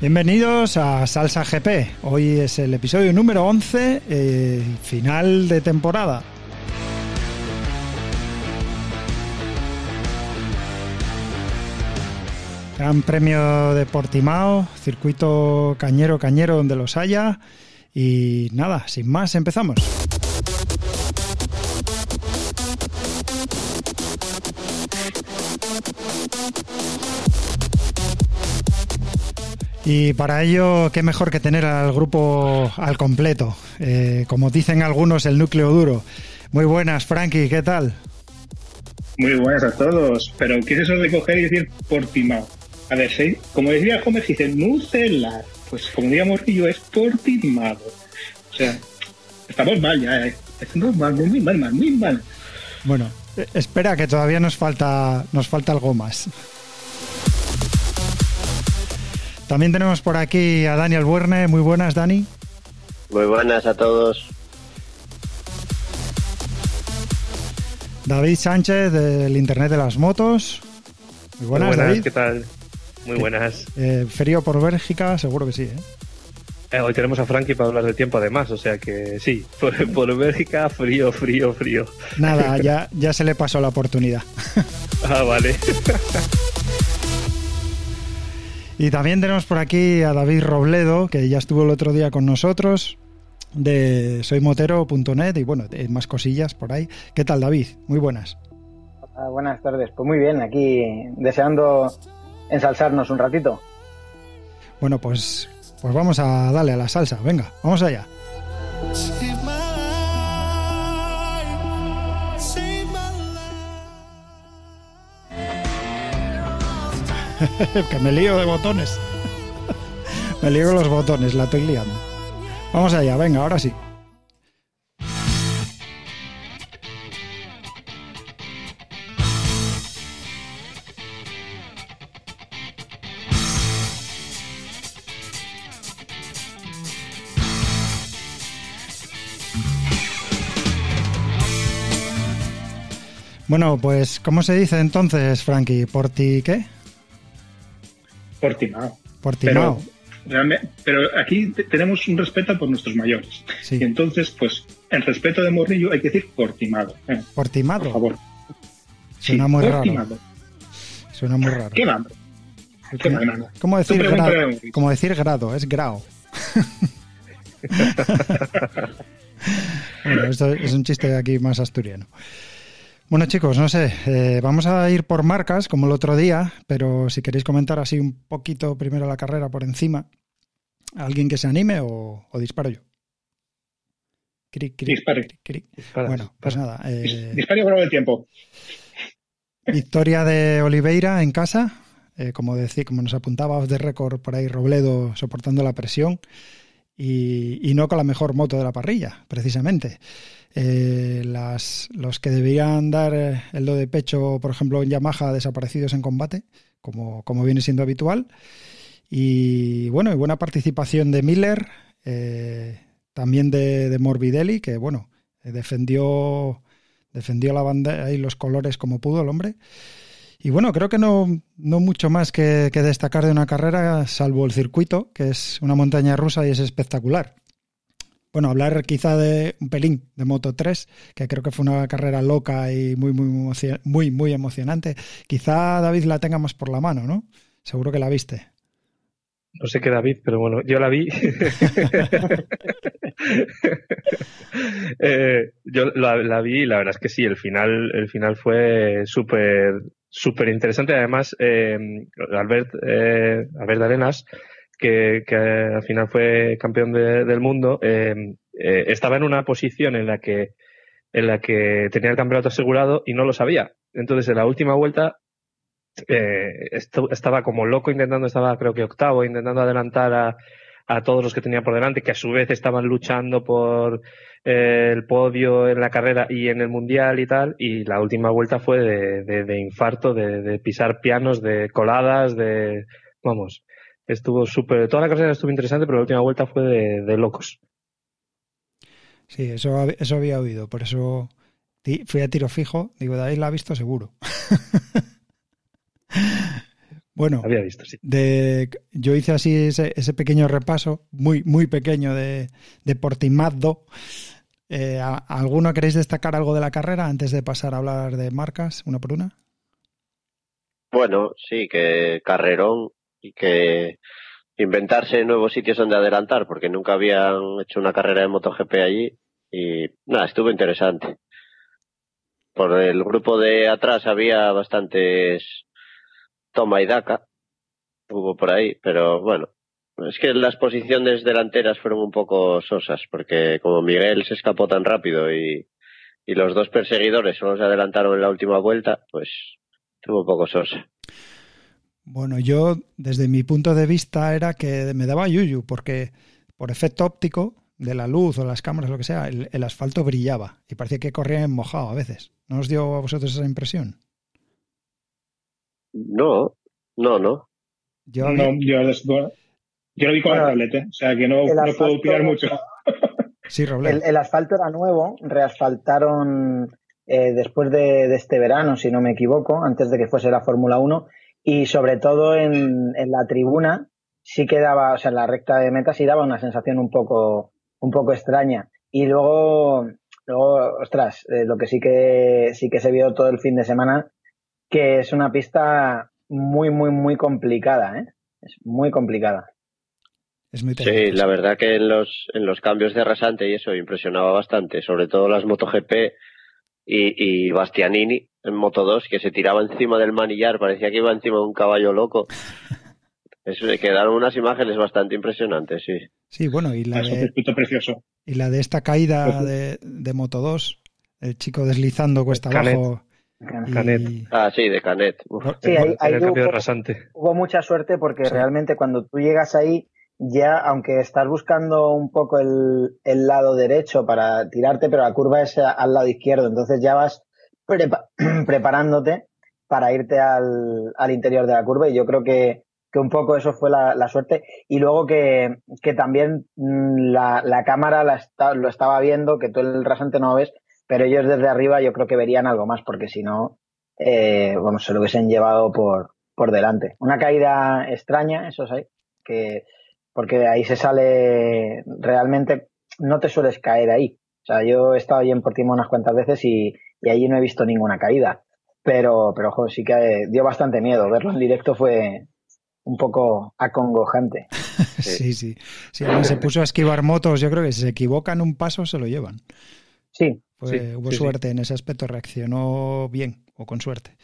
Bienvenidos a Salsa GP. Hoy es el episodio número 11, eh, final de temporada. Gran premio de Portimao, circuito cañero cañero donde los haya. Y nada, sin más, empezamos. Y para ello, qué mejor que tener al grupo al completo. Eh, como dicen algunos, el núcleo duro. Muy buenas, Frankie, ¿qué tal? Muy buenas a todos. Pero ¿qué es eso de coger y decir Portimao? A ver, ¿sí? como decía Gómez, dice Nucelar. Pues como digamos yo, es Portimao. O sea, estamos mal ya, ¿eh? Estamos mal, muy mal, mal, muy mal. Bueno, espera que todavía nos falta, nos falta algo más. También tenemos por aquí a Daniel Buerne. Muy buenas, Dani. Muy buenas a todos. David Sánchez del Internet de las Motos. Muy buenas, David. ¿qué tal? Muy buenas. Eh, frío por Bélgica, seguro que sí, ¿eh? ¿eh? hoy tenemos a Frankie para hablar de tiempo además, o sea que sí, por, por Bélgica, frío, frío, frío. Nada, ya, ya se le pasó la oportunidad. ah, vale. Y también tenemos por aquí a David Robledo, que ya estuvo el otro día con nosotros, de soymotero.net y bueno, más cosillas por ahí. ¿Qué tal, David? Muy buenas. buenas tardes. Pues muy bien, aquí deseando ensalzarnos un ratito. Bueno, pues, pues vamos a darle a la salsa. Venga, vamos allá. que me lío de botones. me lío los botones, la estoy liando. Vamos allá, venga, ahora sí. Bueno, pues, ¿cómo se dice entonces, Frankie? ¿Por ti qué? Portimao. Portimao. Pero, pero aquí tenemos un respeto por nuestros mayores. Y entonces, pues, en respeto de Morrillo hay que decir Portimado. ¿eh? Portimado. Por favor. Suena muy raro. Suena muy raro. ¿Qué va? ¿Qué ¿Cómo, decir grado? ¿Cómo decir grado? Es grado. bueno, esto es un chiste de aquí más asturiano. Bueno chicos, no sé, eh, vamos a ir por marcas como el otro día, pero si queréis comentar así un poquito primero la carrera por encima, ¿alguien que se anime o, disparo yo? Dispare. Bueno, pues nada. Eh, Disparo por el tiempo. Victoria de Oliveira en casa, eh, como, decía, como nos apuntaba off the record por ahí Robledo soportando la presión y, no con la mejor moto de la parrilla, precisamente. Eh, las, los que deberían dar eh, el do de pecho, por ejemplo, en Yamaha, desaparecidos en combate, como, como viene siendo habitual. Y bueno, y buena participación de Miller, eh, también de, de, Morbidelli, que bueno, defendió, defendió la banda y los colores como pudo el hombre. Y bueno, creo que no, no mucho más que, destacar de una carrera, salvo el circuito, que es una montaña rusa y es espectacular. Bueno, hablar quizá de un pelín de Moto 3, que creo que fue una carrera loca y muy, muy, muy, muy emocionante. Quizá David la tenga más por la mano, ¿no? Seguro que la viste. No sé qué David, pero bueno, yo la vi. Eh, yo la, la, vi y la verdad es que sí, el final, el final fue súper súper interesante. Además, eh, Albert, eh, Albert Arenas, que, al final fue campeón del mundo, eh, eh, estaba en una posición en la que en la que tenía el campeonato asegurado y no lo sabía. Entonces, en la última vuelta, eh, estaba como loco intentando, estaba creo que octavo, intentando adelantar a, a todos los que tenía por delante, que a su vez estaban luchando por eh, el podio en la carrera y en el mundial y tal, y la última vuelta fue de, de, infarto, de, de, pisar pianos, de coladas, de... Vamos, estuvo súper... Toda la carrera estuvo interesante, pero la última vuelta fue de, locos. Sí, eso, eso había oído, por eso fui a tiro fijo, digo, David la ha visto seguro. Bueno, había visto, sí. De, yo hice así ese, ese pequeño repaso, muy, muy pequeño, de, de Portimado. Eh, ¿Alguno queréis destacar algo de la carrera antes de pasar a hablar de marcas, una por una? Bueno, sí, que carrerón y que inventarse nuevos sitios donde adelantar, porque nunca habían hecho una carrera de MotoGP allí y nada, estuvo interesante. Por el grupo de atrás había bastantes toma y daca, hubo por ahí, pero bueno, es que las posiciones delanteras fueron un poco sosas, porque como Miguel se escapó tan rápido y, y los dos perseguidores solo se adelantaron en la última vuelta, pues estuvo un poco sosa. Bueno, yo desde mi punto de vista era que me daba yuyu, porque por efecto óptico de la luz o las cámaras, lo que sea, el, el asfalto brillaba y parecía que corría en mojado a veces. ¿No os dio a vosotros esa impresión? No, no, no. Yo, no, yo, yo, lo vi con bueno, la tableta, o sea que no, no puedo opinar mucho. sí, el, el, asfalto era nuevo, reasfaltaron eh, después de, de, este verano, si no me equivoco, antes de que fuese la Fórmula 1, y sobre todo en, en, la tribuna sí que daba, o sea, en la recta de meta sí daba una sensación un poco, un poco extraña. Y luego, luego, ostras, eh, lo que sí que sí que se vio todo el fin de semana, que es una pista muy, muy, muy complicada, ¿eh? Es muy complicada. Es muy sí, la verdad que en los, en los cambios de rasante y eso impresionaba bastante, sobre todo las MotoGP y, y Bastianini en Moto 2, que se tiraba encima del manillar, parecía que iba encima de un caballo loco. Eso, quedaron unas imágenes bastante impresionantes, sí. Sí, bueno, y la, de, precioso. y la de esta caída de, de Moto 2, el chico deslizando cuesta Canet. abajo. Canet. y- Ah, sí, de Canet. Uf. Sí, ahí, ahí en el cambio de hubo, rasante. hubo mucha suerte porque Sí. realmente cuando tú llegas ahí, ya, aunque estás buscando un poco el, el lado derecho para tirarte, pero la curva es al lado izquierdo, entonces ya vas prepa- preparándote para irte al, al interior de la curva y yo creo que, que un poco eso fue la, la suerte y luego que, que también mm, la, la cámara la está- lo estaba viendo, que tú el rasante no lo ves, pero ellos desde arriba yo creo que verían algo más porque si no, eh, bueno, se lo hubiesen llevado por, por delante. Una caída extraña, eso sí, que porque ahí se sale realmente, no te sueles caer ahí. O sea, yo he estado ahí en Portimao unas cuantas veces y, y allí no he visto ninguna caída. Pero, pero ojo, sí que dio bastante miedo. Verlo en directo fue un poco acongojante. Sí, sí. Si alguien se puso a esquivar motos, yo creo que si se equivocan un paso se lo llevan. Sí, Sí, hubo sí, sí. suerte en ese aspecto, reaccionó bien o con suerte.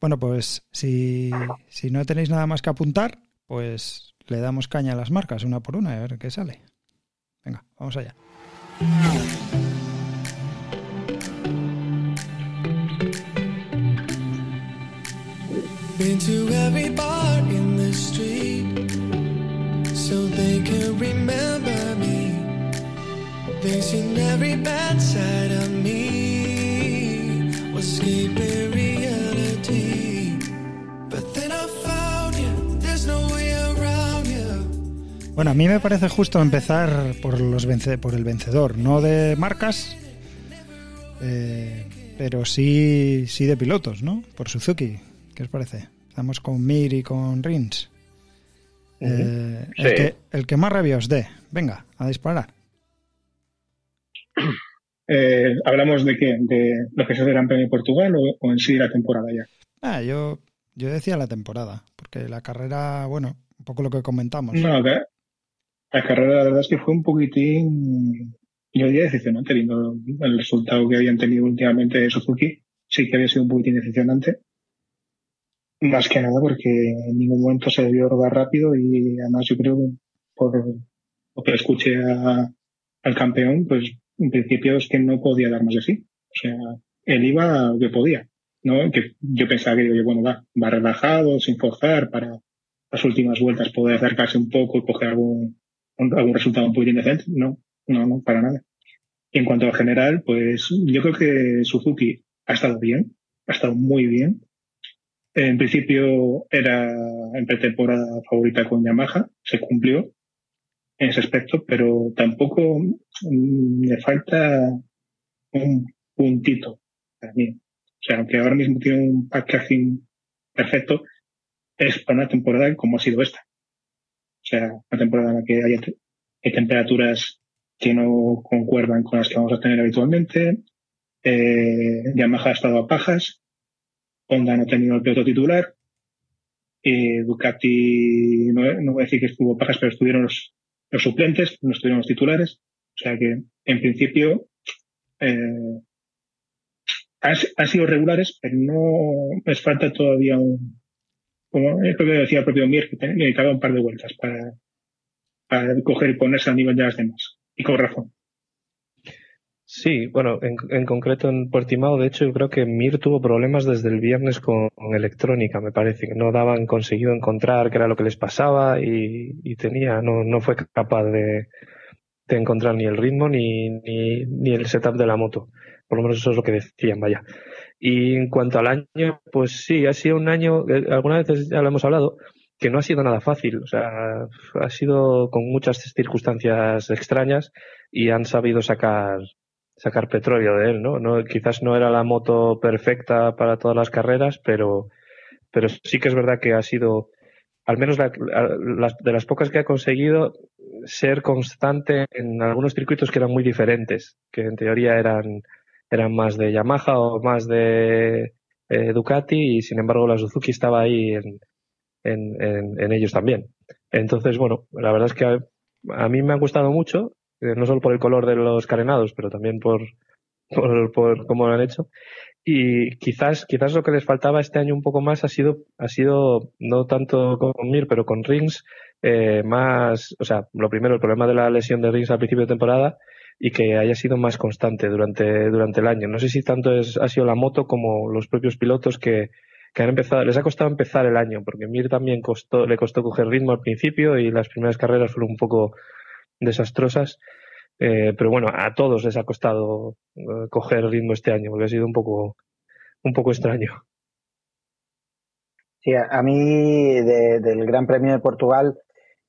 Bueno, pues si, si no tenéis nada más que apuntar, pues le damos caña a las marcas una por una y a ver qué sale. Venga, vamos allá. Been to every bar in the street so they can remember me. They seen every bad side of me, escaping Bueno, a mí me parece justo empezar por, los vence- por el vencedor, no de marcas, eh, pero sí, sí de pilotos, ¿no? Por Suzuki. ¿Qué os parece? Estamos con Mir y con Rins. Eh, el, que, el que más rabia os dé. Venga, a disparar. Eh, ¿Hablamos de qué? ¿De lo que es el Gran Premio de Portugal o, o en sí la temporada ya? Ah, yo, yo decía la temporada, porque la carrera, bueno, un poco lo que comentamos. No, la, carrera la verdad es que fue un poquitín, yo diría decepcionante, viendo el resultado que habían tenido últimamente Suzuki. Sí que había sido un poquitín decepcionante. Más que nada porque en ningún momento se debió rodar rápido y además yo creo, por lo que escuché a- al campeón, pues en principio es que no podía dar más de sí. O sea, él iba lo que podía, ¿no? Que yo pensaba que, bueno, va, va relajado, sin forzar, para las últimas vueltas poder acercarse un poco y coger algún, algún resultado un poquitín decente. No, no, no, para nada. En cuanto al general, pues yo creo que Suzuki ha estado bien, ha estado muy bien. En principio era en pretemporada favorita con Yamaha, se cumplió en ese aspecto, pero tampoco le falta un puntito mí. O sea, aunque ahora mismo tiene un packaging perfecto, es para una temporada como ha sido esta. O sea, una temporada en la que hay, hay temperaturas que no concuerdan con las que vamos a tener habitualmente. Eh, Yamaha ha estado a pajas. Honda no ha tenido el piloto titular. Eh, Ducati, no, voy a decir que estuvo a pajas, pero estuvieron los, los, suplentes, no estuvieron los titulares. O sea que, en principio, eh, han, sido regulares, pero no les falta todavía un, como es lo que decía el propio Mir, que necesitaba un par de vueltas para, para coger y ponerse al nivel de las demás. Y con razón. Sí, bueno, en, en, concreto en Portimao, de hecho, yo creo que Mir tuvo problemas desde el viernes con, con, electrónica, me parece, que no daban conseguido encontrar qué era lo que les pasaba y, y tenía, no, no fue capaz de, de encontrar ni el ritmo ni, ni, ni, el setup de la moto. Por lo menos eso es lo que decían, vaya. Y en cuanto al año, pues sí, ha sido un año, eh, algunas veces ya lo hemos hablado, que no ha sido nada fácil. O sea, ha sido con muchas circunstancias extrañas y han sabido sacar, sacar petróleo de él, ¿no? no quizás no era la moto perfecta para todas las carreras, pero, pero sí que es verdad que ha sido, al menos la, la, de las pocas que ha conseguido, ser constante en algunos circuitos que eran muy diferentes, que en teoría eran, eran más de Yamaha o más de eh, Ducati y sin embargo la Suzuki estaba ahí en, en, en, en, ellos también. Entonces, bueno, la verdad es que a, a mí me ha gustado mucho, eh, no solo por el color de los carenados, pero también por, por, por cómo lo han hecho. Y quizás, quizás lo que les faltaba este año un poco más ha sido, ha sido no tanto con Mir, pero con Rings, eh, más, o sea, lo primero, el problema de la lesión de Rings al principio de temporada y que haya sido más constante durante, durante el año. No sé si tanto es, ha sido la moto como los propios pilotos que, que han empezado, les ha costado empezar el año, porque Mir también costó, le costó coger ritmo al principio y las primeras carreras fueron un poco desastrosas. Eh, pero bueno, a todos les ha costado eh, coger ritmo este año, porque ha sido un poco, un poco extraño. Sí, a, mí de, del Gran Premio de Portugal,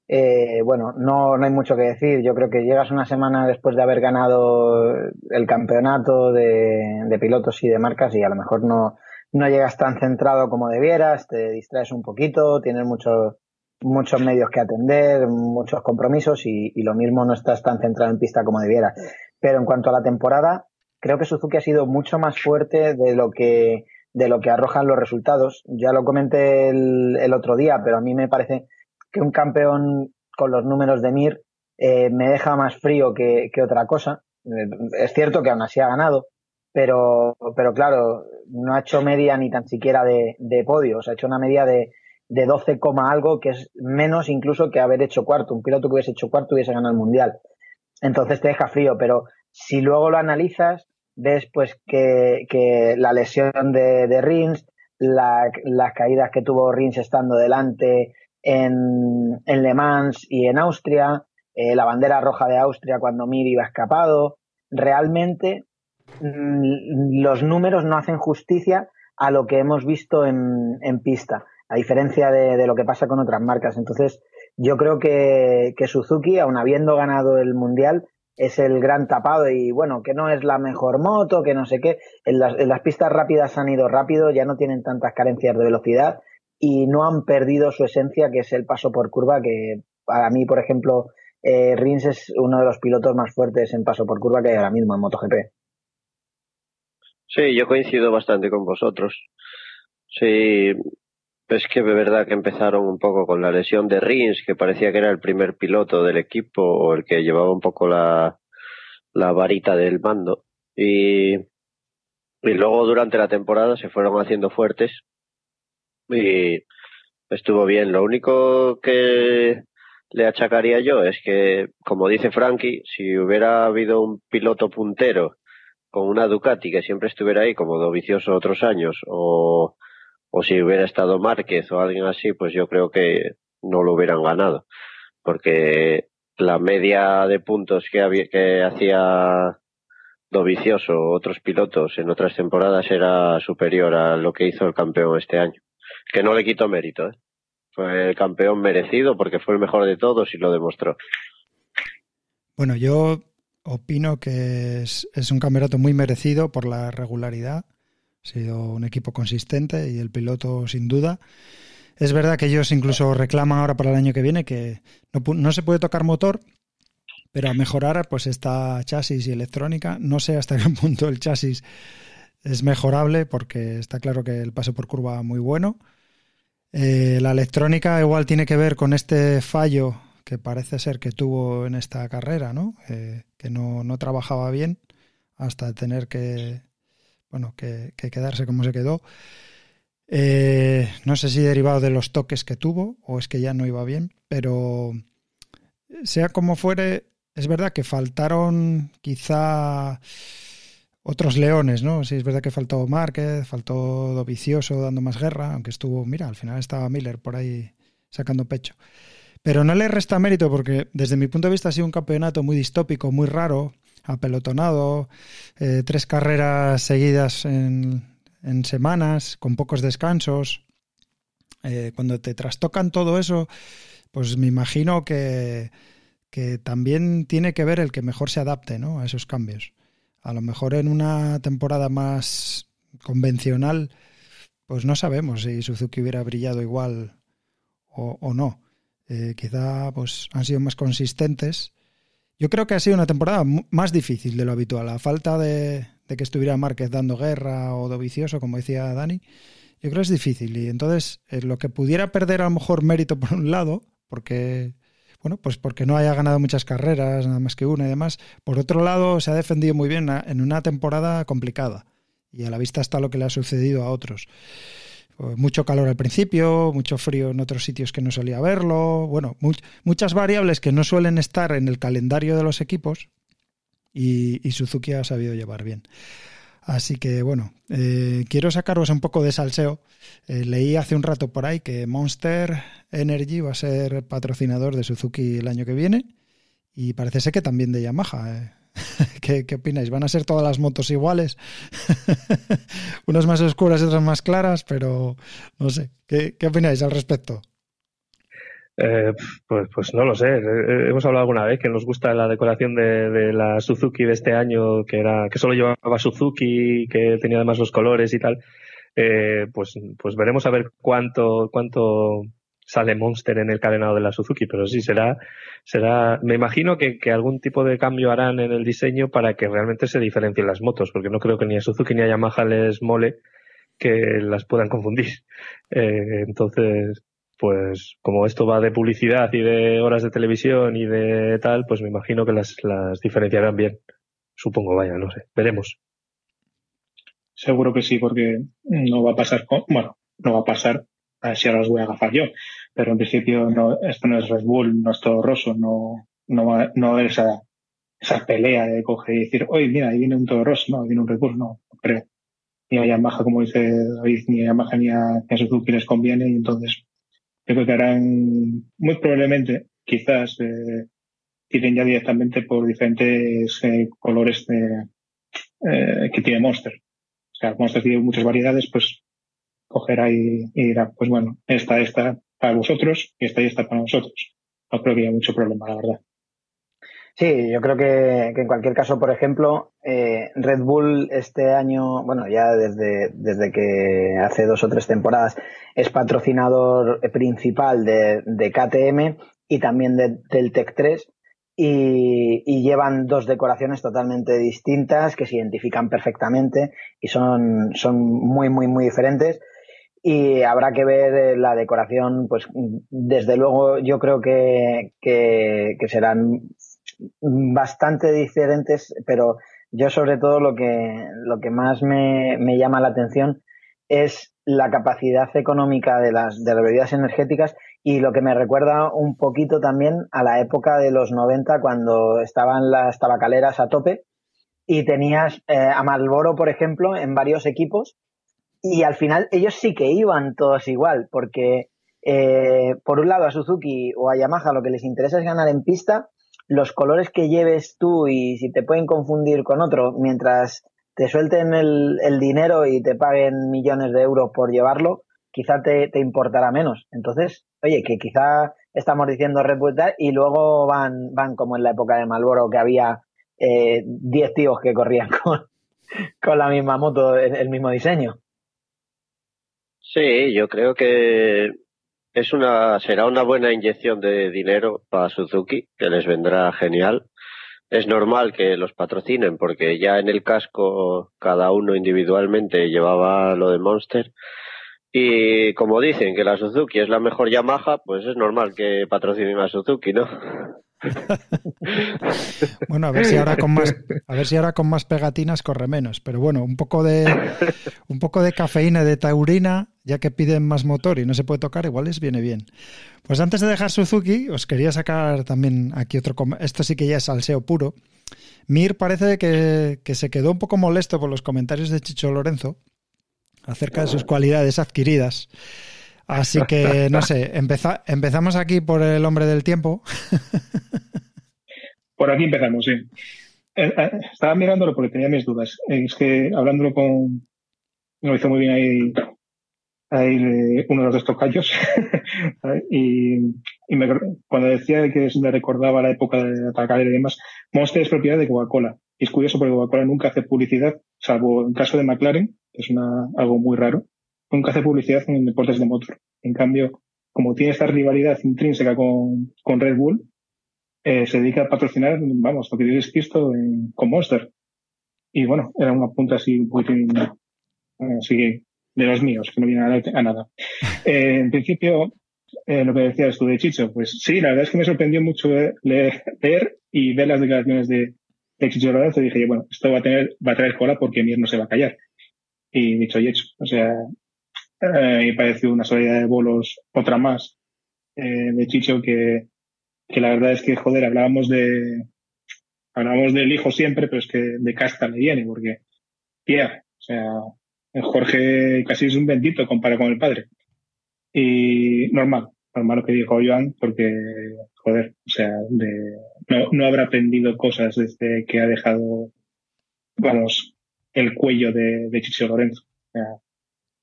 eh, bueno, no, no hay mucho que decir. Yo creo que llegas una semana después de haber ganado el campeonato de, pilotos y de marcas y a lo mejor no, no llegas tan centrado como debieras, te distraes un poquito, tienes muchos muchos medios que atender, muchos compromisos y, lo mismo no estás tan centrado en pista como debiera. Pero en cuanto a la temporada, creo que Suzuki ha sido mucho más fuerte de lo que de lo que arrojan los resultados. Ya lo comenté el, el otro día, pero a mí me parece que un campeón con los números de Mir eh, me deja más frío que, que otra cosa. Eh, es cierto que aún así ha ganado, pero, pero claro, no ha hecho media ni tan siquiera de, de podios, ha hecho una media de, de 12, algo, que es menos incluso que haber hecho cuarto. Un piloto que hubiese hecho cuarto hubiese ganado el mundial. Entonces te deja frío, pero si luego lo analizas, ves pues que, que la lesión de, de Rins, la, las caídas que tuvo Rins estando delante en, en Le Mans y en Austria, eh, la bandera roja de Austria cuando Mir iba escapado, realmente mmm, los números no hacen justicia a lo que hemos visto en, en pista a diferencia de, de, lo que pasa con otras marcas. Entonces, yo creo que, que Suzuki, aun habiendo ganado el Mundial, es el gran tapado y bueno, que no es la mejor moto, que no sé qué. En las pistas rápidas han ido rápido, ya no tienen tantas carencias de velocidad y no han perdido su esencia, que es el paso por curva, que para mí, por ejemplo, eh, Rins es uno de los pilotos más fuertes en paso por curva que hay ahora mismo en MotoGP. Sí, yo coincido bastante con vosotros. Sí, es que de verdad que empezaron un poco con la lesión de Rins, que parecía que era el primer piloto del equipo o el que llevaba un poco la, la varita del mando. Y, y luego durante la temporada se fueron haciendo fuertes y estuvo bien. Lo único que le achacaría yo es que, como dice Frankie, si hubiera habido un piloto puntero con una Ducati que siempre estuviera ahí como Dovicioso otros años o o si hubiera estado Márquez o alguien así, pues yo creo que no lo hubieran ganado, porque la media de puntos que, había, que hacía Dovicioso otros pilotos en otras temporadas era superior a lo que hizo el campeón este año, que no le quito mérito, ¿eh? fue el campeón merecido porque fue el mejor de todos y lo demostró. Bueno, yo opino que es, un campeonato muy merecido por la regularidad ha sido un equipo consistente y el piloto sin duda. Es verdad que ellos incluso reclaman ahora para el año que viene que no, no se puede tocar motor, pero a mejorar pues está chasis y electrónica. No sé hasta qué punto el chasis es mejorable porque está claro que el paso por curva muy bueno. Eh, la electrónica igual tiene que ver con este fallo que parece ser que tuvo en esta carrera, ¿no? Eh, que no, no, trabajaba bien hasta tener que, bueno, que, que quedarse como se quedó. Eh, no sé si derivado de los toques que tuvo o es que ya no iba bien, pero sea como fuere, es verdad que faltaron quizá otros leones, ¿no? Sí, es verdad que faltó Márquez, faltó Dovicioso dando más guerra, aunque estuvo, mira, al final estaba Miller por ahí sacando pecho. Pero no le resta mérito porque desde mi punto de vista ha sido un campeonato muy distópico, muy raro, apelotonado, eh, tres carreras seguidas en, en semanas, con pocos descansos. Eh, cuando te trastocan todo eso, pues me imagino que, que, también tiene que ver el que mejor se adapte ¿no? a esos cambios. A lo mejor en una temporada más convencional, pues no sabemos si Suzuki hubiera brillado igual o, no. Eh, quizá pues han sido más consistentes. Yo creo que ha sido una temporada más difícil de lo habitual. A falta de, de que estuviera Márquez dando guerra o vicioso, como decía Dani, yo creo que es difícil. Y entonces, eh, lo que pudiera perder a lo mejor mérito por un lado, porque, bueno, pues porque no haya ganado muchas carreras, nada más que una y demás, por otro lado, se ha defendido muy bien en una temporada complicada. Y a la vista está lo que le ha sucedido a otros. Pues mucho calor al principio, mucho frío en otros sitios que no solía verlo, bueno, muchas variables que no suelen estar en el calendario de los equipos, y, Suzuki ha sabido llevar bien. Así que bueno, eh, quiero sacaros un poco de salseo. Eh, leí hace un rato por ahí que Monster Energy va a ser patrocinador de Suzuki el año que viene y parece ser que también de Yamaha. Eh. ¿Qué, ¿Qué, opináis? ¿Van a ser todas las motos iguales? Unas más oscuras y otras más claras, pero no sé. ¿Qué, qué opináis al respecto? Eh, pues, pues no lo sé. Eh, eh, hemos hablado alguna vez que nos gusta la decoración de, de, la Suzuki de este año, que era que solo llevaba Suzuki, que tenía además los colores y tal. Eh, pues, pues veremos a ver cuánto, cuánto sale Monster en el carenado de la Suzuki, pero sí será, será, me imagino que, que, algún tipo de cambio harán en el diseño para que realmente se diferencien las motos, porque no creo que ni a Suzuki ni a Yamaha les mole que las puedan confundir. Eh, entonces, pues como esto va de publicidad y de horas de televisión y de tal, pues me imagino que las, las diferenciarán bien. Supongo, vaya, no sé. Veremos. Seguro que sí, porque no va a pasar con, bueno, no va a pasar, a ver si ahora os voy a agafar yo, pero en principio no, esto no es Red Bull, no es todo roso, no, no va, no esa, esa pelea de coger y decir, oye, mira, ahí viene un todo roso, no, viene un Red Bull, no, creo. Ni a Yamaha, como dice David, ni a Yamaha ni a, ni a Suzuki les conviene y entonces creo que harán, muy probablemente, quizás, eh, tiren ya directamente por diferentes eh, colores de, eh, que tiene Monster. O sea, Monster tiene muchas variedades, pues cogerá y, y, dirá, pues bueno, esta, esta para vosotros y esta y esta para nosotros. No creo que haya mucho problema, la verdad. Sí, yo creo que, en cualquier caso, por ejemplo, eh, Red Bull este año, bueno, ya desde, desde que hace dos o tres temporadas es patrocinador principal de, de KTM y también de, del Tech 3 y, llevan dos decoraciones totalmente distintas que se identifican perfectamente y son, son muy, muy, muy diferentes. Y habrá que ver la decoración, pues desde luego yo creo que, que serán bastante diferentes, pero yo sobre todo lo que, lo que más me, me llama la atención es la capacidad económica de las, de las bebidas energéticas y lo que me recuerda un poquito también a la época de los 90 cuando estaban las tabacaleras a tope y tenías eh, a Malboro, por ejemplo, en varios equipos y al final ellos sí que iban todos igual porque eh, por un lado a Suzuki o a Yamaha lo que les interesa es ganar en pista los colores que lleves tú y si te pueden confundir con otro, mientras te suelten el, el dinero y te paguen millones de euros por llevarlo, quizá te, te importará menos. Entonces, oye, que quizá estamos diciendo Bull y luego van, van como en la época de Malboro, que había 10 eh, tíos que corrían con, con la misma moto, el mismo diseño. Sí, yo creo que es una, será una buena inyección de dinero para Suzuki, que les vendrá genial. Es normal que los patrocinen porque ya en el casco cada uno individualmente llevaba lo de Monster. Y como dicen que la Suzuki es la mejor Yamaha, pues es normal que patrocinen a Suzuki, ¿no? bueno, a ver si ahora con más, con más pegatinas corre menos. Pero bueno, un poco de un poco de cafeína y de taurina, ya que piden más motor y no se puede tocar, igual les viene bien. Pues antes de dejar Suzuki, os quería sacar también aquí otro. Esto sí que ya es salseo puro. Mir parece que, que se quedó un poco molesto por los comentarios de Chicho Lorenzo acerca de sus cualidades adquiridas. Así que, no sé, empezamos aquí por el hombre del tiempo. Por aquí empezamos, sí. Eh, eh, estaba mirándolo porque tenía mis dudas. Es que hablándolo con. Lo hizo muy bien ahí, ahí uno de los tocayos. y, y me, cuando decía que me recordaba la época de atacar y demás, Monster es propiedad de Coca-Cola. Y es curioso porque Coca-Cola nunca hace publicidad, salvo en caso de McLaren, que es una, algo muy raro nunca hace publicidad en deportes de motor. En cambio, como tiene esta rivalidad intrínseca con, con Red Bull, eh, se dedica a patrocinar, vamos, lo que Dios Cristo en, con Monster. Y bueno, era una punta así un poquitín, eh, así de los míos, que no viene a, nada. Eh, en principio, eh, lo que decías tú de Chicho, pues sí, la verdad es que me sorprendió mucho leer, leer y ver las declaraciones de, de Chicho Lorenzo dije, bueno, esto va a tener, va a traer cola porque Mir no se va a callar. Y dicho y hecho. O sea, eh, y pareció una salida de bolos, otra más, eh, de Chicho, que, que la verdad es que, joder, hablábamos de, hablábamos del hijo siempre, pero es que de casta me viene, porque, tía, o sea, Jorge casi es un bendito comparado con el padre. Y normal, normal lo que dijo Joan, porque, joder, o sea, de, no, no habrá aprendido cosas desde que ha dejado, vamos, el cuello de, Chicho Lorenzo.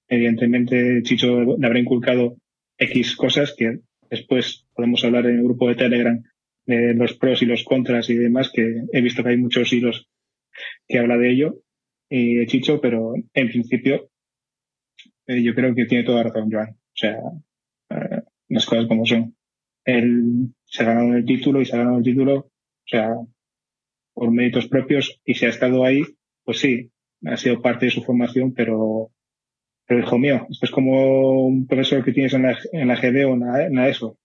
Evidentemente, Chicho le habrá inculcado X cosas que después podemos hablar en el grupo de Telegram de los pros y los contras y demás, que he visto que hay muchos hilos que habla de ello, y Chicho, pero en principio eh, yo creo que tiene toda razón Joan. O sea, eh, las cosas como son. Él se ha ganado el título y se ha ganado el título, o sea, por méritos propios y si ha estado ahí, pues sí, ha sido parte de su formación, pero pero hijo mío, esto es como un profesor que tienes en la, en la GD o en la, ESO.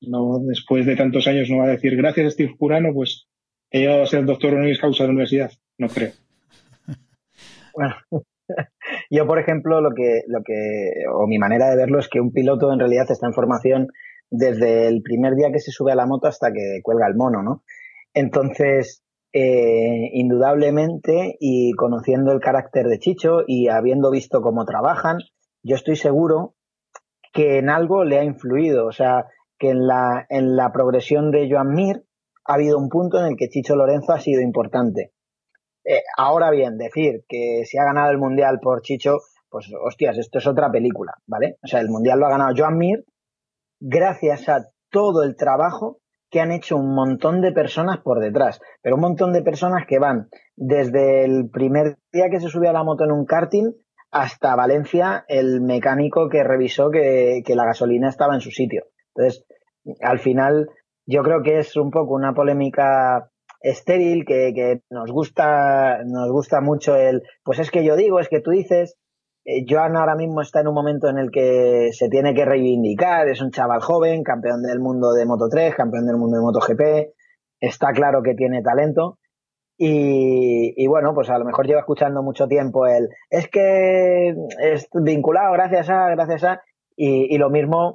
No, después de tantos años no va a decir, gracias a Steve Curano, pues he llegado a ser doctor honoris causa de la universidad. No creo. Bueno, yo, por ejemplo, lo que, lo que, o mi manera de verlo es que un piloto en realidad está en formación desde el primer día que se sube a la moto hasta que cuelga el mono, ¿no? Entonces, eh, indudablemente, y conociendo el carácter de Chicho y habiendo visto cómo trabajan, yo estoy seguro que en algo le ha influido. O sea, que en la, en la progresión de Joan Mir ha habido un punto en el que Chicho Lorenzo ha sido importante. Eh, ahora bien, decir que si ha ganado el Mundial por Chicho, pues hostias, esto es otra película, ¿vale? O sea, el Mundial lo ha ganado Joan Mir gracias a todo el trabajo que han hecho un montón de personas por detrás, pero un montón de personas que van desde el primer día que se subió a la moto en un karting hasta Valencia, el mecánico que revisó que, la gasolina estaba en su sitio. Entonces, al final, yo creo que es un poco una polémica estéril que, que, nos gusta nos gusta mucho el pues es que yo digo es que tú dices eh, Joan ahora mismo está en un momento en el que se tiene que reivindicar, es un chaval joven, campeón del mundo de Moto 3, campeón del mundo de MotoGP, está claro que tiene talento y, bueno, pues a lo mejor lleva escuchando mucho tiempo el es que es vinculado gracias a, gracias a, y, y lo mismo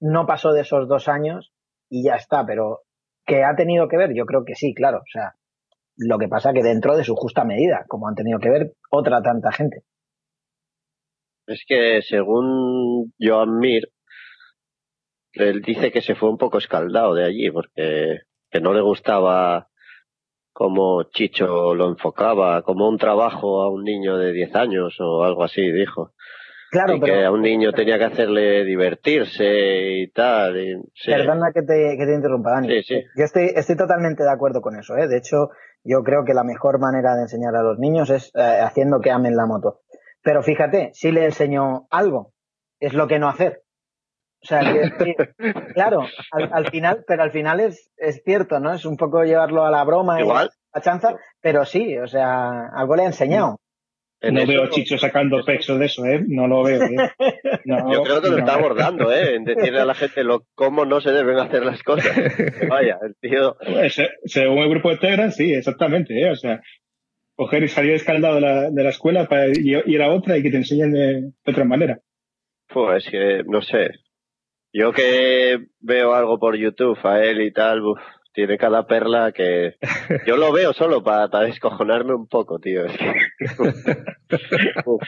no pasó de esos dos años y ya está, pero que ha tenido que ver, yo creo que sí, claro, o sea, lo que pasa que dentro de su justa medida, como han tenido que ver otra tanta gente. Es que según Joan Mir, él dice que se fue un poco escaldado de allí porque que no le gustaba cómo Chicho lo enfocaba, como un trabajo a un niño de 10 años o algo así, dijo. Claro, y que a un niño tenía que hacerle divertirse y tal. Perdona que te, que te interrumpa, Dani. Sí, sí. Yo estoy, estoy totalmente de acuerdo con eso. ¿eh? De hecho, yo creo que la mejor manera de enseñar a los niños es eh, haciendo que amen la moto. Pero fíjate, si le enseñó algo, es lo que no hacer. O sea, que, claro, al, al final, pero al final es, es cierto, ¿no? Es un poco llevarlo a la broma y a la chanza, pero sí, o sea, algo le ha enseñado. En no veo a Chicho sacando pecho de eso, ¿eh? No lo veo, ¿eh? No, Yo creo que lo no. está abordando, ¿eh? En decirle a la gente lo, cómo no se deben hacer las cosas. Vaya, el tío. Se- Según el grupo de Telegram, sí, exactamente, ¿eh? O sea, coger y salir escaldado de la, de la escuela para ir a otra y que te enseñen de, de otra manera. Pues que, no sé. Yo que veo algo por YouTube a él y tal, uf, tiene cada perla que. Yo lo veo solo para, para descojonarme un poco, tío. Es que. Uf.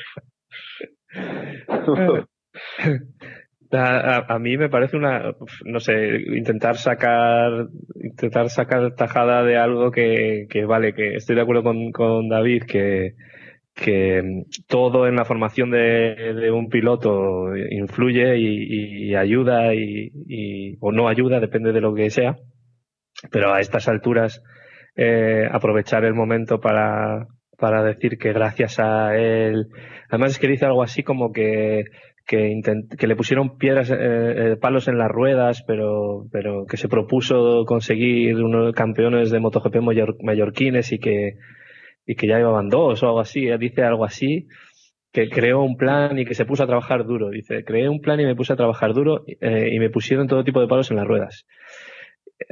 A, a- a mí me parece una, no sé, intentar sacar, intentar sacar tajada de algo que, que vale, que estoy de acuerdo con, con David, que, que mm, todo en la formación de, de un piloto influye y, y ayuda y, y- o no ayuda, depende de lo que sea. Pero a estas alturas, eh, aprovechar el momento para, para decir que gracias a él, además es que dice algo así como que, que, que le pusieron piedras, eh, eh, palos en las ruedas, pero, pero que se propuso conseguir unos campeones de MotoGP mallorquines y que, y que ya llevaban dos o algo así. Él dice algo así, que creó un plan y que se puso a trabajar duro. Dice, creé un plan y me puse a trabajar duro eh, y me pusieron todo tipo de palos en las ruedas.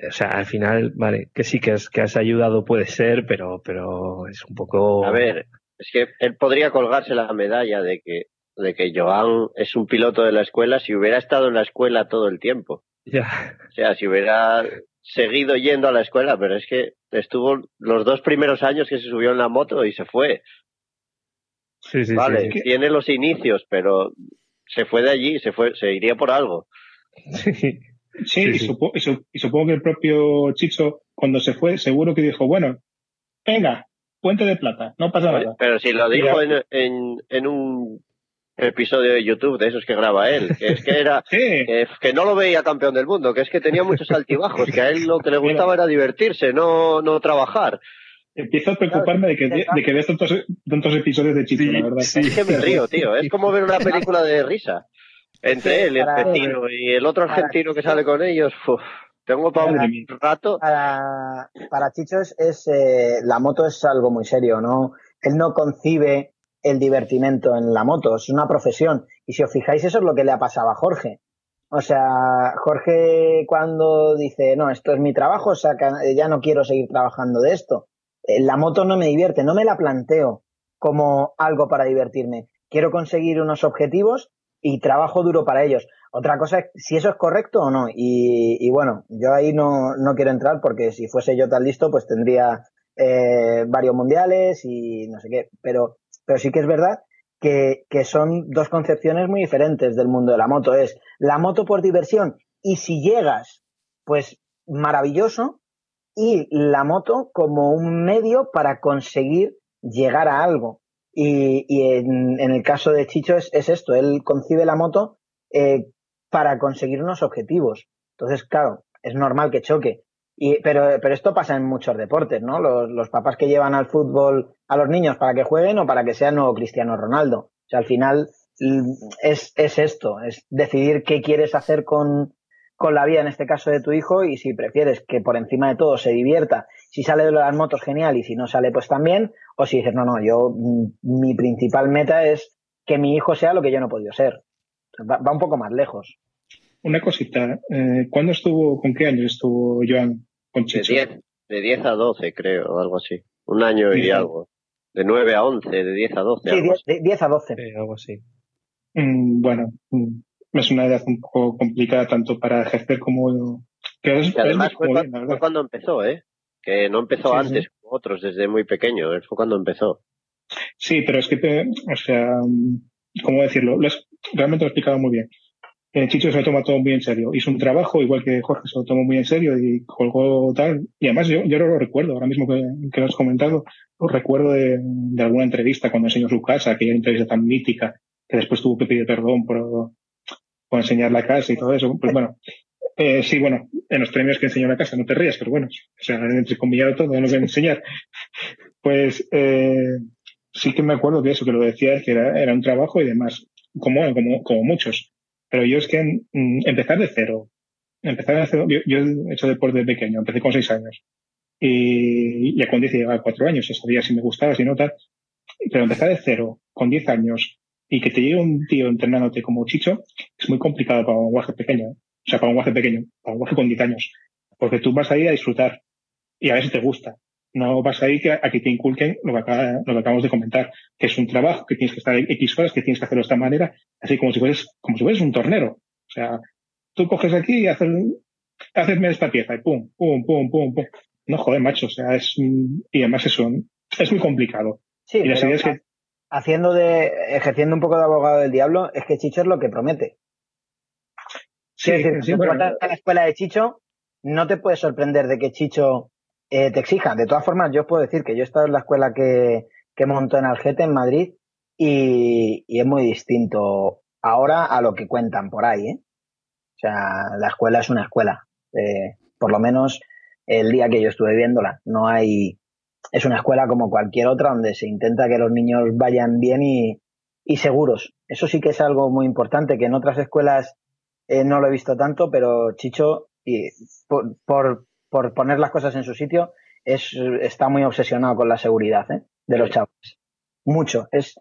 O sea, al final, vale, que sí que has, que has ayudado puede ser, pero, pero es un poco... A ver, es que él podría colgarse la medalla de que, de que Joan es un piloto de la escuela si hubiera estado en la escuela todo el tiempo. Ya, O sea, si hubiera seguido yendo a la escuela, pero es que estuvo los dos primeros años que se subió en la moto y se fue. sí, sí, vale, sí, tiene los inicios, pero se fue de allí, se fue, se iría por algo. sí. Sí. Y, sí. supo- y su- y supongo que el propio Chicho, cuando se fue, seguro que dijo, bueno, venga, puente de plata, no pasa Oye, nada. Pero si lo dijo en, en, en un episodio de YouTube de esos que graba él, que es que era Sí, que, que no lo veía campeón del mundo, que es que tenía muchos altibajos, que a él lo que le gustaba era divertirse, no, no trabajar. empiezo a preocuparme de que, de que veas tantos, tantos episodios de Chicho, Sí, la verdad. sí. Es que me río, tío. Es como ver una película de risa. Entre él, el argentino y el otro argentino que sale con ellos, uf, tengo para un rato. Para, para Chicho es, es, eh, la moto es algo muy serio, ¿no? Él no concibe el divertimento en la moto, es una profesión. Y si os fijáis, eso es lo que le ha pasado a Jorge. O sea, Jorge cuando dice, no, esto es mi trabajo, o sea, que ya no quiero seguir trabajando de esto. Eh, La moto no me divierte, no me la planteo como algo para divertirme. Quiero conseguir unos objetivos y trabajo duro para ellos. Otra cosa es si eso es correcto o no. Y, bueno, yo ahí no, no quiero entrar porque si fuese yo tan listo, pues tendría eh, varios mundiales y no sé qué. Pero, pero sí que es verdad que, que son dos concepciones muy diferentes del mundo de la moto. Es la moto por diversión y si llegas, pues maravilloso. Y la moto como un medio para conseguir llegar a algo. Y, y en, en el caso de Chicho es, es esto, él concibe la moto eh, para conseguir unos objetivos. Entonces, claro, es normal que choque. Y, pero, pero esto pasa en muchos deportes, ¿no? Los, papás que llevan al fútbol a los niños para que jueguen o para que sean nuevo Cristiano Ronaldo. O sea, al final mm, es, es esto, es decidir qué quieres hacer con, con la vida, en este caso de tu hijo, y si prefieres que por encima de todo se divierta, si sale de las motos, genial, y si no sale, pues también, o si dices, no, no, yo, mm, mi principal meta es que mi hijo sea lo que yo no he podido ser. Va, va un poco más lejos. Una cosita, eh, ¿cuándo estuvo, con qué años estuvo Joan con De Chicho? 10, de 10 a 12, creo, o algo así. Un año y Sí. algo. De 9 a 11, de 10 a 12. Sí, algo 10, así. de 10 a 12. Sí, algo así. Mm, bueno, mm, es una edad un poco complicada tanto para ejercer como... Que es, Y además es fue, bien, la fue verdad. cuando empezó, ¿eh? Que no empezó Sí, antes como otros, desde muy pequeño. Él fue cuando empezó. Sí, pero es que, te- o sea, ¿cómo decirlo? Lo has- realmente lo he explicado muy bien. Eh, Chicho se lo toma todo muy en serio. Hizo un trabajo, igual que Jorge se lo tomó muy en serio y colgó tal. Y además yo, yo lo recuerdo, ahora mismo que, que lo has comentado, lo recuerdo de, de alguna entrevista cuando enseñó su casa, aquella entrevista tan mítica, que después tuvo que pedir perdón por, por enseñar la casa y todo eso. Pues bueno, eh, sí, bueno, en los premios que enseñó la casa, no te rías, pero bueno, o sea, entre comillado todo lo que enseñar. Pues eh, sí que me acuerdo de eso, que lo decía, que era, era un trabajo y demás, como, como, como muchos. Pero yo es que mm, empezar de cero, empezar de cero, yo, yo he hecho deporte de pequeño, empecé con seis años. Y ya con 10 llevaba cuatro años, ya sabía si me gustaba, si no tal. Pero empezar de cero, con 10 años, y que te llegue un tío entrenándote como Chicho, es muy complicado para un guaje pequeño. O sea, para un guaje pequeño, para un guaje con 10 años. Porque tú vas ahí a disfrutar y a ver si te gusta. No vas ahí que, a que te inculquen lo que, acaba- lo que acabamos de comentar, que es un trabajo, que tienes que estar X horas, que tienes que hacerlo de esta manera, así como si fueres, como si fueres un tornero. O sea, tú coges aquí y haces, haces esta pieza y pum, pum, pum, pum, pum. No, joder, macho, o sea, es, y además eso, es muy complicado. Sí, Y las pero ideas que, haciendo de, ejerciendo un poco de abogado del diablo, es que Chicho es lo que promete. Sí, sí, bueno, vas a la escuela de Chicho, no te puedes sorprender de que Chicho eh, te exija. De todas formas, yo os puedo decir que yo he estado en la escuela que, que montó en Algete, en Madrid, y, y es muy distinto ahora a lo que cuentan por ahí. ¿eh? O sea, la escuela es una escuela. Eh, por lo menos el día que yo estuve viéndola. No hay. Es una escuela como cualquier otra donde se intenta que los niños vayan bien y, y seguros. Eso sí que es algo muy importante, que en otras escuelas eh, no lo he visto tanto, pero Chicho, y por, por, por poner las cosas en su sitio, es, está muy obsesionado con la seguridad ¿eh? de los chavales. Mucho. Es,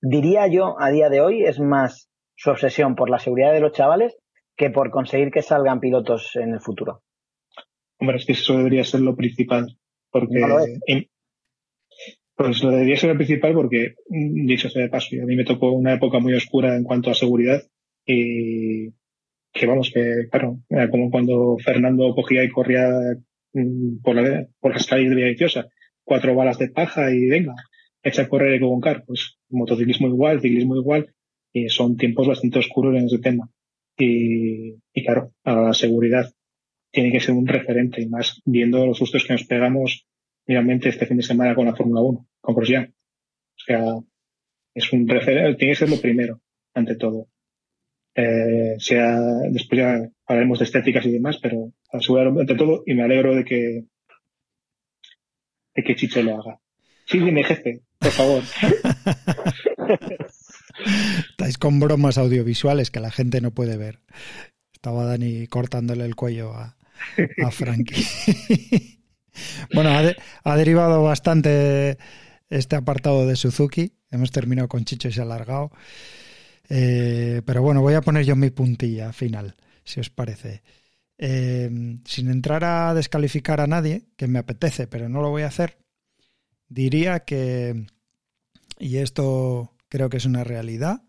diría yo, a día de hoy, es más su obsesión por la seguridad de los chavales que por conseguir que salgan pilotos en el futuro. Hombre, es que eso debería ser lo principal. Porque, No lo pues lo debería ser lo principal porque, mm, dicho sea de paso, a mí me tocó una época muy oscura en cuanto a seguridad y que vamos, que claro, era como cuando Fernando cogía y corría mm, por, la, por las calles de Villaviciosa, cuatro balas de paja y venga, echa a correr con car. Pues motociclismo igual, ciclismo igual, y son tiempos bastante oscuros en ese tema. Y, y claro, a la seguridad tiene que ser un referente, y más viendo los sustos que nos pegamos realmente este fin de semana con la Fórmula 1, con Grosjean. O sea, es un referente, tiene que ser lo primero, ante todo. Eh, sea, después ya hablaremos de estéticas y demás, pero asegurar ante todo, y me alegro de que, de que Chicho lo haga. Sí, dime, jefe, por favor. Estáis con bromas audiovisuales que la gente no puede ver. Estaba Dani cortándole el cuello a, a Frankie. bueno, ha, de- ha derivado bastante este apartado de Suzuki. Hemos terminado con Chicho y se ha alargado. Eh, pero bueno, voy a poner yo mi puntilla final, si os parece. Eh, sin entrar a descalificar a nadie, que me apetece, pero no lo voy a hacer, diría que, y esto creo que es una realidad,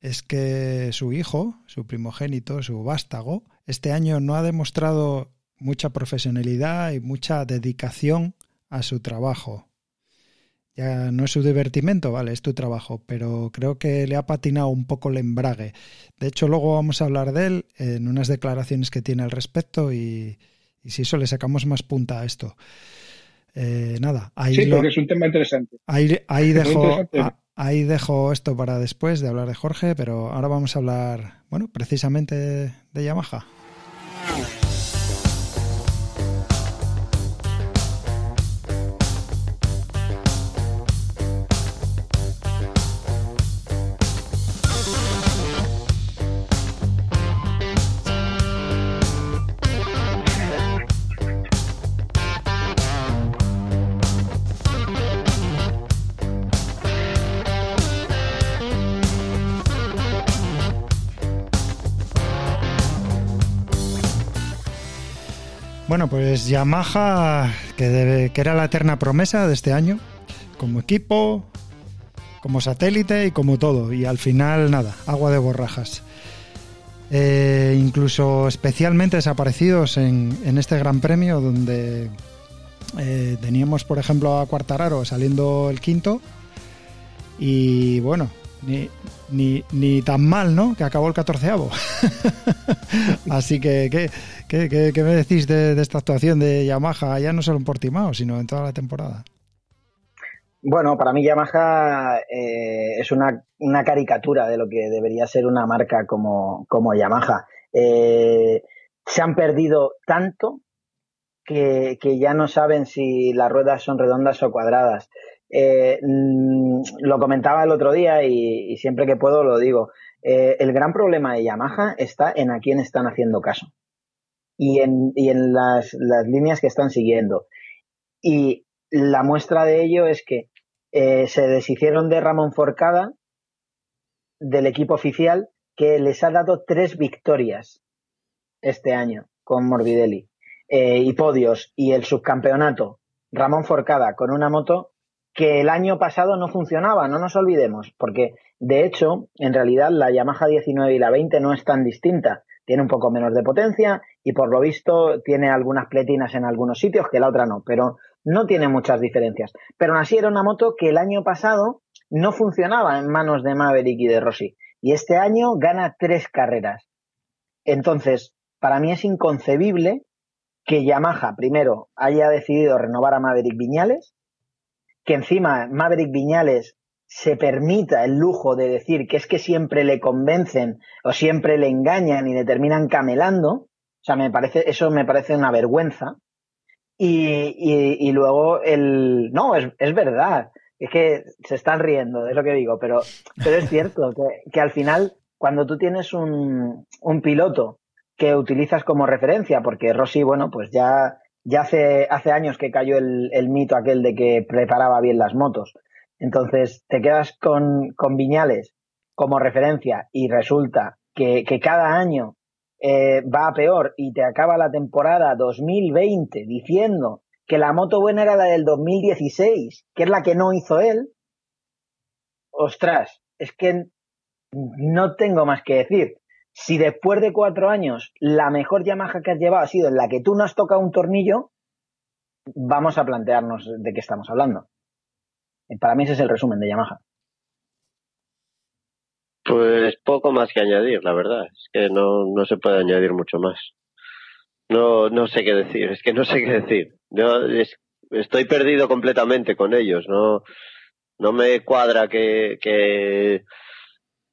es que su hijo, su primogénito, su vástago, este año no ha demostrado mucha profesionalidad y mucha dedicación a su trabajo. Ya no es su divertimento, vale, es tu trabajo, pero creo que le ha patinado un poco el embrague. De hecho, luego vamos a hablar de él en unas declaraciones que tiene al respecto y, y si eso le sacamos más punta a esto. Eh, nada, ahí, Sí, lo- porque es un tema interesante. ahí, ahí dejo, a- ahí dejo esto para después de hablar de Jorge, pero ahora vamos a hablar, bueno, precisamente de Yamaha. Pues Yamaha, que, era la eterna promesa de este año, como equipo, como satélite y como todo. Y al final, nada, agua de borrajas. Eh, incluso especialmente desaparecidos en, este Gran Premio, donde eh, teníamos, por ejemplo, a Quartararo saliendo el quinto. Y bueno, ni, ni, ni tan mal, ¿no? Que acabó el catorceavo. Así que, ¿qué, qué, qué- me decís de, de esta actuación de Yamaha, ya no solo en Portimao, sino en toda la temporada? Bueno, para mí Yamaha eh, es una, una caricatura de lo que debería ser una marca como, como Yamaha. Eh, se han perdido tanto que, que ya no saben si las ruedas son redondas o cuadradas. Eh, mm, lo comentaba el otro día y, siempre que puedo lo digo. eh, el gran problema de Yamaha está en a quién están haciendo caso y en, las, líneas que están siguiendo. Y la muestra de ello es que eh, se deshicieron de Ramón Forcada, del equipo oficial, que les ha dado tres victorias este año con Morbidelli. Y podios y el subcampeonato. Ramón Forcada con una moto que el año pasado no funcionaba, no nos olvidemos, porque de hecho, en realidad la Yamaha 19 y la 20 no es tan distinta. Tiene un poco menos de potencia y por lo visto tiene algunas pletinas en algunos sitios que la otra no, pero no tiene muchas diferencias. Pero aún así era una moto que el año pasado no funcionaba en manos de Maverick y de Rossi. Y este año gana tres carreras. Entonces, para mí es inconcebible que Yamaha primero haya decidido renovar a Maverick Viñales que encima Maverick Viñales se permita el lujo de decir que es que siempre le convencen o siempre le engañan y le terminan camelando, o sea, me parece, eso me parece una vergüenza. Y, y, luego el, no, es, es, verdad, es que se están riendo, es lo que digo, pero, pero es cierto que, que al final, cuando tú tienes un, un piloto que utilizas como referencia, porque Rossi, bueno, pues ya ya hace, hace años que cayó el, el, mito aquel de que preparaba bien las motos. Entonces te quedas con, con Viñales como referencia y resulta que, que cada año eh, va a peor y te acaba la temporada 2020 diciendo que la moto buena era la del 2016, que es la que no hizo él. Ostras, es que no tengo más que decir si después de cuatro años la mejor Yamaha que has llevado ha sido en la que tú no has tocado un tornillo, vamos a plantearnos de qué estamos hablando. Para mí ese es el resumen de Yamaha. Pues poco más que añadir, la verdad. Es que no, no se puede añadir mucho más. No, no sé qué decir, es que no sé qué decir. Yo estoy perdido completamente con ellos. No, no me cuadra que, que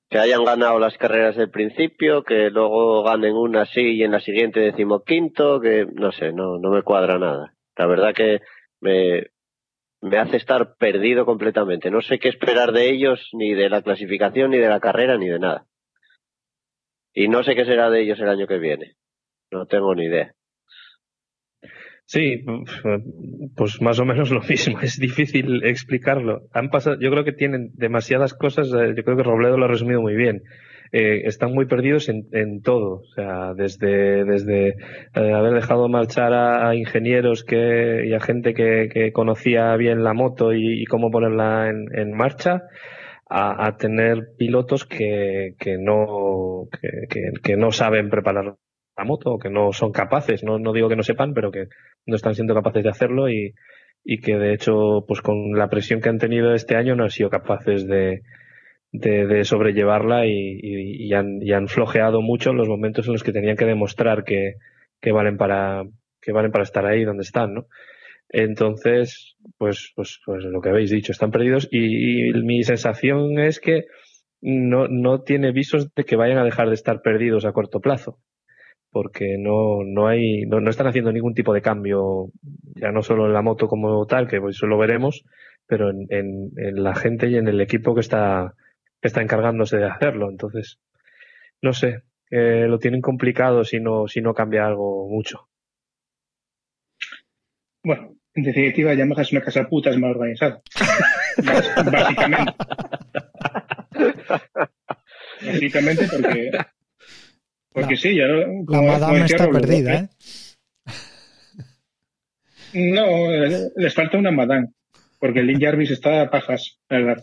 que hayan ganado las carreras del principio, que luego ganen una así y en la siguiente decimoquinto, que no sé, no, no me cuadra nada. La verdad que me, me hace estar perdido completamente. No sé qué esperar de ellos, ni de la clasificación, ni de la carrera, ni de nada. Y no sé qué será de ellos el año que viene. No tengo ni idea. Sí, pues más o menos lo mismo. Es difícil explicarlo. Han pasado, yo creo que tienen demasiadas cosas. Eh, yo creo que Robledo lo ha resumido muy bien. Eh, están muy perdidos en, en, todo. O sea, desde, desde eh, haber dejado marchar a, ingenieros que, y a gente que, que conocía bien la moto y, cómo ponerla en, en marcha, a, a, tener pilotos que, que no, que, que, no saben preparar la moto que no son capaces, no, no digo que no sepan, pero que no están siendo capaces de hacerlo y, y que de hecho, pues con la presión que han tenido este año no han sido capaces de, de, sobrellevarla y, y, han, y han flojeado mucho los momentos en los que tenían que demostrar que, que valen para que valen para estar ahí donde están, ¿no? Entonces, pues, pues, pues lo que habéis dicho, están perdidos y, y mi sensación es que no, no tiene visos de que vayan a dejar de estar perdidos a corto plazo porque no, no hay, no, no, están haciendo ningún tipo de cambio, ya no solo en la moto como tal, que eso lo veremos, pero en, en, en la gente y en el equipo que está, que está encargándose de hacerlo. Entonces, no sé, eh, lo tienen complicado si no, si no cambia algo mucho. Bueno, en definitiva, Yamaha es una casa puta, es mal organizada. Básicamente. Básicamente porque porque la, sí, ya. La madame está perdida, ¿eh? No, les falta una madame, porque el Link Jarvis está a pajas, ¿verdad?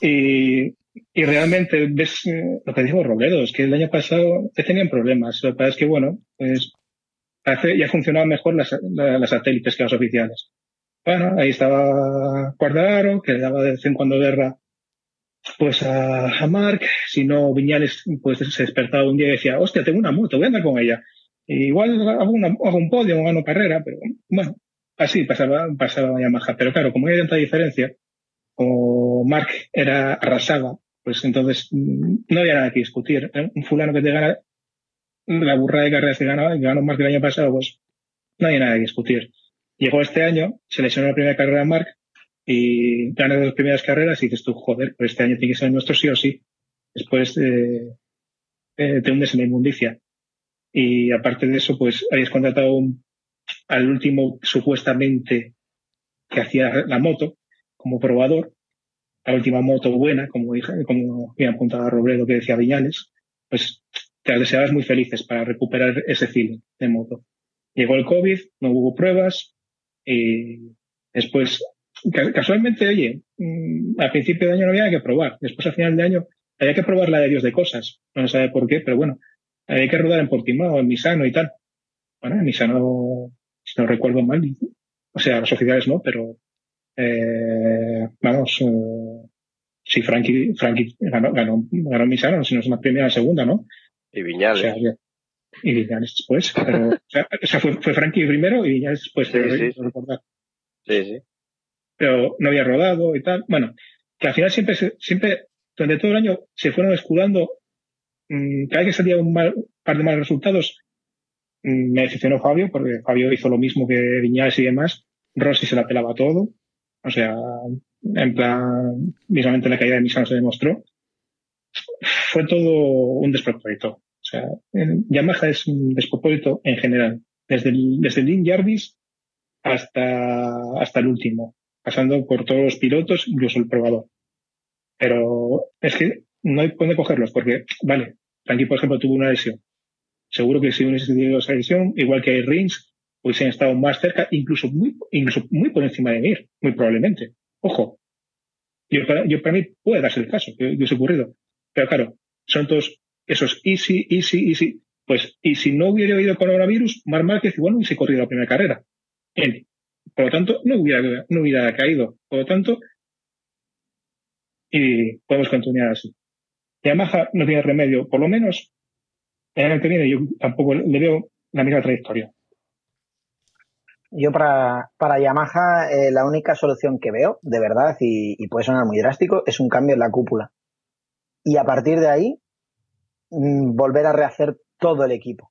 Y, y realmente ves lo que dijo Robledo, es que el año pasado ya tenían problemas. Lo que pasa es que, bueno, pues parece, ya funcionaban mejor las, las satélites que las oficiales. Bueno, ahí estaba Cuardaro, que le daba de vez en cuando guerra pues a, a Mark, si no Viñales pues se despertaba un día y decía, hostia, tengo una moto, voy a andar con ella. Y igual hago, una, hago un podio, gano carrera, pero bueno, así pasaba, pasaba Yamaha. Pero claro, como hay tanta diferencia, o Mark era arrasaba, pues entonces no había nada que discutir. ¿eh? Un fulano que te gana la burra de carreras que ganaba, que ganó más que el año pasado, pues no había nada que discutir. Llegó este año, se lesionó la primera carrera Mark, y ganas las primeras carreras y dices tú, joder, pues este año tiene que ser nuestro sí o sí. después eh, eh, te hundes en la inmundicia. Y aparte de eso, pues habías contratado al último supuestamente que hacía la moto como probador, la última moto buena, como como me apuntaba Robledo que decía Viñales, pues te las deseabas muy felices para recuperar ese feeling de moto. Llegó el COVID, no hubo pruebas, y después, casualmente, oye, mm, al principio de año no había que probar, después al final de año había que probar la de Dios de cosas, no sabe por qué, pero bueno, había que rodar en Portimao, en Misano y tal. Bueno, en Misano, si no recuerdo mal, o sea, los oficiales no, pero eh, vamos, eh, si Frankie, Frankie ganó, ganó, ganó Misano, si no es una primera o segunda, ¿no? Y O Viñales. sea, y Viñales después. Pero, o sea, fue, fue Frankie primero y Viñales después, Sí. No recordar. Sí, sí. Pero no había rodado y tal. Bueno, que al final siempre, siempre, durante todo el año, se fueron escudando. mm, cada vez que salía un mal, par de malos resultados, mm, me decepcionó Fabio, porque Fabio hizo lo mismo que Viñales y demás. Rossi se la pelaba todo. O sea, en plan, mismamente la caída de Misano se demostró. Fue todo un despropósito. O sea, Yamaha es un despropósito en general. Desde el, desde el Jarvis hasta, hasta el último. Pasando por todos los pilotos, incluso el probador. Pero es que no hay dónde cogerlos, porque, vale, Frankie, por ejemplo, tuvo una lesión. Seguro que si hubiese tenido esa lesión, igual que Rins, hubiesen estado más cerca, incluso muy, incluso muy por encima de Mir, muy probablemente. Ojo. Yo yo para mí puede darse el caso, que hubiese ocurrido. Pero claro, son todos esos easy, easy, easy. Pues, y si no hubiera habido coronavirus, Mar Márquez igual no hubiese corrido la primera carrera. Él. Por lo tanto, no hubiera, no hubiera caído. Por lo tanto, y podemos continuar así. Yamaha no tiene remedio, por lo menos el año que viene yo tampoco le veo la misma trayectoria. Yo para, para Yamaha eh, la única solución que veo, de verdad, y, y puede sonar muy drástico, es un cambio en la cúpula. Y a partir de ahí, mm, volver a rehacer todo el equipo.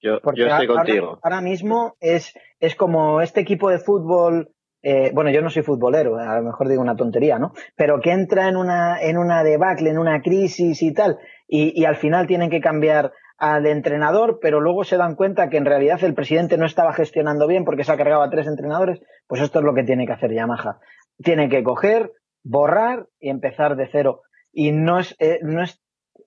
Yo, Porque yo estoy ahora, contigo. ahora mismo es, es como este equipo de fútbol, eh, bueno, yo no soy futbolero, a lo mejor digo una tontería, ¿no? Pero que entra en una, en una debacle, en una crisis y tal, y, al final tienen que cambiar al entrenador, pero luego se dan cuenta que en realidad el presidente no estaba gestionando bien porque se ha cargado a tres entrenadores, pues esto es lo que tiene que hacer Yamaha. Tiene que coger, borrar y empezar de cero. Y no es, eh, no es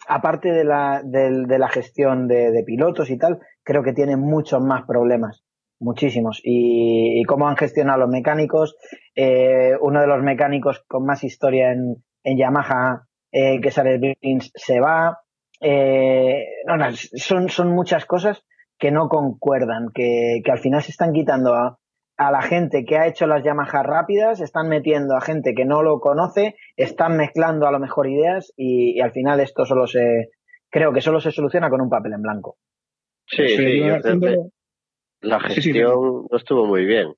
aparte de la, del- de la gestión de, de pilotos y tal, creo que tiene muchos más problemas, muchísimos. Y, y cómo han gestionado los mecánicos, eh, uno de los mecánicos con más historia en, en Yamaha, eh, que sale Brins, se va. Eh, no, no, son, son muchas cosas que no concuerdan, que, que al final se están quitando a, a la gente que ha hecho las Yamaha rápidas, están metiendo a gente que no lo conoce, están mezclando a lo mejor ideas y, y al final esto solo se, creo que solo se soluciona con un papel en blanco. Sí, sí, yo la Sí, sí, gestión no estuvo muy bien.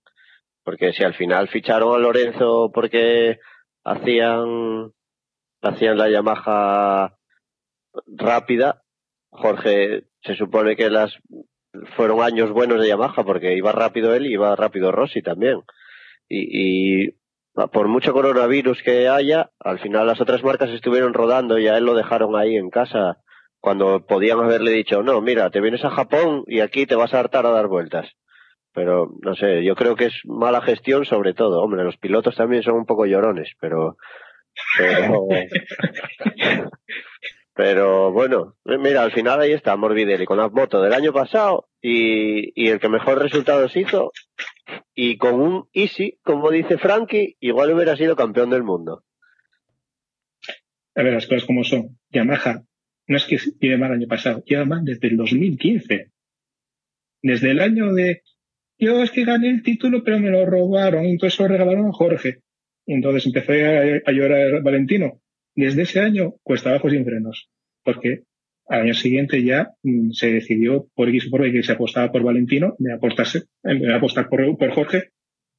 Porque si al final ficharon a Lorenzo porque hacían, hacían la Yamaha rápida, Jorge, se supone que las fueron años buenos de Yamaha porque iba rápido él y iba rápido Rossi también. Y, y por mucho coronavirus que haya, al final las otras marcas estuvieron rodando y a él lo dejaron ahí en casa cuando podían haberle dicho, no, mira, te vienes a Japón y aquí te vas a hartar a dar vueltas. Pero, no sé, yo creo que es mala gestión sobre todo. Hombre, los pilotos también son un poco llorones, pero... Pero, pero bueno, mira, al final ahí está Morbidelli con la moto del año pasado y, y el que mejor resultados hizo y con un Easy, como dice Frankie, igual hubiera sido campeón del mundo. A ver, las cosas como son. Yamaha no es que lleve mal año pasado, lleva mal desde el 2015. Desde el año de yo es que gané el título pero me lo robaron, entonces lo regalaron a Jorge. Entonces empecé a, a llorar Valentino. Desde ese año cuesta abajo sin frenos. Porque al año siguiente ya mm, se decidió por X por Y que se apostaba por Valentino, de apostarse, de apostar por, por Jorge,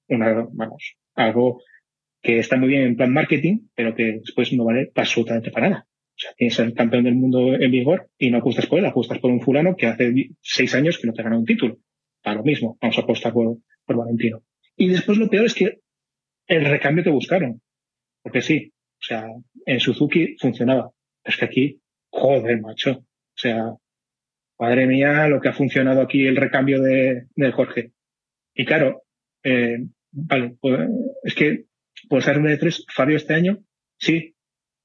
una, vamos, algo que está muy bien en plan marketing, pero que después no vale absolutamente para nada. O sea, tienes el campeón del mundo en vigor y no apuestas por él, apuestas por un fulano que hace seis años que no te gana un título. Para lo mismo, vamos a apostar por, por Valentino. Y después lo peor es que el recambio que buscaron. Porque sí, o sea, en Suzuki funcionaba. Es que aquí, joder, macho. O sea, madre mía, lo que ha funcionado aquí el recambio de, de Jorge. Y claro, eh, vale, pues, es que por ser de tres, Fabio este año, sí.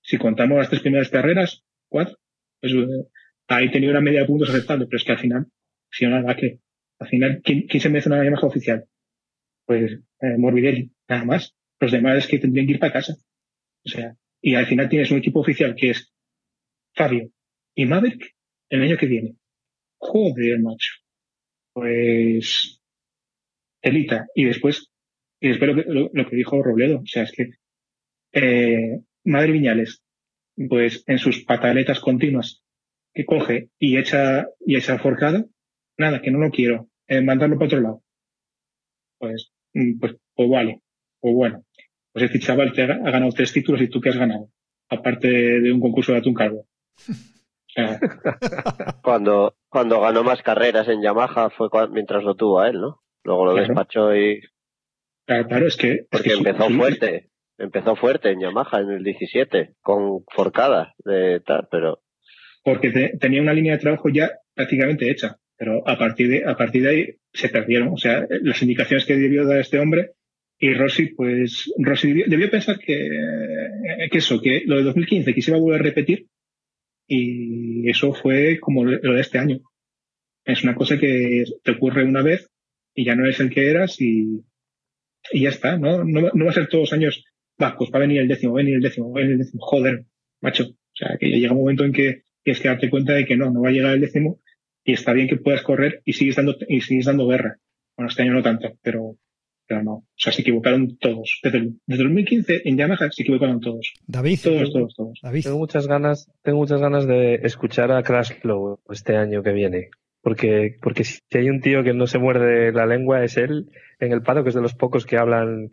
Si contamos las tres primeras carreras, cuatro, pues eh, ahí tenía una media de puntos aceptable, pero es que al final, si no nada que, al final, ¿quién, quién se merece una Yamaha oficial? Pues eh, Morbidelli, nada más. Los demás es que tendrían que ir para casa. O sea, y al final tienes un equipo oficial que es Fabio y Maverick el año que viene. Joder, macho. Pues Elita. Y después, y después lo que, lo, lo que dijo Robledo, o sea, es que eh, Madre Viñales, pues en sus pataletas continuas que coge y echa y echa forcada, nada, que no lo quiero, eh, mandarlo para otro lado. Pues, mm, pues, pues vale, pues bueno. Pues este chaval te ha, ha ganado tres títulos y tú qué has ganado, aparte de, de un concurso de atún calvo. O sea, Cuando, cuando ganó más carreras en Yamaha fue cua- mientras lo tuvo a él, ¿no? Luego lo Claro. despachó y... claro, claro, es que... es Porque que empezó su- fuerte. Empezó fuerte en Yamaha en el 17, con forcadas de tal, pero... porque te- tenía una línea de trabajo ya prácticamente hecha, pero a partir de a partir de ahí se perdieron, o sea, las indicaciones que debió dar este hombre y Rossi, pues Rossi debió, pensar que, que eso, que lo de 2015 que volver a repetir y eso fue como lo de este año. Es una cosa que te ocurre una vez y ya no eres el que eras y, y ya está, ¿no? No, no va a ser todos los años, va, pues va a venir el décimo, va a venir el décimo, va a venir el décimo, joder, macho. O sea, que ya llega un momento en que tienes que darte cuenta de que no, no va a llegar el décimo y está bien que puedas correr y sigues dando, y sigues dando guerra. Bueno, este año no tanto, pero, pero no. O sea, se equivocaron todos. Desde el, desde el 2015 en Yamaha se equivocaron todos. David, Todos, todos, todos. David. Tengo muchas ganas, tengo muchas ganas de escuchar a Crashflow este año que viene. Porque, porque si hay un tío que no se muerde la lengua es él en el pado, que es de los pocos que hablan,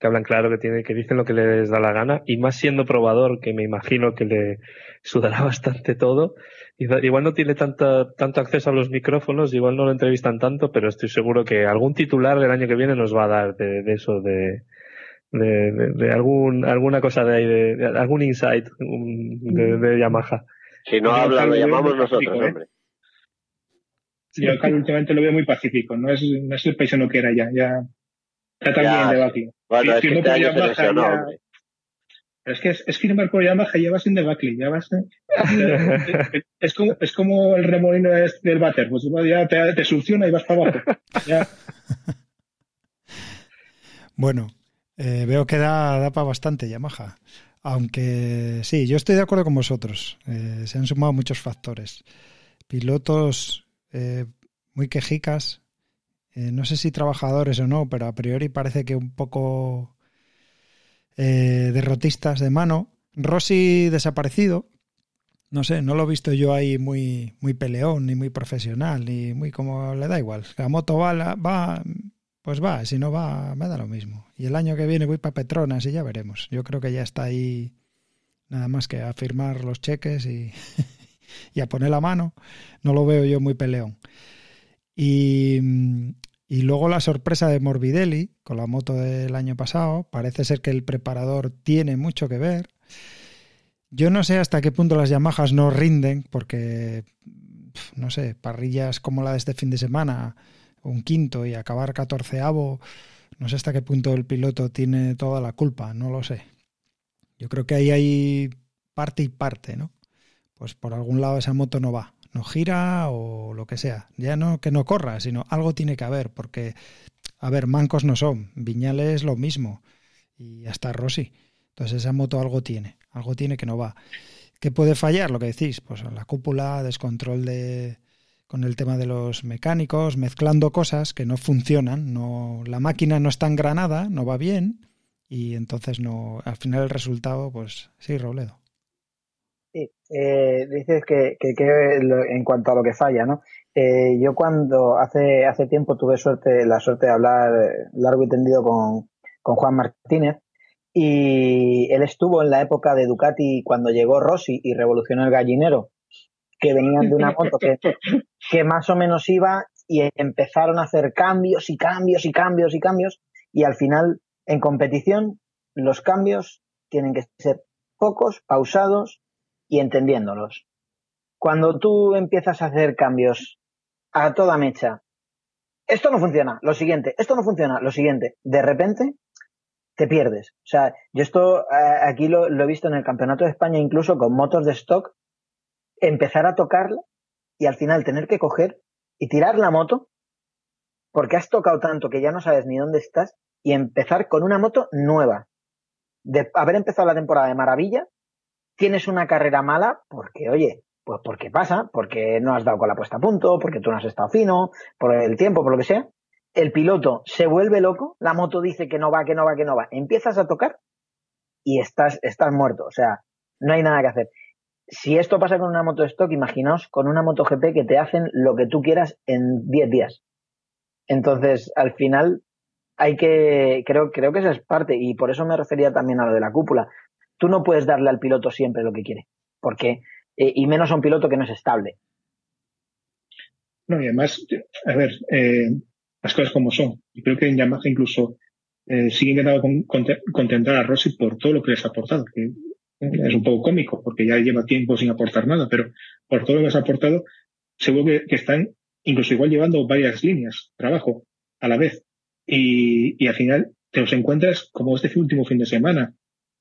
que hablan claro, que tiene, que dicen lo que les da la gana, y más siendo probador, que me imagino que le sudará bastante todo. Igual no tiene tanto, tanto acceso a los micrófonos, igual no lo entrevistan tanto, pero estoy seguro que algún titular el año que viene nos va a dar de, de eso, de, de, de- de algún, alguna cosa de ahí, de, de algún insight de, de Yamaha. Si no habla, lo llamamos nosotros, ¿eh? hombre. Yo acá últimamente lo veo muy pacífico, no es, no es el paisano que era ya, ya, ya también debacle. Bueno, es que este por año se Yamaha, lesionó, ya- hombre. Pero es que es, es firmar por Yamaha, ya vas en debacle, ya vas en- es como, es como el remolino de- del váter, pues ya te, te succiona y vas para abajo. Ya, Bueno, eh, veo que da, da para bastante Yamaha. Aunque sí, yo estoy de acuerdo con vosotros. Eh, se han sumado muchos factores. Pilotos eh, muy quejicas. Eh, no sé si trabajadores o no, pero a priori parece que un poco eh, derrotistas de mano. Rossi desaparecido. No sé, no lo he visto yo ahí muy, muy peleón, ni muy profesional, ni muy como le da igual. La moto va, la- va pues va, si no va, me da lo mismo. Y el año que viene voy para Petronas y ya veremos. Yo creo que ya está ahí nada más que a firmar los cheques y, y a poner la mano. No lo veo yo muy peleón. Y, luego la sorpresa de Morbidelli con la moto del año pasado. Parece ser que el preparador tiene mucho que ver. Yo no sé hasta qué punto las Yamahas no rinden, porque, no sé, parrillas como la de este fin de semana, un quinto y acabar catorceavo, no sé hasta qué punto el piloto tiene toda la culpa, no lo sé. Yo creo que ahí hay parte y parte, ¿no? Pues por algún lado esa moto no va, no gira o lo que sea. Ya no que no corra, sino algo tiene que haber, porque, a ver, mancos no son, Viñales lo mismo, y hasta Rossi. Entonces esa moto algo tiene, algo tiene que no va. ¿Qué puede fallar? Lo que decís, pues la cúpula, descontrol de con el tema de los mecánicos, mezclando cosas que no funcionan, no la máquina no está engranada, no va bien y entonces no al final el resultado pues sí, Robledo. Sí, eh, dices que, que, que en cuanto a lo que falla, ¿no? Eh, yo cuando hace, hace tiempo tuve suerte, la suerte de hablar largo y tendido con, con Juan Martínez y él estuvo en la época de Ducati cuando llegó Rossi y revolucionó el gallinero, que venían de una moto que, que más o menos iba y empezaron a hacer cambios y cambios y cambios y cambios y al final en competición los cambios tienen que ser pocos, pausados y entendiéndolos. Cuando tú empiezas a hacer cambios a toda mecha, esto no funciona, lo siguiente, esto no funciona, lo siguiente, de repente te pierdes. O sea, yo esto eh, aquí lo, lo he visto en el Campeonato de España, incluso con motos de stock, empezar a tocarla y al final tener que coger y tirar la moto porque has tocado tanto que ya no sabes ni dónde estás y empezar con una moto nueva. De haber empezado la temporada de maravilla, tienes una carrera mala porque, oye, pues porque pasa, porque no has dado con la puesta a punto, porque tú no has estado fino, por el tiempo, por lo que sea. El piloto se vuelve loco, la moto dice que no va, que no va, que no va. Empiezas a tocar y estás, estás muerto. O sea, no hay nada que hacer. Si esto pasa con una moto de stock, imaginaos con una moto GP que te hacen lo que tú quieras en 10 días. Entonces, al final, hay que, creo, creo que esa es parte, y por eso me refería también a lo de la cúpula. Tú no puedes darle al piloto siempre lo que quiere, porque, eh, y menos a un piloto que no es estable. No, y además, a ver, eh, las cosas como son. Y creo que en Yamaha incluso eh, sigue intentando con, conte- contentar a Rossi por todo lo que les ha aportado, que es un poco cómico, porque ya lleva tiempo sin aportar nada, pero por todo lo que les ha aportado, seguro que, están incluso igual llevando varias líneas de trabajo a la vez. Y al final te los encuentras como este último fin de semana,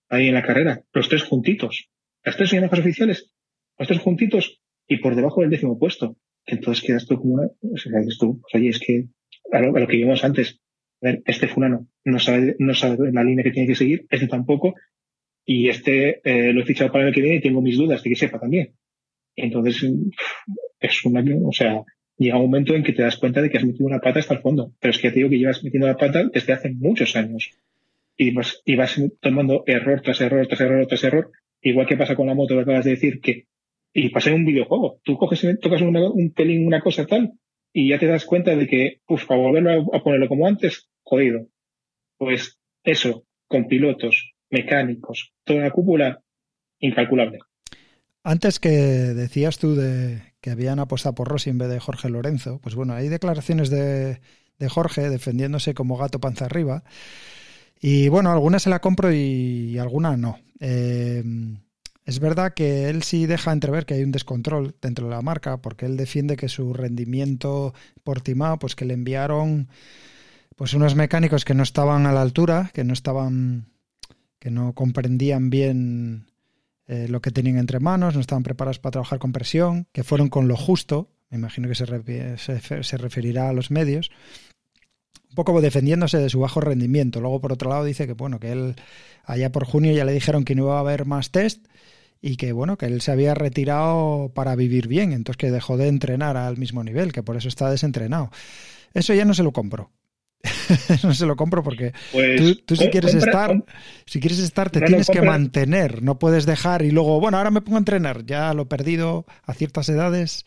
ahí en la carrera, los tres juntitos, las tres Yamahas oficiales, los tres juntitos y por debajo del décimo puesto. Entonces quedas tú como una, o sea, tú, pues, oye, es que a lo, a lo que vimos antes, a ver, este fulano no sabe, no sabe la línea que tiene que seguir, este tampoco, y este eh, lo he fichado para el que viene y tengo mis dudas de que sepa también. Entonces, es un año, o sea, llega un momento en que te das cuenta de que has metido una pata hasta el fondo. Pero es que te digo que llevas metiendo la pata desde hace muchos años. Y vas, tomando error tras error, tras error, tras error. Igual que pasa con la moto que acabas de decir, que, y pasa en un videojuego. Tú coges, tocas un pelín, una cosa tal, y ya te das cuenta de que, pues, para volverlo a, a ponerlo como antes, jodido. Pues eso, con pilotos, mecánicos, toda la cúpula, incalculable. Antes que decías tú de que habían apostado por Rossi en vez de Jorge Lorenzo, pues bueno, hay declaraciones de, de Jorge defendiéndose como gato panza arriba. Y bueno, algunas se la compro y, algunas no. Eh, es verdad que él sí deja entrever que hay un descontrol dentro de la marca, porque él defiende que su rendimiento por Timao, pues que le enviaron pues unos mecánicos que no estaban a la altura, que no estaban, que no comprendían bien eh, lo que tenían entre manos, no estaban preparados para trabajar con presión, que fueron con lo justo, me imagino que se, se, se referirá a los medios, un poco defendiéndose de su bajo rendimiento. Luego, por otro lado, dice que bueno, que él allá por junio ya le dijeron que no iba a haber más test y que bueno, que él se había retirado para vivir bien, entonces que dejó de entrenar al mismo nivel, que por eso está desentrenado. Eso ya no se lo compro. no se lo compro porque Pues, tú, tú si quieres compra- estar, si quieres estar, te No, tienes que mantener, no puedes dejar y luego, bueno, ahora me pongo a entrenar, ya lo he perdido a ciertas edades.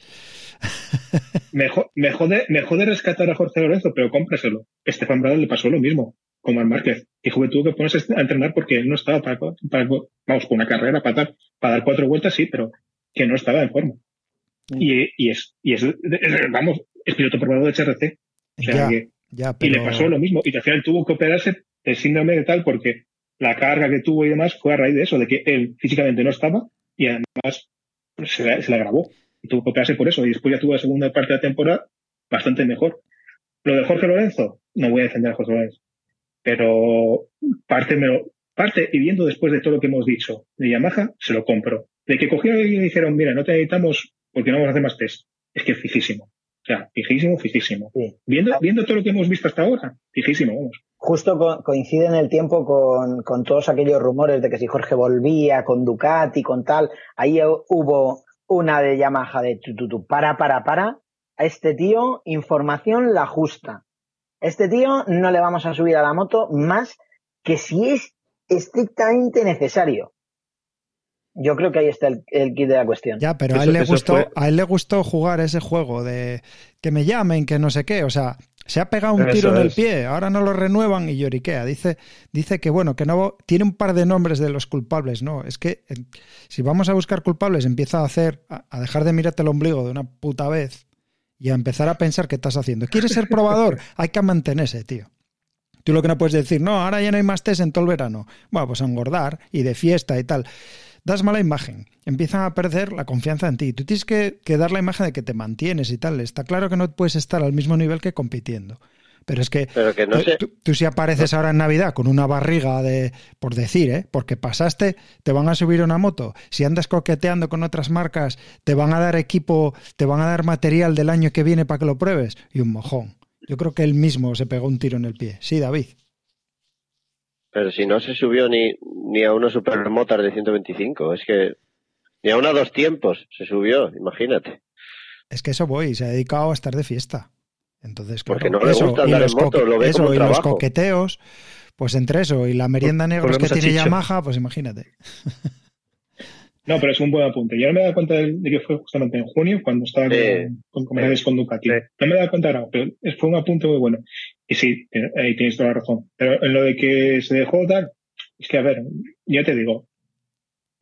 Me, jo- me jode, me jode rescatar a Jorge Lorenzo, pero cómpraselo. Estefan Bradal le pasó lo mismo con Marc Márquez. Dijo que tuvo que ponerse a entrenar porque él no estaba para, para- vamos, con una carrera para dar, para dar cuatro vueltas, sí, pero que no estaba en forma. Y, y es, y es, vamos, es piloto probado de HRC. O sea, Ya, que- ya, y le pasó lo mismo. Y al final tuvo que operarse el síndrome de tal porque la carga que tuvo y demás fue a raíz de eso, de que él físicamente no estaba y además pues, se, la, se la grabó. Y tuvo que operarse por eso. Y después ya tuvo la segunda parte de la temporada bastante mejor. Lo de Jorge Lorenzo, no voy a defender a Jorge Lorenzo. Pero parte, me lo- parte y viendo después de todo lo que hemos dicho de Yamaha, se lo compro. De que cogieron y dijeron, mira, no te necesitamos porque no vamos a hacer más test. Es que fijísimo. O sea, fijísimo, fijísimo. Sí. Viendo, viendo todo lo que hemos visto hasta ahora, fijísimo, vamos. Justo co- coincide en el tiempo con, con todos aquellos rumores de que si Jorge volvía con Ducati, con tal, ahí hu- hubo una de Yamaha de tu, tu, tu, para, para, para, a este tío información la justa. Este tío no le vamos a subir a la moto más que si es estrictamente necesario. Yo creo que ahí está el, el kit de la cuestión. Ya, pero a él le gustó, fue- a él le gustó jugar ese juego de que me llamen, que no sé qué, o sea, se ha pegado un Eso tiro en el es. pie, ahora no lo renuevan y lloriquea. Dice, dice que bueno, que no tiene un par de nombres de los culpables, no, es que eh, si vamos a buscar culpables, empieza a hacer a, a dejar de mirarte el ombligo de una puta vez y a empezar a pensar qué estás haciendo. ¿Quieres ser probador? Hay que mantenerse, tío. Tú lo que no puedes decir, no, ahora ya no hay más test en todo el verano. Bueno, pues a engordar y de fiesta y tal. Das mala imagen, empiezan a perder la confianza en ti. Tú tienes que, que dar la imagen de que te mantienes y tal. Está claro que no puedes estar al mismo nivel que compitiendo. Pero es que, Pero que no tú, sé. tú- tú si apareces ahora en Navidad con una barriga de, por decir, ¿eh? porque pasaste, te van a subir una moto. Si andas coqueteando con otras marcas, te van a dar equipo, te van a dar material del año que viene para que lo pruebes. Y un mojón. Yo creo que él mismo se pegó un tiro en el pie. Sí, David. Pero si no se subió ni, ni a una supermotar de 125, es que ni a una dos tiempos se subió, imagínate. Es que eso voy, se ha dedicado a estar de fiesta. Entonces, claro, Porque no le eso, gusta y andar los en moto, lo ve eso, como y los coqueteos, pues entre eso y la merienda negra que tiene Chicho. Yamaha, pues imagínate. No, pero es un buen apunte. Yo no me he dado cuenta de, que fue justamente en junio, cuando estaba con, con comerciales con Ducati. No me he dado cuenta ahora, pero fue un apunte muy bueno. Y sí, ahí tienes toda la razón. Pero en lo de que se dejó tal, es que a ver, ya te digo,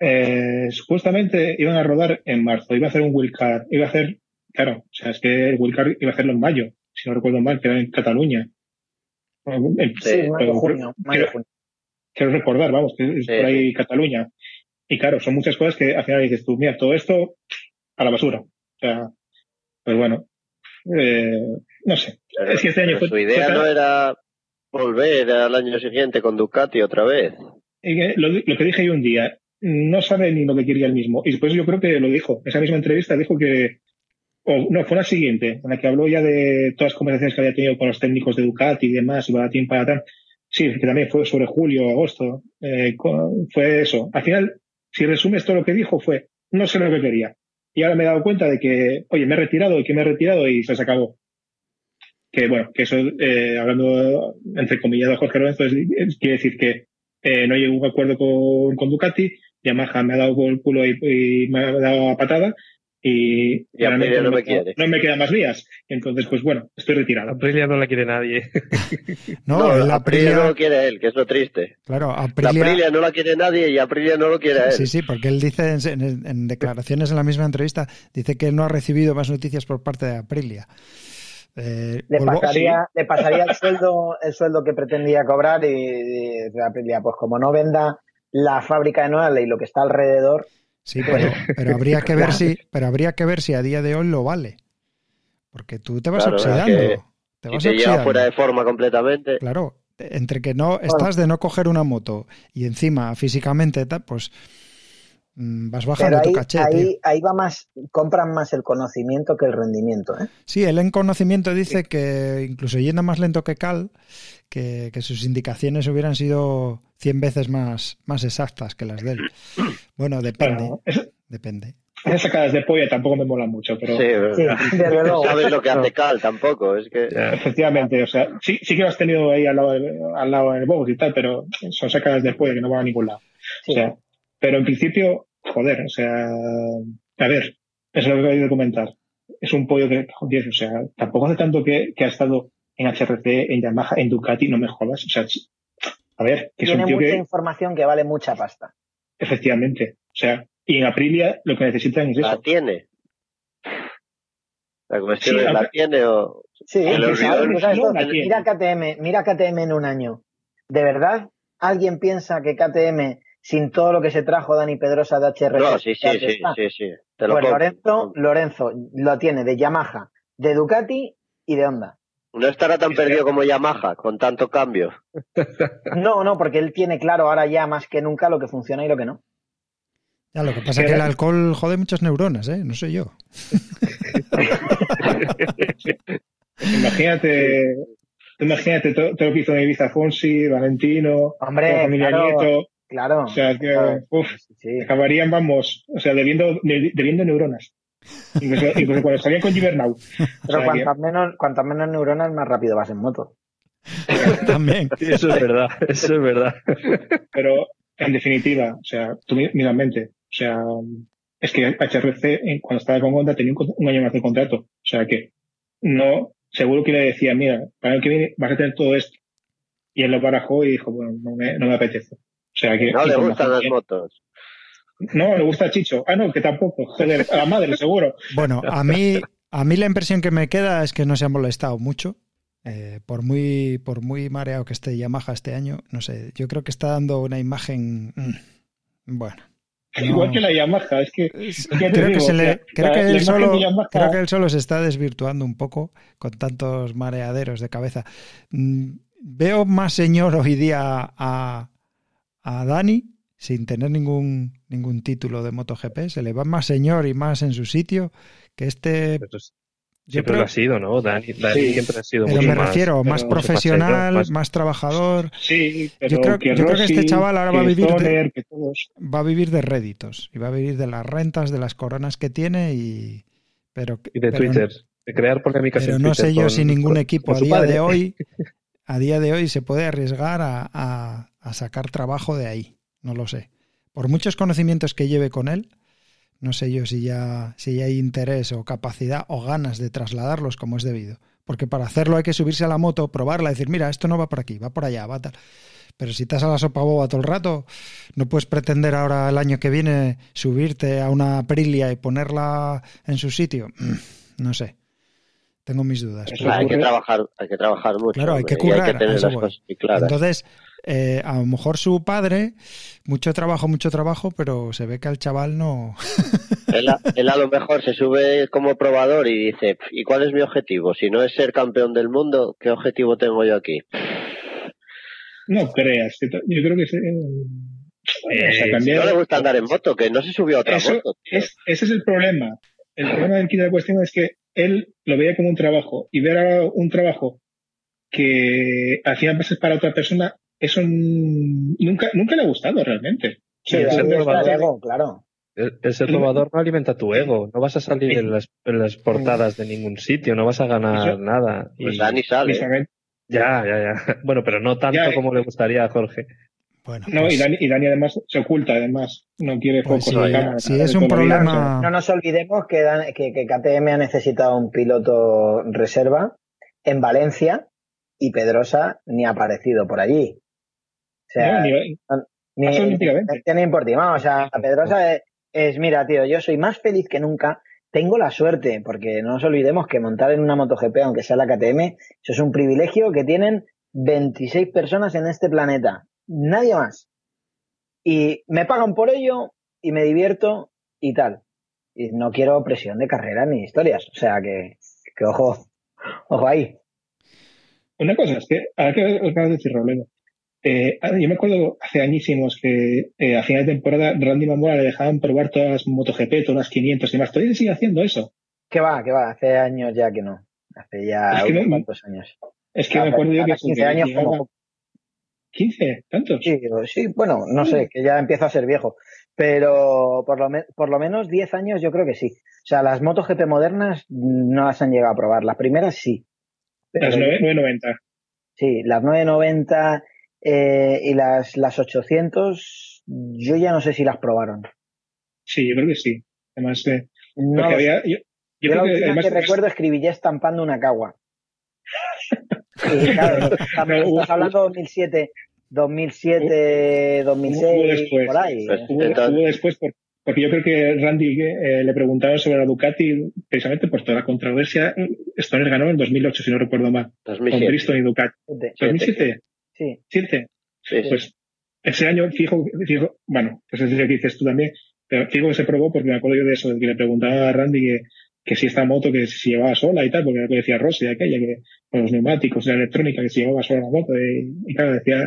eh, supuestamente iban a rodar en marzo, iba a hacer un wildcard, iba a hacer, claro, o sea, es que el wildcard iba a hacerlo en mayo, si no recuerdo mal, que era en Cataluña. Sí, mayo, junio, mayo, junio. quiero recordar, vamos, que es Sí, por ahí Cataluña. Y claro, son muchas cosas que al final dices tú, mira, todo esto a la basura. O sea, pues bueno, eh, no sé. Pero- Es que este año fue- su idea fue- no era volver al año siguiente con Ducati otra vez. Y lo, lo que dije yo un día, no sabe ni lo que quería él mismo. Y después yo creo que lo dijo. Esa misma entrevista dijo que, o no, fue la siguiente, en la que habló ya de todas las conversaciones que había tenido con los técnicos de Ducati y demás, y para ti, para atrás. Sí, que también fue sobre julio, agosto. eh, fue eso. Al final, si resumes todo lo que dijo, fue, no sé lo que quería. Y ahora me he dado cuenta de que, oye, me he retirado y que me he retirado y se acabó. Que bueno, que eso, eh, hablando entre comillas de Jorge Lorenzo, quiere decir que eh, no llego a un acuerdo con, con Ducati, Yamaha me ha dado por el culo y me ha dado a patada y, Y claramente Aprilia no me queda- quiere. no me quedan más vías. Entonces, pues bueno, estoy retirado. Aprilia no la quiere nadie. No, el Aprilia Aprilia, no lo quiere él, que es lo triste. claro, La Aprilia, Aprilia no la quiere nadie y Aprilia no lo quiere a él. Sí, sí, porque él dice en, en- en declaraciones en la misma entrevista, dice que él no ha recibido más noticias por parte de Aprilia. Eh, Le pasaría, le pasaría el sueldo, el sueldo que pretendía cobrar y, y Aprilia, pues como no venda la fábrica de Noale y lo que está alrededor, Sí, pero, pero habría que ver si, pero habría que ver si a día de hoy lo vale. Porque tú te vas Claro, es oxidando. que te Si vas te lleva oxidando. fuera de forma completamente. Claro, entre que no estás de no coger una moto y encima físicamente pues vas bajando pero tu tío. ahí, ahí va más, compran más el conocimiento que el rendimiento, ¿eh? Sí, él en conocimiento dice que incluso yendo más lento que Cal, que, que sus indicaciones hubieran sido 100 veces más, más exactas que las de él. Bueno, depende, Bueno, es- depende. esas sacadas de polla tampoco me molan mucho, pero Sí, Sí, desde no luego. sabes lo que hace Cal tampoco. Es que efectivamente, o sea, sí, sí que lo has tenido ahí al lado, del- al lado del box y tal, pero son sacadas de polla que no van a ningún lado. Sí. O sea, pero en principio, joder, o sea, a ver, es lo que acabo de comentar. Es un pollo que, joder, o sea, tampoco hace tanto que, que ha estado en HRC, en Yamaha, en Ducati, no me jodas. O sea, a ver, que es Tiene un tío mucha que, información que vale mucha pasta. efectivamente, o sea, y en Aprilia lo que necesitan es la eso. tiene. La cuestión Sí, es, a ¿la tiene o...? Sí, sabes, sabes la tiene. mira KTM, mira KTM en un año. ¿De verdad alguien piensa que KTM, sin todo lo que se trajo Dani Pedrosa de HR, No, sí, sí, sí, está? sí, sí. Te lo Pues. Lorenzo, Lorenzo lo tiene de Yamaha, de Ducati y de Honda. No estará tan perdido como Yamaha, con tanto cambio. No, no, porque él tiene claro ahora ya más que nunca lo que funciona y lo que no. Ya, lo que pasa es que el alcohol jode muchas neuronas, ¿eh? No sé yo. Imagínate, imagínate todo, todo lo que hizo en Ibiza Fonsi, Valentino, Hombre, la familia claro. Nieto. Claro. O sea, que, Claro. uf, Sí, sí. acabarían, vamos, o sea, debiendo, de- debiendo neuronas. Incluso, incluso cuando salían con Gibernau. O Pero que- cuantas menos, cuantas menos neuronas, más rápido vas en moto. También. Eso es verdad, eso es verdad. pero en definitiva, o sea, tú mi- mismamente, o sea, es que HRC en- cuando estaba con Honda tenía un año más de contrato. O sea que no, seguro que le decía, mira, para el que viene vas a tener todo esto. Y él lo barajó y dijo, bueno, no me, no me apetece. O sea que. No le gustan las motos. No, le gusta Chicho. Ah, no, que tampoco. Joder, a la madre, seguro. Bueno, a mí, a mí la impresión que me queda es que no se ha molestado mucho. Eh, por muy por muy mareado que esté Yamaha este año, no sé, yo creo que está dando una imagen mm, bueno. No. Igual que la Yamaha, es que, creo, que se le- creo que él solo, Yamaha- creo que él solo se está desvirtuando un poco con tantos mareaderos de cabeza. Mm, Veo más señor hoy día a, a Dani sin tener ningún, ningún título de MotoGP. Se le va más señor y más en su sitio que este. Pero siempre lo ha sido, ¿no? Dani, Dani Sí. siempre ha sido pero mucho me más. refiero, más profesional, más- más trabajador. Sí, pero Yo creo- yo creo que este chaval ahora va a que vivir de- Zoller, que todos. Va a vivir de réditos y va a vivir de las rentas, de las coronas que tiene y. Pero, Y de pero- Twitter. De crear polémicas Pero en no Twitter sé yo con- si ningún equipo a día padre. de hoy, a día de hoy se puede arriesgar a, a- a sacar trabajo de ahí. No lo sé. Por muchos conocimientos que lleve con él, no sé yo si ya, si ya hay interés o capacidad o ganas de trasladarlos como es debido. Porque para hacerlo hay que subirse a la moto, probarla, decir, mira, esto no va por aquí, va por allá, va tal. Pero si estás a la sopa boba todo el rato, no puedes pretender ahora el año que viene subirte a una Aprilia y ponerla en su sitio. No sé. Tengo mis dudas. Pero- hay que trabajar, hay que trabajar mucho. Claro, hay que y hay currar, que tener las cosas claras. Entonces, eh, a lo mejor su padre, mucho trabajo, mucho trabajo, pero se ve que al chaval no. Él, a- él a lo mejor se sube como probador y dice, ¿y cuál es mi objetivo? Si no es ser campeón del mundo, ¿qué objetivo tengo yo aquí? No creas, yo creo que se, eh, o sea, Eh, No le gusta andar en moto, que no se subió a otra Eso moto. es, ese es el problema. El problema del kit de la cuestión es que él lo veía como un trabajo y ver ahora un trabajo que hacía veces para otra persona, eso n- nunca, nunca le ha gustado realmente. O Sí, sea, el probador. ego, claro. El, el ser probador no alimenta tu ego. No vas a salir en las, en las portadas de ningún sitio, no vas a ganar Eso- nada. Y- Pues Dani sale. ya, ya, ya. Bueno, pero no tanto Ya, eh. como le gustaría a Jorge. Bueno, No, pues, y Dani, y Dani además se oculta, además, no quiere pues la cámara. si de es un problema. No nos olvidemos que, Dan- que, que KTM ha necesitado un piloto reserva en Valencia y Pedrosa ni ha aparecido por allí. Sea, no, ni- ni, ni. Vamos, o sea, Pedrosa es, es, mira, tío, yo soy más feliz que nunca. Tengo la suerte, porque no nos olvidemos que montar en una MotoGP, aunque sea la KTM, eso es un privilegio que tienen 26 personas en este planeta. Nadie más. Y me pagan por ello y me divierto y tal. Y no quiero presión de carrera ni historias. O sea que, que ojo, ojo ahí. Una cosa, es que, ahora que acabas de decir, Robledo, eh, yo me acuerdo hace añísimos que eh, a final de temporada Randy Mamola le dejaban probar todas las MotoGP, todas las 500 y demás. Todavía sigue haciendo eso. Que va, que va, hace años ya que no. Hace ya Es que unos no- cuantos años. Es que me acuerdo yo que cada 15 años como 15, ¿tantos? Sí, sí, bueno, no sé, que ya empieza a ser viejo. Pero por lo, me- por lo menos 10 años yo creo que sí. O sea, las motos GP modernas no las han llegado a probar. Las primeras sí. Pero Las 9- 990. Sí, las 990 eh, y las, las 800, yo ya no sé si las probaron. Sí, yo creo que sí. Además, eh, No, porque había, yo, yo yo la creo que además que recuerdo escribí ya estampando una cagua. Y claro, estamos, No, estás hablando 2007, 2007, hubo 2006, después. por ahí. Pues, hubo, Entonces- hubo después, por- porque yo creo que Randy eh, le preguntaron sobre la Ducati precisamente por toda la controversia. Stoner ganó en 2008, si no recuerdo mal, con 2007. Bristol y Ducati. ¿2007? Sí, ¿7? Sí, sí. Pues ese año, fijo, fijo bueno, pues es lo que dices tú también, pero fijo que se probó porque me acuerdo yo de eso, de que le preguntaba a Randy que, que si esta moto que si llevaba sola y tal, porque era lo que decía Rossi, aquella, que con los neumáticos, la electrónica, que si llevaba sola la moto, y, y claro, decía,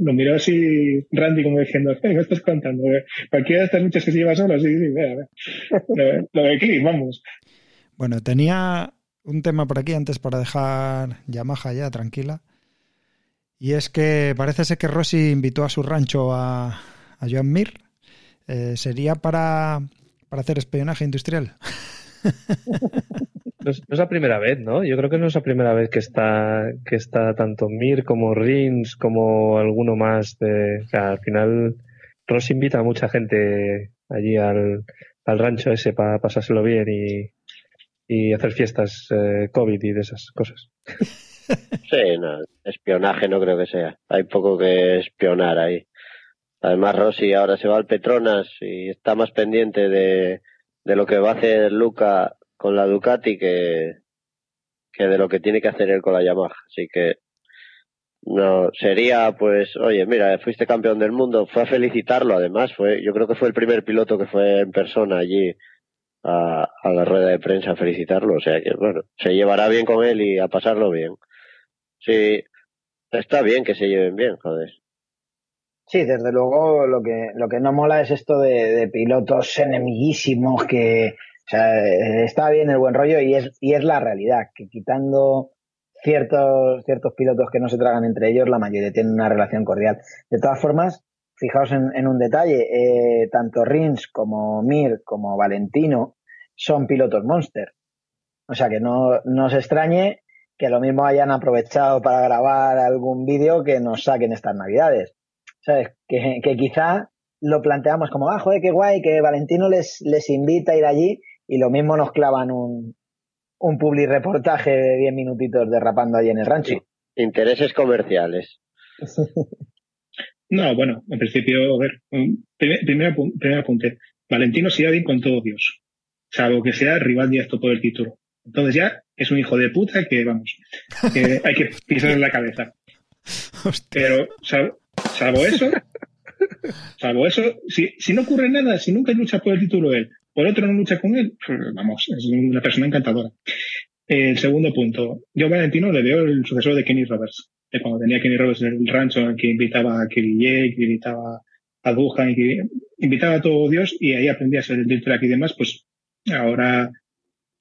lo miró así Randy como diciendo, ¿qué me estás contando? Cualquiera de estas muchas que se lleva sola, sí, sí, vea, vea. Lo, lo de aquí, vamos. Bueno, tenía un tema por aquí antes para dejar Yamaha ya tranquila. Y es que parece ser que Rossi invitó a su rancho a, a Joan Mir. Eh, ¿Sería para, para hacer espionaje industrial? No es, no es la primera vez, ¿no? Yo creo que no es la primera vez que está, que está tanto Mir como Rins como alguno más de. O sea, al final Ross invita a mucha gente allí al, al rancho ese para pasárselo bien y, y hacer fiestas eh, COVID y de esas cosas. Sí, no, espionaje no creo que sea. Hay poco que espionar ahí. Además, Rossi ahora se va al Petronas y está más pendiente de, de lo que va a hacer Luca con la Ducati que, que de lo que tiene que hacer él con la Yamaha. Así que No, sería pues, oye, mira, fuiste campeón del mundo, fue a felicitarlo además, fue, yo creo que fue el primer piloto que fue en persona allí a, a la rueda de prensa a felicitarlo, o sea que bueno, se llevará bien con él y a pasarlo bien. Sí, está bien que se lleven bien, joder. Sí, desde luego lo que, lo que no mola es esto de, pilotos enemiguísimos que, o sea, está bien el buen rollo y es, y es la realidad, que quitando ciertos, ciertos pilotos que no se tragan entre ellos, la mayoría tienen una relación cordial. De todas formas, fijaos en, en un detalle, eh, tanto Rins como Mir como Valentino son pilotos Monster. O sea que no, no os extrañe que lo mismo hayan aprovechado para grabar algún vídeo que nos saquen estas navidades. ¿Sabes? Que, que quizá lo planteamos como, ah, joder, qué guay, que Valentino les, les invita a ir allí y lo mismo nos clavan un, un public reportaje de 10 minutitos derrapando allí en el rancho. Intereses comerciales. No, bueno, en principio, a ver, un- primer, primer, primer apunte. Valentino bien con todo Dios, salvo que sea rival directo por el título. Entonces ya es un hijo de puta que, vamos, que hay que pisarle la cabeza. Hostia. Pero, sal- salvo eso, salvo eso, si, si no ocurre nada, si nunca lucha por el título él, por otro no lucha con él, vamos, es una persona encantadora. El segundo punto, yo a Valentino le veo el sucesor de Kenny Roberts, de cuando tenía Kenny Roberts en el rancho, que invitaba a Kirillé, que invitaba a Duhan, y que invitaba a todo Dios, y ahí aprendía a ser el director aquí y demás, pues ahora,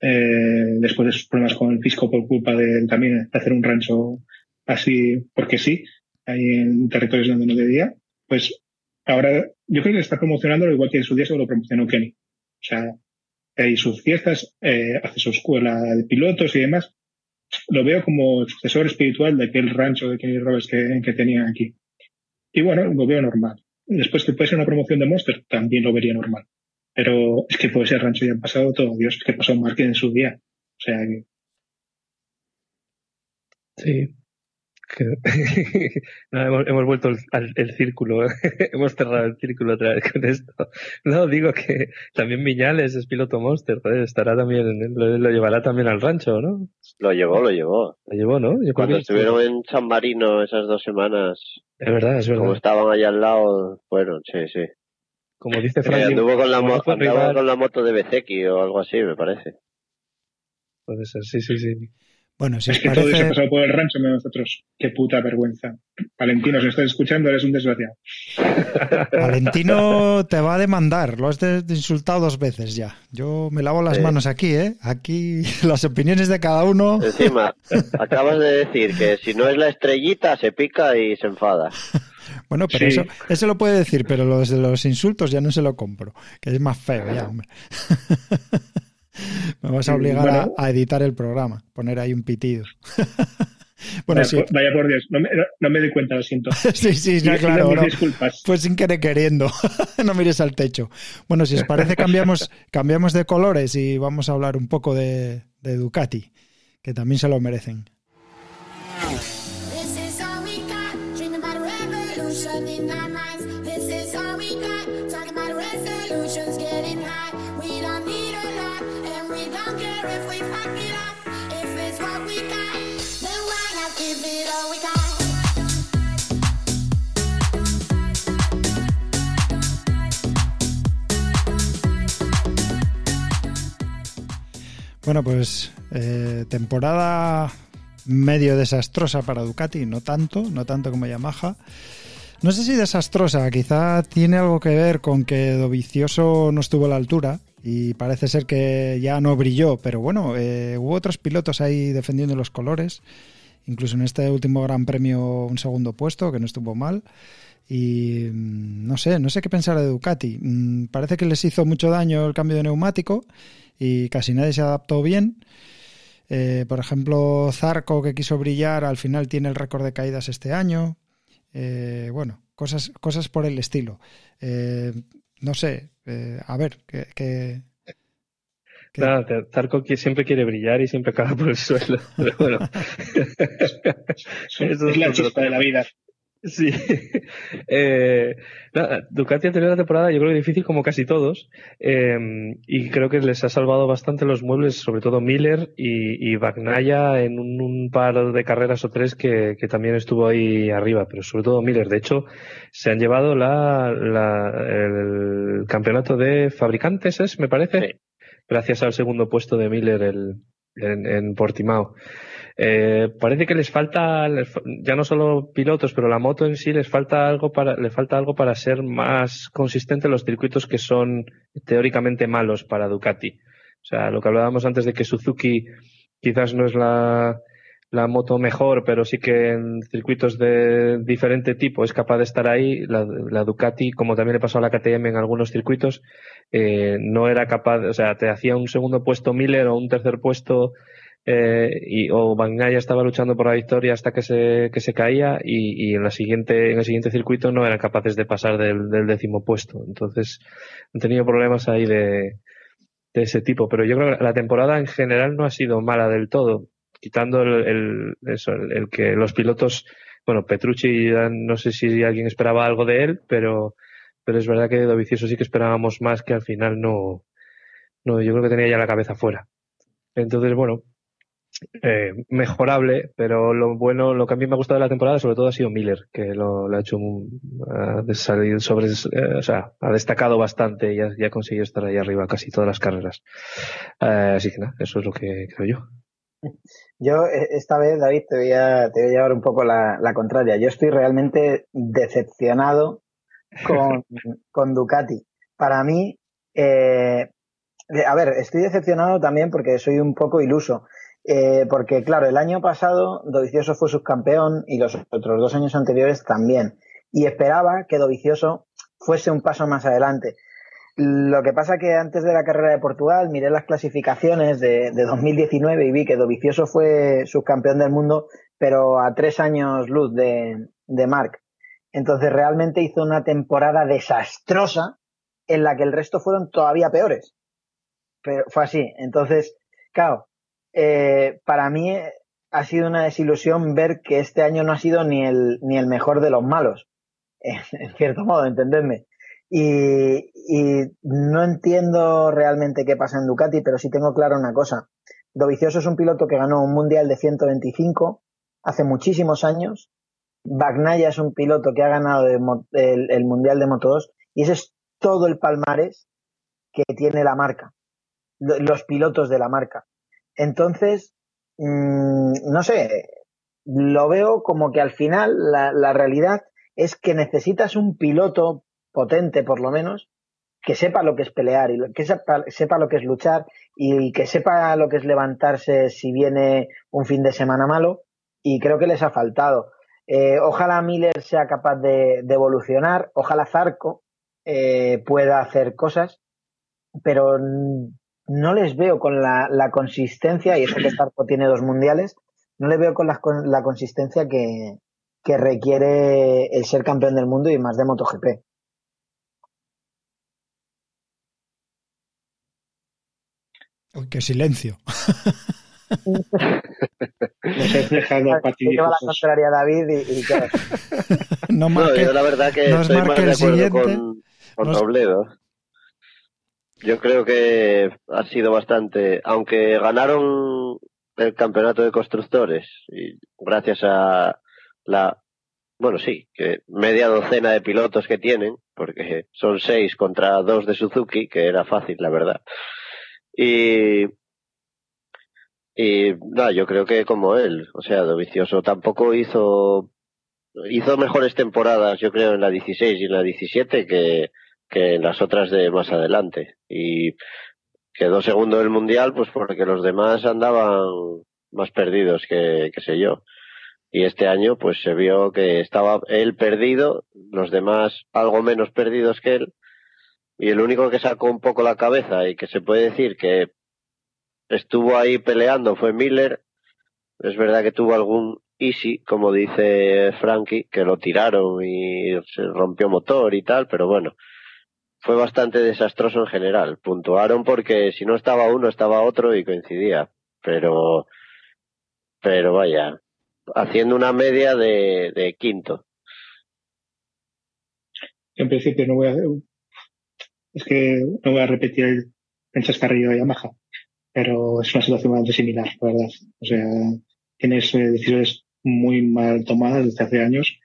eh, después de sus problemas con el fisco por culpa de también hacer un rancho así, porque sí, ahí en territorios donde no debía, pues ahora yo creo que está promocionándolo igual que en su día se lo promocionó Kenny. O sea, hay sus fiestas, eh, hace su escuela de pilotos y demás. Lo veo como sucesor espiritual de aquel rancho de Kenny Roberts que, que tenía aquí. Y bueno, lo veo normal. Después que puede ser una promoción de Monster, también lo vería normal. Pero es que puede ser rancho ya han pasado todo, Dios, es que pasó Marquez en su día. O sea que Sí. Que- no, hemos, hemos vuelto el, al- el círculo, hemos cerrado el círculo otra vez con esto. No, digo que también Viñales es piloto Monster, joder, estará también, lo, lo llevará también al rancho, ¿no? Lo llevó, lo llevó. Lo llevó, ¿no? Yo Cuando que- estuvieron en San Marino esas dos semanas, Es verdad, es como verdad. estaban allá al lado, fueron, sí, sí. Como dice Eh, Franklin, anduvo con la, como no mo- fue andaba rival, con la moto de Bezeki o algo así, me parece. puede ser, sí, sí, sí. Bueno, si es que todo eso pasado por el rancho de nosotros. Qué puta vergüenza. Valentino, si estás escuchando, eres un desgraciado. Valentino te va a demandar. Lo has de insultado dos veces ya. Yo me lavo las Sí. manos aquí, ¿eh? Aquí las opiniones de cada uno. Encima, acabas de decir que si no es la estrellita, se pica y se enfada. Bueno, pero Sí. eso, eso lo puede decir, pero los de los insultos ya no se lo compro, que es más feo ya, hombre. Me vas a Sí, obligar bueno. a, a editar el programa, poner ahí un pitido. bueno, vaya, sí, por, vaya por Dios, no me, no, no me doy cuenta, lo siento. sí, sí, ya, Pido claro, no. disculpas. Pues sin querer queriendo. no mires al techo. Bueno, si os parece, cambiamos, cambiamos de colores y vamos a hablar un poco de, de Ducati, que también se lo merecen. Bueno, pues eh, temporada medio desastrosa para Ducati, no tanto, no tanto como Yamaha. No sé si desastrosa, quizá tiene algo que ver con que Dovicioso no estuvo a la altura y parece ser que ya no brilló, pero bueno, eh, hubo otros pilotos ahí defendiendo los colores, incluso en este último Gran Premio un segundo puesto, que no estuvo mal. Y mm, no sé, no sé qué pensar de Ducati. Mm, Parece que les hizo mucho daño el cambio de neumático y casi nadie se adaptó bien. Eh, por ejemplo, Zarco, que quiso brillar, al final tiene el récord de caídas este año. Eh, bueno, cosas, cosas por el estilo. Eh, no sé, eh, a ver, que, que- Zarco qui- siempre quiere brillar y siempre acaba por el suelo. Pero bueno. Es la chispa de la vida. Sí. Eh, nada, Ducati ha tenido la temporada, yo creo que difícil como casi todos, eh, y creo que les ha salvado bastante los muebles, sobre todo Miller y, y Bagnaia en un, un par de carreras o tres que, que también estuvo ahí arriba, pero sobre todo Miller. De hecho, se han llevado la, la, el campeonato de fabricantes, ¿es? Me parece, Sí. Gracias al segundo puesto de Miller el, en, Portimao. Eh, parece que les falta, ya no solo pilotos, pero la moto en sí les falta algo para, le falta algo para ser más consistente en los circuitos que son teóricamente malos para Ducati. O sea, lo que hablábamos antes de que Suzuki quizás no es la, la moto mejor, pero sí que en circuitos de diferente tipo es capaz de estar ahí. La, Ducati, como también le pasó a la KTM en algunos circuitos, eh, no era capaz, o sea, te hacía un segundo puesto Miller o un tercer puesto eh, y, o Bagnaia estaba luchando por la victoria hasta que se, que se caía y, y en la siguiente, en el siguiente circuito no eran capaces de pasar del, del décimo puesto. Entonces han tenido problemas ahí de, de ese tipo. Pero yo creo que la temporada en general no ha sido mala del todo, quitando el, el, eso, el, que los pilotos, bueno, Petrucci, ya no sé si alguien esperaba algo de él, pero, pero es verdad que de Dovizioso sí que esperábamos más que al final no, no, yo creo que tenía ya la cabeza fuera. Entonces, bueno, eh, mejorable, pero lo bueno, lo que a mí me ha gustado de la temporada sobre todo ha sido Miller, que lo, lo ha hecho un, sobre, eh, o sea, ha destacado bastante y ha, y ha conseguido estar ahí arriba casi todas las carreras. Eh, así que nada, eso es lo que creo yo. Yo eh, esta vez, David, te voy a, te voy a llevar un poco la, la contraria. Yo estoy realmente decepcionado con, con Ducati. Para mí, eh, a ver, estoy decepcionado también porque soy un poco iluso. Eh, porque, claro, el año pasado Dovicioso fue subcampeón y los otros dos años anteriores también. Y esperaba que Dovicioso fuese un paso más adelante. Lo que pasa que antes de la carrera de Portugal miré las clasificaciones de, de 2019 y vi que Dovicioso fue subcampeón del mundo, pero a tres años luz de, de. Entonces realmente hizo una temporada desastrosa en la que el resto fueron todavía peores. Pero fue así. Entonces, claro, eh, para mí eh, ha sido una desilusión ver que este año no ha sido ni el, ni el mejor de los malos. En, en cierto modo, entendedme. Y, no entiendo realmente qué pasa en Ducati, pero sí tengo claro una cosa. Dovicioso es un piloto que ganó un mundial de 125 hace muchísimos años. Bagnaia es un piloto que ha ganado el, mundial de Moto 2 y ese es todo el palmarés que tiene la marca, lo- los pilotos de la marca. Entonces, mm, no sé, lo veo como que al final la realidad es que necesitas un piloto potente, por lo menos, que sepa lo que es pelear y que sepa, sepa lo que es luchar y que sepa lo que es levantarse si viene un fin de semana malo y creo que les ha faltado. Eh, ojalá Miller sea capaz de, evolucionar, ojalá Zarco eh, pueda hacer cosas, pero no les veo con la, consistencia, y eso que Zarco tiene dos mundiales, no le veo con la, con la consistencia que, que requiere el ser campeón del mundo y más de MotoGP. Uy, qué silencio. Nos he dejado Lleva la contraria a David y, y claro, No No, yo la verdad que nos estoy más de el acuerdo siguiente. con, con Robledo. Yo creo que ha sido bastante, aunque ganaron el campeonato de constructores y gracias a la, bueno sí, que media docena de pilotos que tienen, porque son seis contra dos de Suzuki, que era fácil, la verdad. Y nada, yo creo que como él, o sea, Dovicioso tampoco hizo hizo mejores temporadas, yo creo, en la 16 y en la 17 que, que en las otras de más adelante. Y quedó segundo del mundial, pues porque los demás andaban más perdidos que, que sé yo. Y este año, pues se vio que estaba él perdido, los demás algo menos perdidos que él. Y el único que sacó un poco la cabeza y que se puede decir que estuvo ahí peleando fue Miller. Es verdad que tuvo algún easy, como dice Frankie, que lo tiraron y se rompió motor y tal, pero bueno, fue bastante desastroso en general. Puntuaron porque si no estaba uno, estaba otro y coincidía. Pero, pero vaya, haciendo una media de, de quinto. en principio no voy a es que no voy a repetir el, el chascarrillo de Yamaha, pero es una situación bastante similar, la verdad. O sea, tienes eh, decisiones muy mal tomadas desde hace años,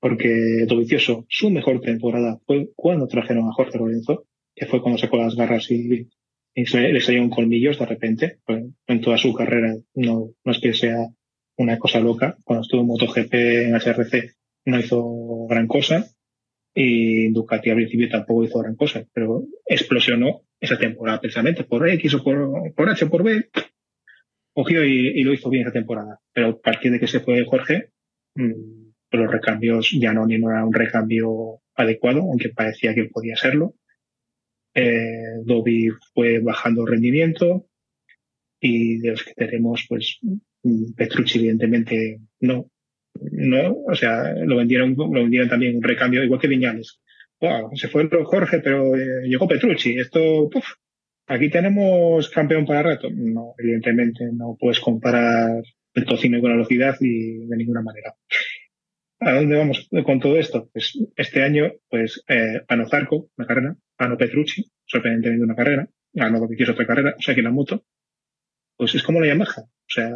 porque Dovizioso, su mejor temporada fue cuando trajeron a Jorge Lorenzo, que fue cuando sacó las garras y, y le salieron colmillos de repente. Pues, en toda su carrera no, no es que sea una cosa loca. Cuando estuvo en MotoGP en HRC no hizo gran cosa y Ducati al principio tampoco hizo gran cosa, pero explosionó esa temporada precisamente por X o por, por H o por B. Cogió y, lo hizo bien esa temporada. Pero a partir de que se fue Jorge, mmm, los recambios ya no, ni no era un recambio adecuado, aunque parecía que podía serlo. Eh, fue bajando rendimiento y de los que tenemos, pues mm, Petrucci evidentemente no, no, o sea, lo vendieron, lo vendieron también un recambio igual que Viñales. Wow, se fue Jorge, pero eh, llegó Petrucci. Esto, puf, aquí tenemos campeón para rato. No, evidentemente no puedes comparar el tocino con la velocidad y de ninguna manera. ¿A dónde vamos con todo esto? Pues este año, pues, eh, ganó Zarco, una carrera, ganó Petrucci, sorprendentemente una carrera, ganó Dovizioso otra carrera, o sea que la moto, pues es como la Yamaha, o sea,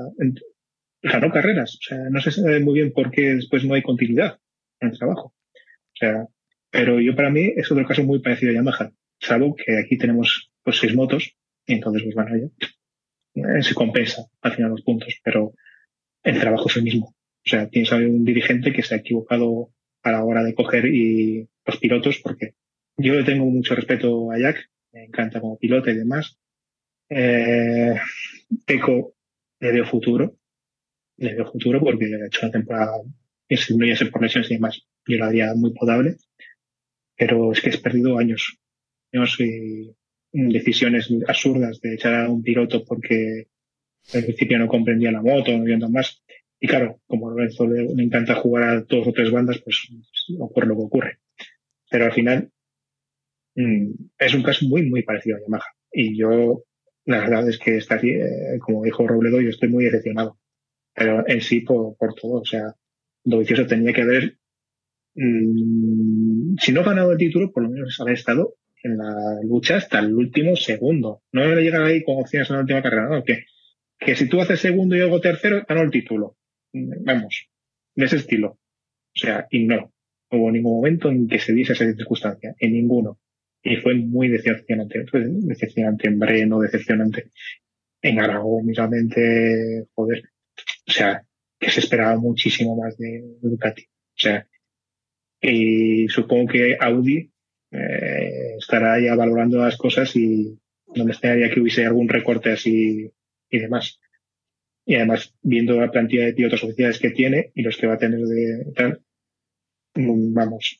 ganó carreras, o sea, no se sabe muy bien por qué después no hay continuidad en el trabajo. O sea, pero yo para mí es otro caso muy parecido a Yamaha, salvo que aquí tenemos pues seis motos, y entonces pues bueno, ya, eh, se compensa al final los puntos, pero el trabajo es el mismo. O sea, tienes ahí un dirigente que se ha equivocado a la hora de coger y los pilotos, porque yo le tengo mucho respeto a Jack, me encanta como piloto y demás. Eh, Peco le veo futuro, le veo futuro porque ha hecho una temporada, si no ya por lesiones y demás, yo la haría muy potable, pero es que has perdido años, años y decisiones absurdas de echar a un piloto porque al principio no comprendía la moto, no nada más. Y claro, como a Lorenzo le, le encanta jugar a dos o tres bandas, pues ocurre lo que ocurre. Pero al final mm, es un caso muy, muy parecido a Yamaha. Y yo, la verdad es que está aquí, eh, como dijo Robledo, yo estoy muy decepcionado. Pero en sí por, todo. O sea, Dovizioso tenía que haber, mm, si no ganado el título, por lo menos haber estado en la lucha hasta el último segundo. No era llegar ahí con opciones en la última carrera, no, que, que si tú haces segundo y luego tercero, ganó el título. Vamos, de ese estilo. O sea, y no. Hubo ningún momento en que se diese esa circunstancia, en ninguno. Y fue muy decepcionante. Fue decepcionante en Breno, decepcionante en Aragón, mismamente, joder. O sea, que se esperaba muchísimo más de Ducati. O sea, y supongo que Audi eh, estará ya valorando las cosas y no me extrañaría que hubiese algún recorte así y demás. Y además, viendo la plantilla de pilotos oficiales que tiene y los que va a tener de tal, mm, vamos.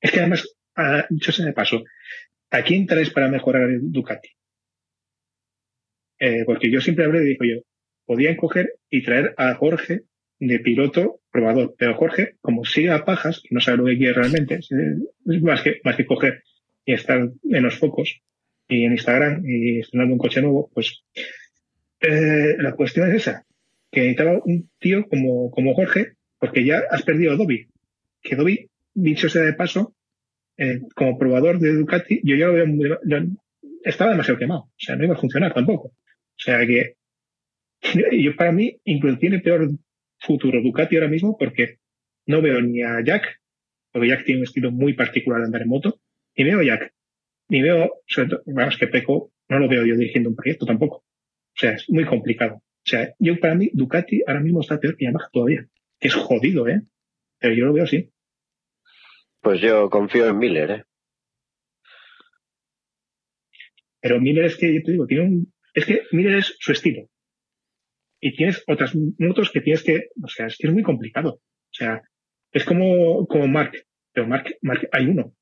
Es que además, ah, dicho sea de paso, ¿a quién traes para mejorar el Ducati? Eh, porque yo siempre hablé, digo yo, podían coger y traer a Jorge de piloto probador, pero Jorge, como sigue a pajas, no sabe lo que quiere realmente, más que, más que coger y estar en los focos y en Instagram y estrenando un coche nuevo, pues eh, la cuestión es esa, que necesitaba un tío como, como Jorge, porque ya has perdido a Dobby, que Dobby, dicho sea de paso, eh, como probador de Ducati, yo ya lo veo estaba demasiado quemado, o sea, no iba a funcionar tampoco. O sea que, yo para mí, incluso tiene peor futuro Ducati ahora mismo porque no veo ni a Jack, porque Jack tiene un estilo muy particular de andar en moto, ni veo a Jack, ni veo, sobre todo, vamos, que Peco no lo veo yo dirigiendo un proyecto tampoco. O sea, es muy complicado. O sea, yo para mí Ducati ahora mismo está peor que Yamaha todavía. Que es jodido, ¿eh? Pero yo lo veo así. Pues yo confío en Miller, ¿eh? Pero Miller es que, yo te digo, tiene un, es que Miller es su estilo. Y tienes otras motos que tienes que, o sea, es que es muy complicado. O sea, es como, como Mark. Pero Mark, Mark hay uno.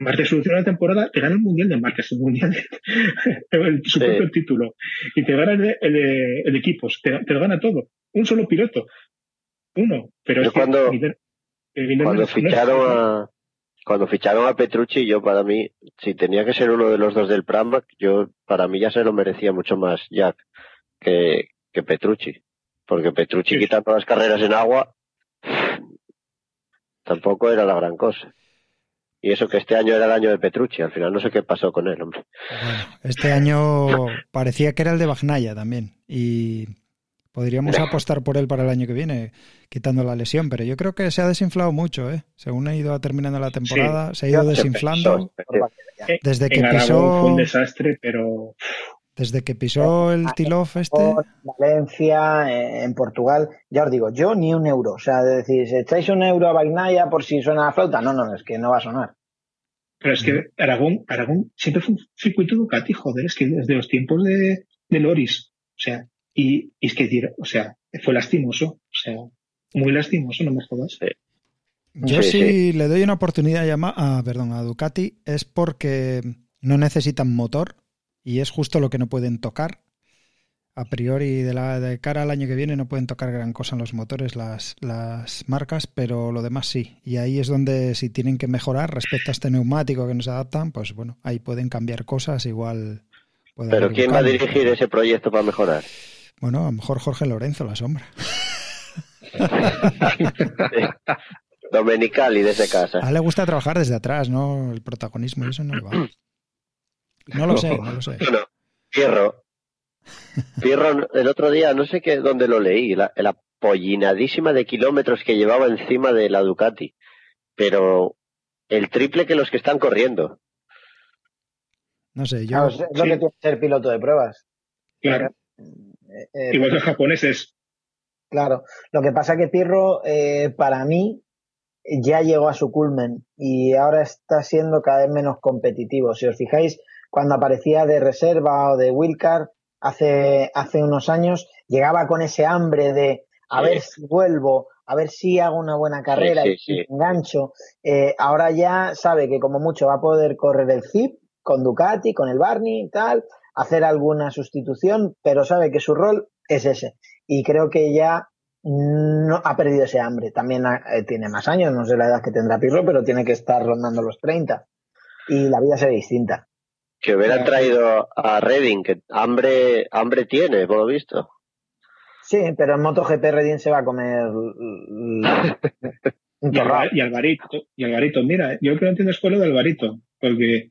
Mark te soluciona la temporada, te gana el mundial de marcas, el mundial, el, su Sí. propio título. Y te gana el de, el de- el de equipos, te, te lo gana todo. Un solo piloto. Uno. Pero Yo es que cuando- eh, no Cuando es- no es- ficharon a cuando ficharon a Petrucci, yo para mí, si tenía que ser uno de los dos del Pramac, yo para mí ya se lo merecía mucho más Jack que, que Petrucci. Porque Petrucci Sí. quitando las carreras en agua, tampoco era la gran cosa. Y eso que este año era el año de Petrucci, al final no sé qué pasó con él, hombre. Bueno, este año parecía que era el de Bagnaya también. Y podríamos apostar por él para el año que viene, quitando la lesión. Pero yo creo que se ha desinflado mucho, ¿eh? Según ha ido terminando la temporada, se ha ido desinflando. Desde que en Aragón fue un desastre, pero desde que pisó el Tilof este. Valencia, eh, en Portugal, ya os digo, yo ni un euro. O sea, de decir, si echáis un euro a Bagnaya por si suena la flauta, no, no, es que no va a sonar. Pero es que Aragón, Aragón siempre fue un circuito Ducati, joder, es que desde los tiempos de, de Loris, o sea, y, y es que, o sea, fue lastimoso, o sea, muy lastimoso, no me jodas. Yo Sí, sí, le doy una oportunidad a, Yama- a, perdón, a Ducati es porque no necesitan motor y es justo lo que no pueden tocar. A priori, de, la, de cara al año que viene, no pueden tocar gran cosa en los motores las, las marcas, pero lo demás sí. Y ahí es donde, si tienen que mejorar respecto a este neumático que nos adaptan, pues bueno, ahí pueden cambiar cosas. Igual. puede Pero ¿quién va a dirigir ese proyecto para mejorar? Bueno, a lo mejor Jorge Lorenzo, la sombra. Domenicali de ese casa. A él le gusta trabajar desde atrás, ¿no? El protagonismo y eso no le va. No lo sé, no lo sé. Bueno, Fierro. Fierro, el otro día, no sé qué, dónde lo leí, la, la pollinadísima de kilómetros que llevaba encima de la Ducati. Pero el triple que los que están corriendo. No sé, yo. Claro, es lo sí. que tiene que ser piloto de pruebas. Claro, Eh, eh, igual que los japoneses. Claro, lo que pasa que Pirro, eh, para mí, ya llegó a su culmen y ahora está siendo cada vez menos competitivo. Si os fijáis, cuando aparecía de reserva o de wildcard hace, hace unos años, llegaba con ese hambre de a Sí. ver si vuelvo, a ver si hago una buena carrera sí, y sí. engancho. Eh, ahora ya sabe que como mucho va a poder correr el Zip con Ducati, con el Barney y tal, hacer alguna sustitución, pero sabe que su rol es ese. Y creo que ya no ha perdido ese hambre. También ha- eh, tiene más años, no sé la edad que tendrá Pirro, pero tiene que estar rondando los 30. Y la vida se ve distinta. Que hubieran Claro. traído a Redding, que hambre, hambre tiene, por lo visto. Sí, pero en MotoGP Redin se va a comer un Y, Alvarito, y Alvarito, mira, yo lo que no entiendo es cuál es lo de Alvarito, porque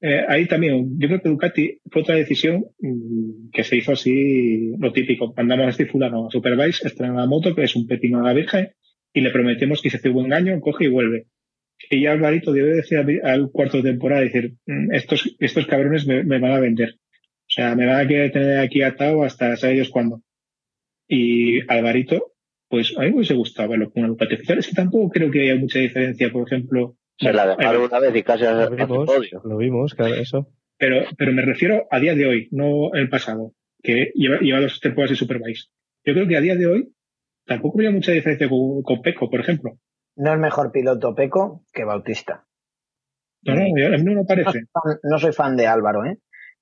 eh, ahí también, yo creo que Ducati fue otra decisión mm, que se hizo así, lo típico, mandamos a este fulano a Superbike, estrena la moto, que es un pepino a la virgen, y le prometemos que si hace buen año, coge y vuelve. Y ya Alvarito debe decir al, cuarto de temporada, decir, "Mm, estos, estos cabrones me, me van a vender. O sea, me van a querer tener aquí atado hasta saber ellos cuándo. Y Alvarito, pues a mí me hubiese gustado verlo con una Ducati oficial. Es que tampoco creo que haya mucha diferencia, por ejemplo. Se la dejaron una vez y casi Lo vimos, podio. lo vimos, claro, eso. pero, pero me refiero a día de hoy, no el pasado, que lleva, lleva dos temporadas de Superbike. Yo creo que a día de hoy tampoco había mucha diferencia con, con Peco, por ejemplo. No es mejor piloto Peco que Bautista. No, no, a mí no me parece. Fan- No soy fan de Álvaro, ¿eh?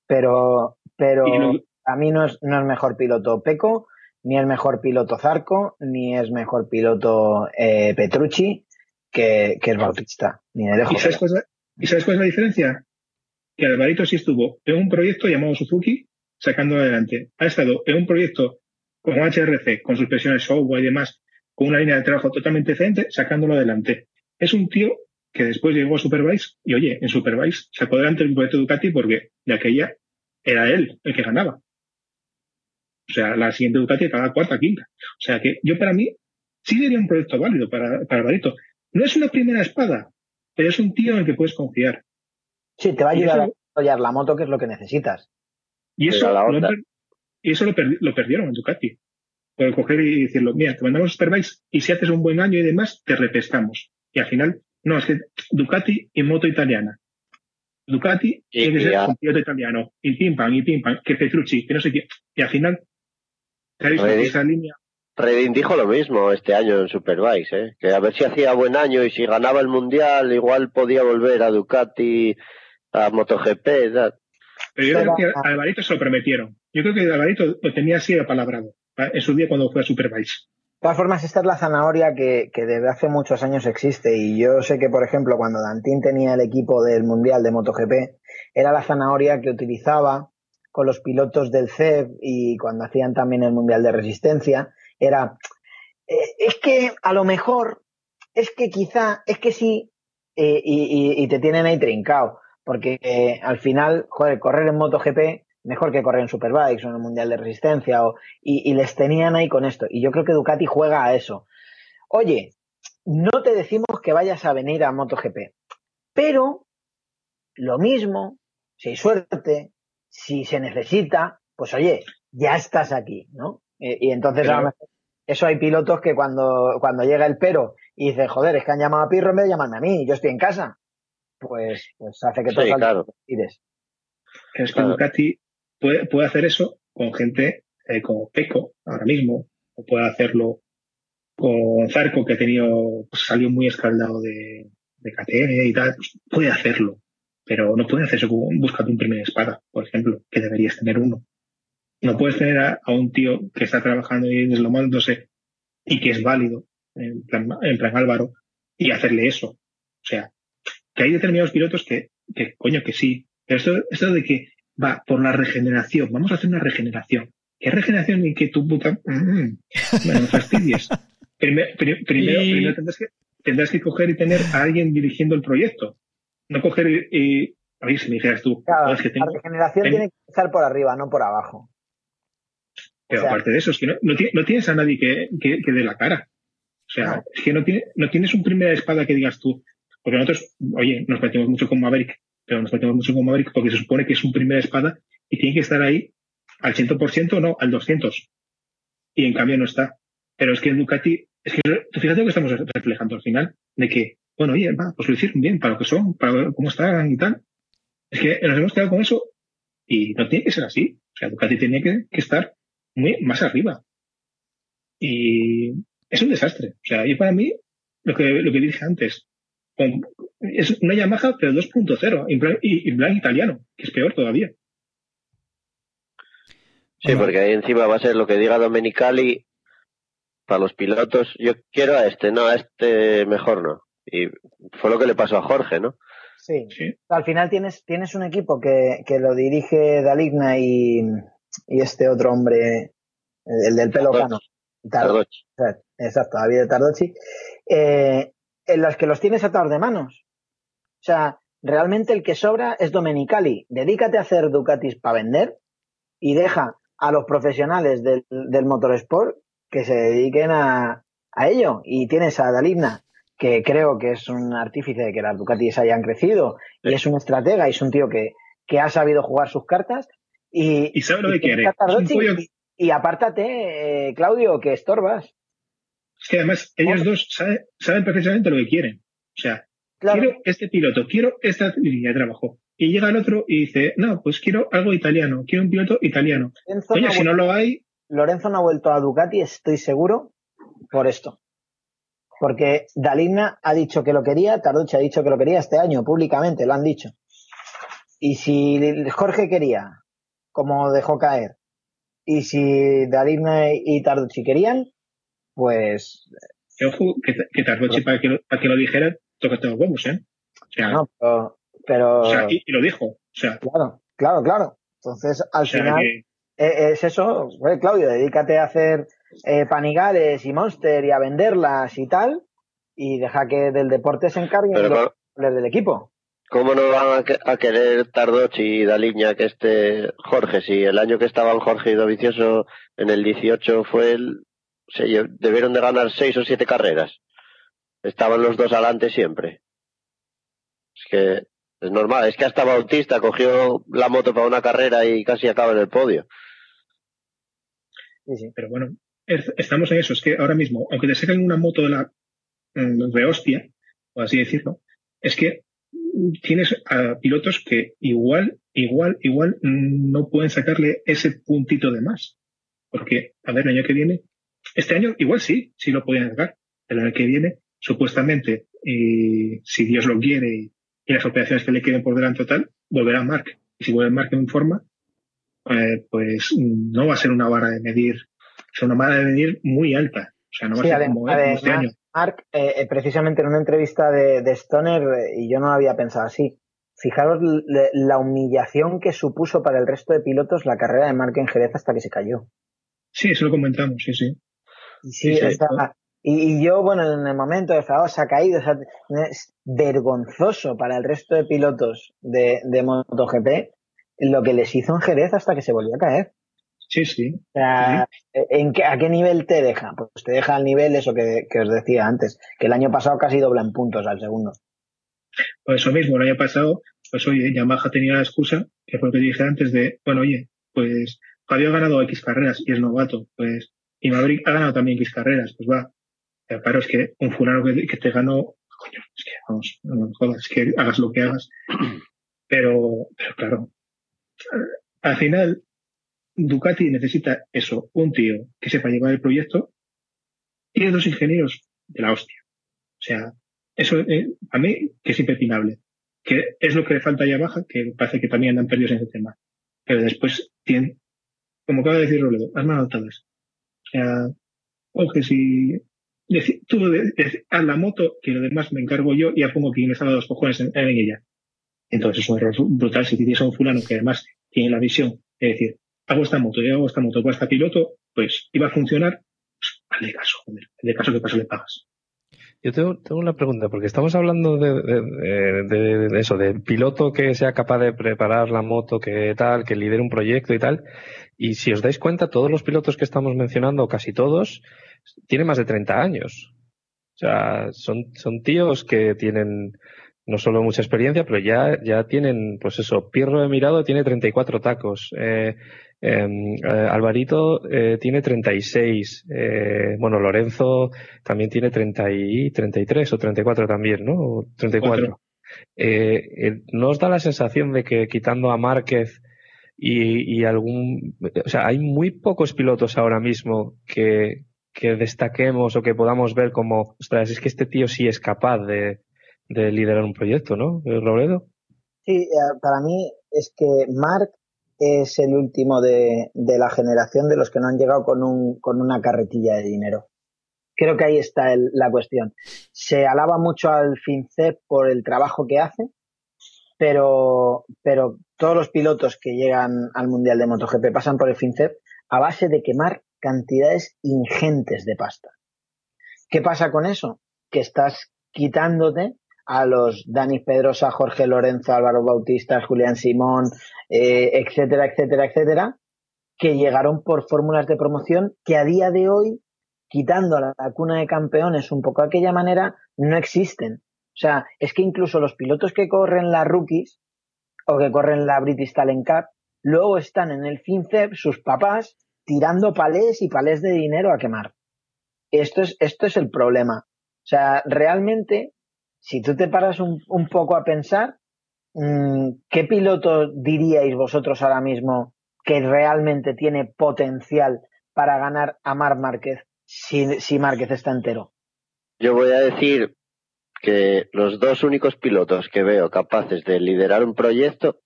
Pero, pero lo- a mí no es, no es mejor piloto Peco, ni es mejor piloto Zarco, ni es mejor piloto eh, Petrucci que, que es Bautista, ni de lejos. ¿Y sabes, cuál es la, ¿Y sabes cuál es la diferencia? Que Alvarito sí estuvo en un proyecto llamado Suzuki sacando adelante. Ha estado en un proyecto con HRC, con suspensiones software y demás, con una línea de trabajo totalmente decente, sacándolo adelante. Es un tío que después llegó a Superbike y, oye, en Superbike sacó adelante el proyecto Ducati porque de aquella era él el que ganaba. O sea, la siguiente Ducati acaba cuarta, quinta. O sea que yo para mí sí sería un proyecto válido para, para Alvarito. No es una primera espada, pero es un tío en el que puedes confiar. Sí, te va a ayudar eso- a desarrollar la moto, que es lo que necesitas. Y eso, lo, y eso lo, perdi- lo perdieron en Ducati. Por coger y decirlo, mira, te mandamos Superbikes y si haces un buen año y demás, te repescamos. Y al final, no, es que Ducati y moto italiana. Ducati Y- tiene que y ser un piloto italiano. Y pim pam, y pim pam, que Petrucci, que no sé qué. Y al final, Redding. esa línea. Redding dijo lo mismo este año en Superbikes, ¿eh? que a ver si hacía buen año y si ganaba el Mundial igual podía volver a Ducati, a MotoGP. tal. Pero yo creo que a Alvarito se lo prometieron. Yo creo que Alvarito lo tenía así de palabrado ¿vale? En su día cuando fue a Superbikes. De todas formas, esta es la zanahoria que, desde hace muchos años existe. Y yo sé que, por ejemplo, cuando Dantín tenía el equipo del Mundial de MotoGP, era la zanahoria que utilizaba con los pilotos del CEP y cuando hacían también el Mundial de Resistencia. Era, eh, es que a lo mejor es que quizá, es que sí, eh, y te tienen ahí trincado. Porque eh, al final, joder, correr en MotoGP, mejor que correr en Superbikes o en el Mundial de Resistencia, o, y, y les tenían ahí con esto. Y yo creo que Ducati juega a eso. Oye, no te decimos que vayas a venir a MotoGP, pero lo mismo, si hay suerte, si se necesita, pues oye, ya estás aquí, ¿no? Y entonces Pero- a lo mejor eso hay pilotos que cuando, cuando llega el pero y dice, joder, es que han llamado a Pirro en vez de llamarme a mí, yo estoy en casa, pues, pues hace que Sí, todos claro. es que Claro. Ducati puede, puede hacer eso con gente eh, como Peco ahora mismo, o puede hacerlo con Zarco, que ha tenido, pues, salió muy escaldado de, de KTM y tal, pues, puede hacerlo, pero no puede hacer eso con, buscando un primer espada, por ejemplo, que deberías tener uno. No puedes tener a, a un tío que está trabajando y deslomándose y que es válido, en plan, en plan Álvaro, y hacerle eso. O sea, que hay determinados pilotos que, que coño, que sí. Pero esto, esto de que va por la regeneración, vamos a hacer una regeneración. ¿Qué regeneración y que tu puta... Mm, bueno, no fastidies. Primer- pri- primero, Y- primero tendrás, que, tendrás que coger y tener a alguien dirigiendo el proyecto. No coger y... a ver, si me dijeras tú, Claro, "Joder, es que tengo, la regeneración tengo- tiene que empezar por arriba, no por abajo. Pero O sea- aparte de eso, es que no, no, no tienes a nadie que, que, que dé la cara. O sea, No. es que no, tiene, no tienes un primera espada que digas tú. Porque nosotros, oye, nos metemos mucho con Maverick, pero nos metemos mucho con Maverick porque se supone que es un primera espada y tiene que estar ahí al 100% no, al 200. Y en cambio no está. Pero es que Ducati, es que fíjate lo que estamos reflejando al final, de que, bueno, oye, va, pues lo hicieron bien, para lo que son, para cómo están y tal. Es que nos hemos quedado con eso y no tiene que ser así. O sea, Ducati tenía que, estar muy más arriba. Y es un desastre. O sea, y para mí, lo que, lo que dije antes, con- es una Yamaha, pero 2.0, en plan, y en plan italiano, que es peor todavía. Sí, porque ahí encima va a ser lo que diga Domenicali para los pilotos. Yo quiero a este, no, a este mejor no. Y fue lo que le pasó a Jorge, ¿no? Sí. Sí. Al final tienes, tienes un equipo que, que lo dirige Daligna y, y este otro hombre, el, el del pelo Tardocci. cano. Tardocci. Tardocci. Exacto, David Tardocci. eh, en los que los tienes atados de manos. O sea, realmente el que sobra es Domenicali. Dedícate a hacer Ducatis para vender y deja a los profesionales del, del motorsport que se dediquen a, a ello. Y tienes a Daligna, que creo que es un artífice de que las Ducatis hayan crecido y es un estratega y es un tío que, que ha sabido jugar sus cartas. Y, Y sabe lo que quiere. y, y apártate, eh, Claudio, que estorbas. Es que además ellos dos saben, saben perfectamente lo que quieren. O sea, Claro. quiero este piloto, quiero esta línea de trabajo. Y llega el otro y dice, no, pues quiero algo italiano, quiero un piloto italiano. Lorenzo Coño, no si no lo hay, Lorenzo no ha vuelto a Ducati, estoy seguro, por esto. Porque Daligna ha dicho que lo quería, Tarducci ha dicho que lo quería este año, públicamente, lo han dicho. Y si Jorge quería, como dejó caer, y si Daligna y Tarducci querían, pues que ojo, que, que Tardocci para que, lo, para que lo dijera, tócate los huevos, ¿eh? O sea, no, pero, pero- o sea, y, y lo dijo. O sea, claro, claro, claro. Entonces, al o sea final, que- Eh, es eso, pues, Claudio, dedícate a hacer eh, panigales y monster y a venderlas y tal, y deja que del deporte se encarguen Pero los del equipo. ¿cómo no van a, que- a querer Tardocci y Daliña que este Jorge? Si el año que estaban Jorge y Dovicioso en el 18 fue el... Se debieron de ganar seis o siete carreras. Estaban los dos adelante siempre. Es que es normal, es que hasta Bautista cogió la moto para una carrera y casi acaba en el podio. Pero bueno, es- estamos en eso. Es que ahora mismo, aunque te saquen una moto de la mm, de hostia, por así decirlo, es que tienes a pilotos que igual, igual, igual mm, no pueden sacarle ese puntito de más. Porque, a ver, el año que viene, este año igual sí, sí lo podían sacar. El año que viene, supuestamente, y si Dios lo quiere y, y las operaciones que le queden por delante total, volverá Mark. Y si vuelve Mark en forma, eh, pues no va a ser una vara de medir, es una vara de medir muy alta. O sea, no va Sí, a ser como, este año. Mark, eh, eh, precisamente en una entrevista de, de Stoner, eh, y yo no había pensado así, fijaros la humillación que supuso para el resto de pilotos la carrera de Mark en Jerez hasta que se cayó. Sí, eso lo comentamos, sí, sí. Y sí, Sí, sí. o sea, Y, y yo, bueno, en el momento de Fao se ha caído. O sea, es vergonzoso para el resto de pilotos de, de MotoGP lo que les hizo en Jerez hasta que se volvió a caer. Sí, sí. O sea, ¿en qué, ¿a qué nivel te deja? Pues te deja al nivel eso que, que os decía antes, que el año pasado casi dobla en puntos al segundo. Pues eso mismo, el año pasado, pues oye, Yamaha tenía la excusa, que fue lo que dije antes, de, bueno, oye, pues Fabio ha ganado X carreras y es novato, pues, y Maverick ha ganado también X carreras, pues va. Pero claro, es que un fulano que, que te ganó, coño, es que vamos, no me jodas, es que hagas lo que hagas. Pero, pero claro, al final, Ducati necesita eso, un tío que sepa llevar el proyecto y dos ingenieros de la hostia. O sea, eso eh, a mí que es impepinable. Que es lo que le falta a Yamaha, que parece que también andan perdidos en ese tema. Pero después tienen, como acaba de decir Robledo, las manos atadas. O sea, oye, si tú de- de- haz la moto, que lo demás me encargo yo y ya pongo quien me salga los cojones en, en ella. Entonces es un error brutal si tienes a un fulano que además tiene la visión de decir, hago esta moto, yo hago esta moto, con esta piloto, pues iba a funcionar, pues hazle caso, joder, hazle caso que paso le pagas. Yo tengo, tengo una pregunta, porque estamos hablando de, eso, de piloto que sea capaz de preparar la moto, que tal, que lidere un proyecto y tal. Y si os dais cuenta, todos los pilotos que estamos mencionando, casi todos, tienen más de 30 años. O sea, son, son tíos que tienen no solo mucha experiencia, pero ya, ya tienen, pues eso, Pirro de Mirado tiene 34 tacos, eh, eh, Alvarito eh, tiene 36, eh, bueno, Lorenzo también tiene 30 y 33 o 34 también, ¿no? O 34. Cuatro. Eh, eh, ¿No os da la sensación de que quitando a Márquez y, y algún, o sea, hay muy pocos pilotos ahora mismo que, que destaquemos o que podamos ver como, ostras, es que este tío sí es capaz de, de liderar un proyecto, ¿no? ¿Eh, Robledo? Sí, para mí es que Mark es el último de, la generación de los que no han llegado con, un, con una carretilla de dinero. Creo que ahí está la cuestión. Se alaba mucho al FinCEP por el trabajo que hace, pero, pero todos los pilotos que llegan al Mundial de MotoGP pasan por el FinCEP a base de quemar cantidades ingentes de pasta. ¿Qué pasa con eso? Que estás quitándote a los Dani Pedrosa, Jorge Lorenzo, Álvaro Bautista, Julián Simón, eh, etcétera, etcétera, etcétera, que llegaron por fórmulas de promoción que a día de hoy, quitando la, la cuna de campeones un poco de aquella manera, no existen. O sea, es que incluso los pilotos que corren la rookies o que corren la British Talent Cup, luego están en el FinCEP, sus papás, tirando palés y palés de dinero a quemar. Esto es, esto es el problema. O sea, realmente, si tú te paras un, un poco a pensar, mm, ¿qué piloto diríais vosotros ahora mismo que realmente tiene potencial para ganar a Marc Márquez si, si Márquez está entero? Yo voy a decir que los dos únicos pilotos que veo capaces de liderar un proyecto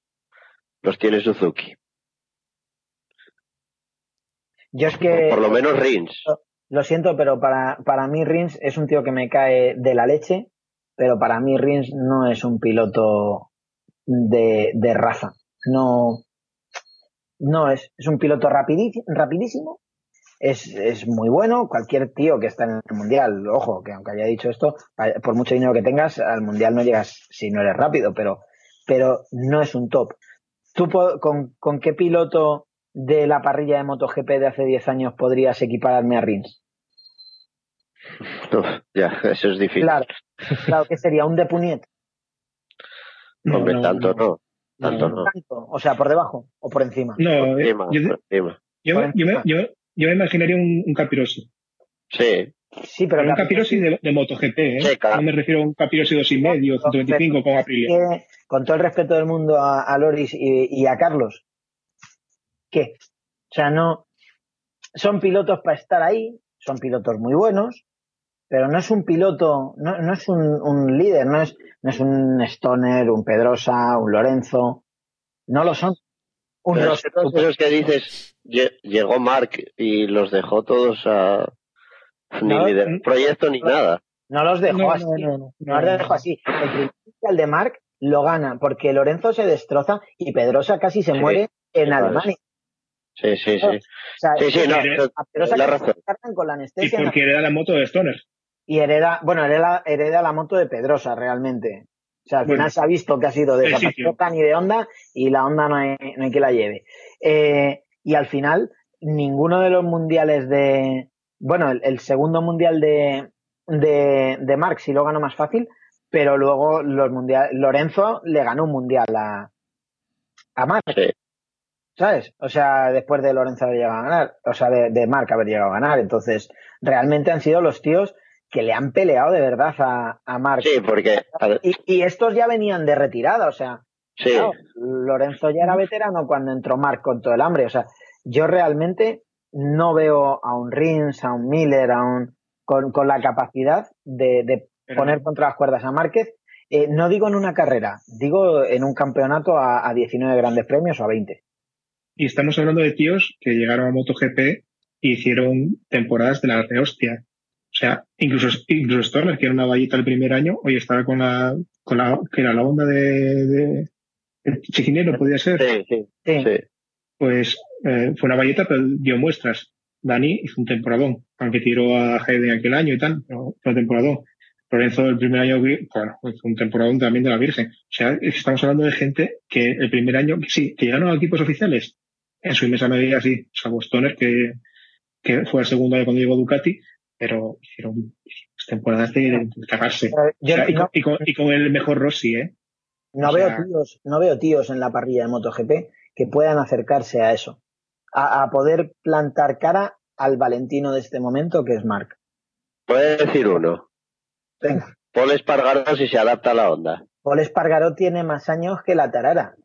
los tiene Suzuki. Yo es que... Por lo menos Rins. Lo siento, pero para, para mí Rins es un tío que me cae de la leche, pero para mí Rins no es un piloto de, de raza. No, no es, es un piloto rapidí- rapidísimo, es, es muy bueno. Cualquier tío que está en el mundial, ojo, que aunque haya dicho esto, por mucho dinero que tengas, al mundial no llegas si no eres rápido, pero, pero no es un top. ¿Tú con, con qué piloto de la parrilla de MotoGP de hace 10 años podrías equipararme a Rins? Uf, ya, eso es difícil. Claro, claro que sería un de Puniet. No, tanto no. Tanto No. Tanto, o sea, por debajo o por encima. No, Por eh, encima, yo, por encima. yo, por me, encima. yo, yo me imaginaría un, un Capirosi. Sí, Sí, pero Pero un Capirosi de, de MotoGP, ¿eh? No me refiero a un Capirosi dos y medio, 125 con Aprilia. que, con todo el respeto del mundo a, a Loris y, y a Carlos, ¿qué? O sea, no. Son pilotos para estar ahí, son pilotos muy buenos, pero no es un piloto, no, no es un, un líder, no es, no es un Stoner, un Pedrosa, un Lorenzo. No lo son. Un Pero que todos esos que dices, lle- llegó Mark y los dejó todos a ni No, liderar proyecto ni nada. no los dejó No, así. no, no, no, No los dejó así. El mundial de Marc lo gana porque Lorenzo se destroza y Pedrosa casi se Sí, muere en claro, Alemania. Sí, sí, sí. O sea, Sí, sí, no, la razón. con la Y anestesia. porque era la moto de Stoner. Y hereda, bueno, hereda, hereda la moto de Pedrosa realmente. O sea, al Bueno. final se ha visto que ha sido de. Zapatista ni de Honda y la Honda no hay, no hay que la lleve. Eh, y al final, ninguno de los mundiales de. Bueno, el, el segundo mundial de, de, de Mark sí lo ganó más fácil, pero luego los mundial, Lorenzo le ganó un mundial a, a Mark. Sí. ¿Sabes? O sea, después de Lorenzo haber llegado a ganar, o sea, de, de Mark haber llegado a ganar. Entonces, realmente han sido los tíos que le han peleado de verdad a, a Mark. Sí, porque. Y, y estos ya venían de retirada, o sea, sí. claro, Lorenzo ya era veterano cuando entró Mark con todo el hambre. O sea, yo realmente no veo a un Rins, a un Miller, a un con, con la capacidad de, de Pero- poner contra las cuerdas a Márquez. Eh, no digo en una carrera, digo en un campeonato a, a 19 grandes premios o a 20. Y estamos hablando de tíos que llegaron a MotoGP e hicieron temporadas de la rehostia. O sea, incluso, incluso Stormer, que era una vallita el primer año, hoy estaba con la, con la, que era la onda de, de, de Chiquinero, podía ser. Sí, sí, Sí, sí. Pues eh, fue una valleta, pero dio muestras. Dani hizo un temporadón, aunque tiró a Heide aquel año y tal, pero fue un temporadón. Lorenzo el primer año, bueno, fue un temporadón también de la Virgen. O sea, estamos hablando de gente que el primer año, que sí, que llegaron a equipos oficiales, en su inmensa medida sí, salvo Stoner, que, que fue el segundo año cuando llegó Ducati, pero hicieron temporadas de, de cagarse. O sea, y, no- con, y, con, y con el mejor Rossi, ¿eh? No O veo sea- tíos, no veo tíos en la parrilla de MotoGP que puedan acercarse a eso, a, a poder plantar cara al Valentino de este momento que es Mark. Puede decir uno. Venga, Paul Espargaró si se adapta a la onda. Paul Espargaró tiene más años que la Tarara.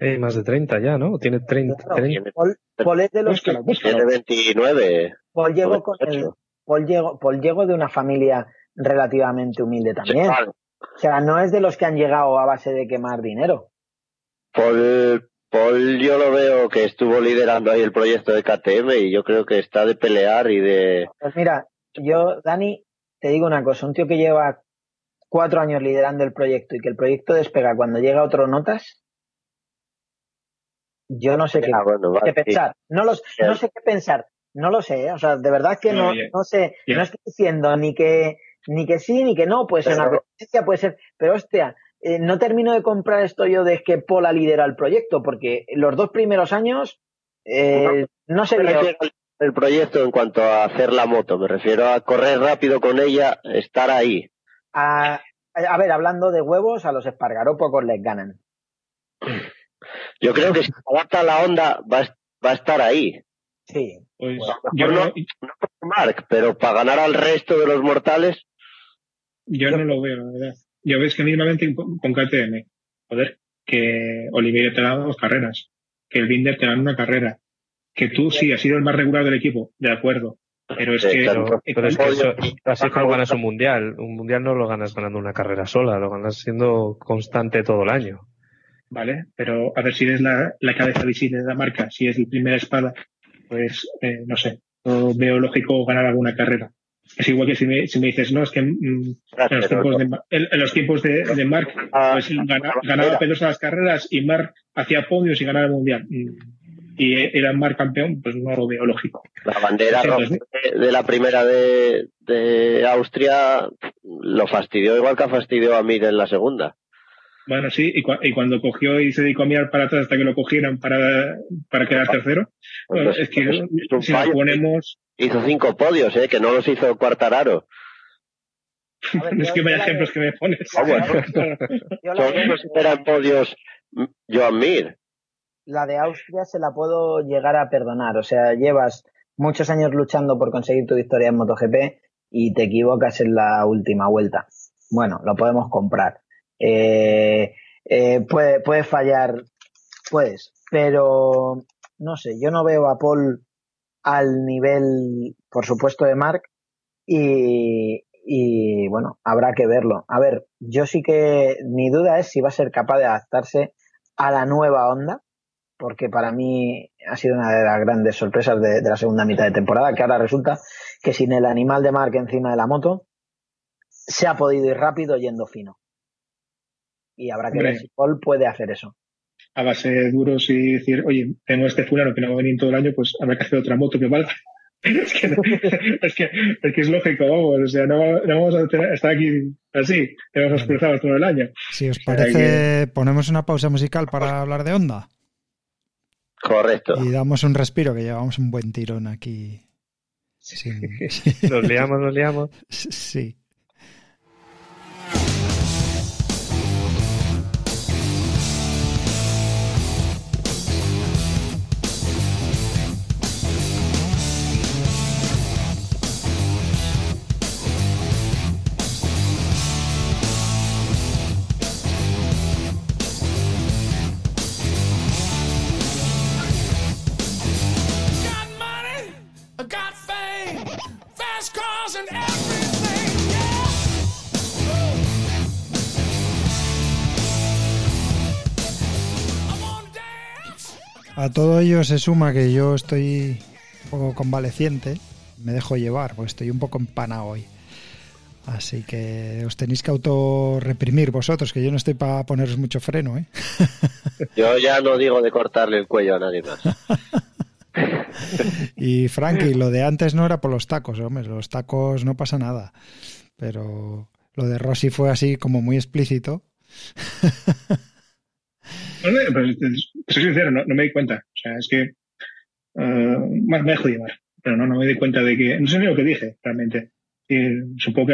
Eh, más de 30 ya, ¿no? Tiene 30. Claro, 30. Paul, Paul es de los que Búscalo. Tiene 29. Paul llegó con el, 28. Paul llegó, Paul llegó de una familia relativamente humilde también. Sí, O sea, no es de los que han llegado a base de quemar dinero. Paul, Paul yo lo veo que estuvo liderando ahí el proyecto de KTM y yo creo que está de pelear y de... Pues mira, yo, Dani, te digo una cosa, un tío que lleva cuatro años liderando el proyecto y que el proyecto despega cuando llega a otro notas, yo no sé qué, Ah, bueno, qué vale, sí. pensar. No, los, no sé qué pensar. No lo sé, ¿eh? o sea, de verdad que no, No, no sé, no estoy diciendo ni que, ni que sí ni que no, puede ser una presencia, puede ser, pero hostia, eh, no termino de comprar esto yo de que Pola lidera el proyecto, porque los dos primeros años eh, no se Me vio. el proyecto en cuanto a hacer la moto, me refiero a correr rápido con ella, estar ahí. A, a ver, hablando de huevos, a los Espargaró pocos les ganan. Yo creo que si se adapta la onda va, va a estar ahí. Sí. Pues Bueno, yo, no- no, Mark, pero para ganar al resto de los mortales, yo no lo veo, la verdad. Yo ves que mínimamente con con KTM, joder, que Oliveira te da dos carreras, que el Binder te da una carrera, que tú sí has sido el más regular del equipo, de acuerdo, pero es Sí, que claro. Pero, pero es que eso, así como ganas un mundial. Un mundial no lo ganas ganando una carrera sola, lo ganas siendo constante todo el año. ¿vale? Pero a ver si eres la, la cabeza visible de la marca, si es la primera espada, pues eh, no sé, no veo lógico ganar alguna carrera. Es igual que si me, si me dices, no, es que mm, en los tiempos de, en, en los tiempos de, de Mark, pues gana- ganaba Pedrosa las carreras y Mark hacía podios y ganaba el mundial. Mm, Y era Mark campeón, pues no lo veo lógico. la bandera roja de, de la primera de, de Austria lo fastidió igual que ha fastidiado a Mir en la segunda. Bueno, sí, y, cua- y cuando cogió y se dedicó a mirar para atrás hasta que lo cogieran para, para quedar tercero, bueno, Pues es que es un si nos fallo. ponemos, Hizo cinco podios, ¿eh? que no los hizo Cuartararo. Ver, es que vaya ejemplos que me pones. Ah, bueno. superan podios Joan Mir. la de Austria se la puedo llegar a perdonar. O sea, llevas muchos años luchando por conseguir tu victoria en MotoGP y te equivocas en la última vuelta. Bueno, lo podemos comprar. Eh, eh, puede, puede fallar, puedes, pero no sé, yo no veo a Paul al nivel, por supuesto, de Mark y, y bueno, habrá que verlo. A ver, yo sí que mi duda es si va a ser capaz de adaptarse a la nueva onda, porque para mí ha sido una de las grandes sorpresas de, de la segunda mitad de temporada, que ahora resulta que sin el animal de Mark encima de la moto, se ha podido ir rápido yendo fino. Y habrá que ver si Paul puede hacer eso. a base de duros y decir, oye, tengo este fulano que no va a venir todo el año, pues habrá que hacer otra moto que valga. Es que, es, que, es que es lógico, vamos, o sea, no, no vamos a tener- estar aquí así, te vamos a cruzar todo el año. Si os O sea, parece, ponemos una pausa musical para hablar de Onda Correcto. y damos un respiro, que llevamos un buen tirón aquí. Sin- Nos liamos, nos liamos. Sí. A todo ello se suma que yo estoy un poco convaleciente, me dejo llevar, porque estoy un poco empanado hoy. Así que os tenéis que autorreprimir vosotros, que yo no estoy para poneros mucho freno, ¿eh? Yo ya no digo de cortarle el cuello a nadie más. Y Frankie, lo de antes no era por los tacos, hombre, los tacos no pasa nada. Pero lo de Rossi fue así como muy explícito. Pues, soy sincero, no, no me di cuenta. O sea, es que. bueno, me dejo llevar. Pero no, no me di cuenta de que. No sé ni lo que dije, realmente. Supongo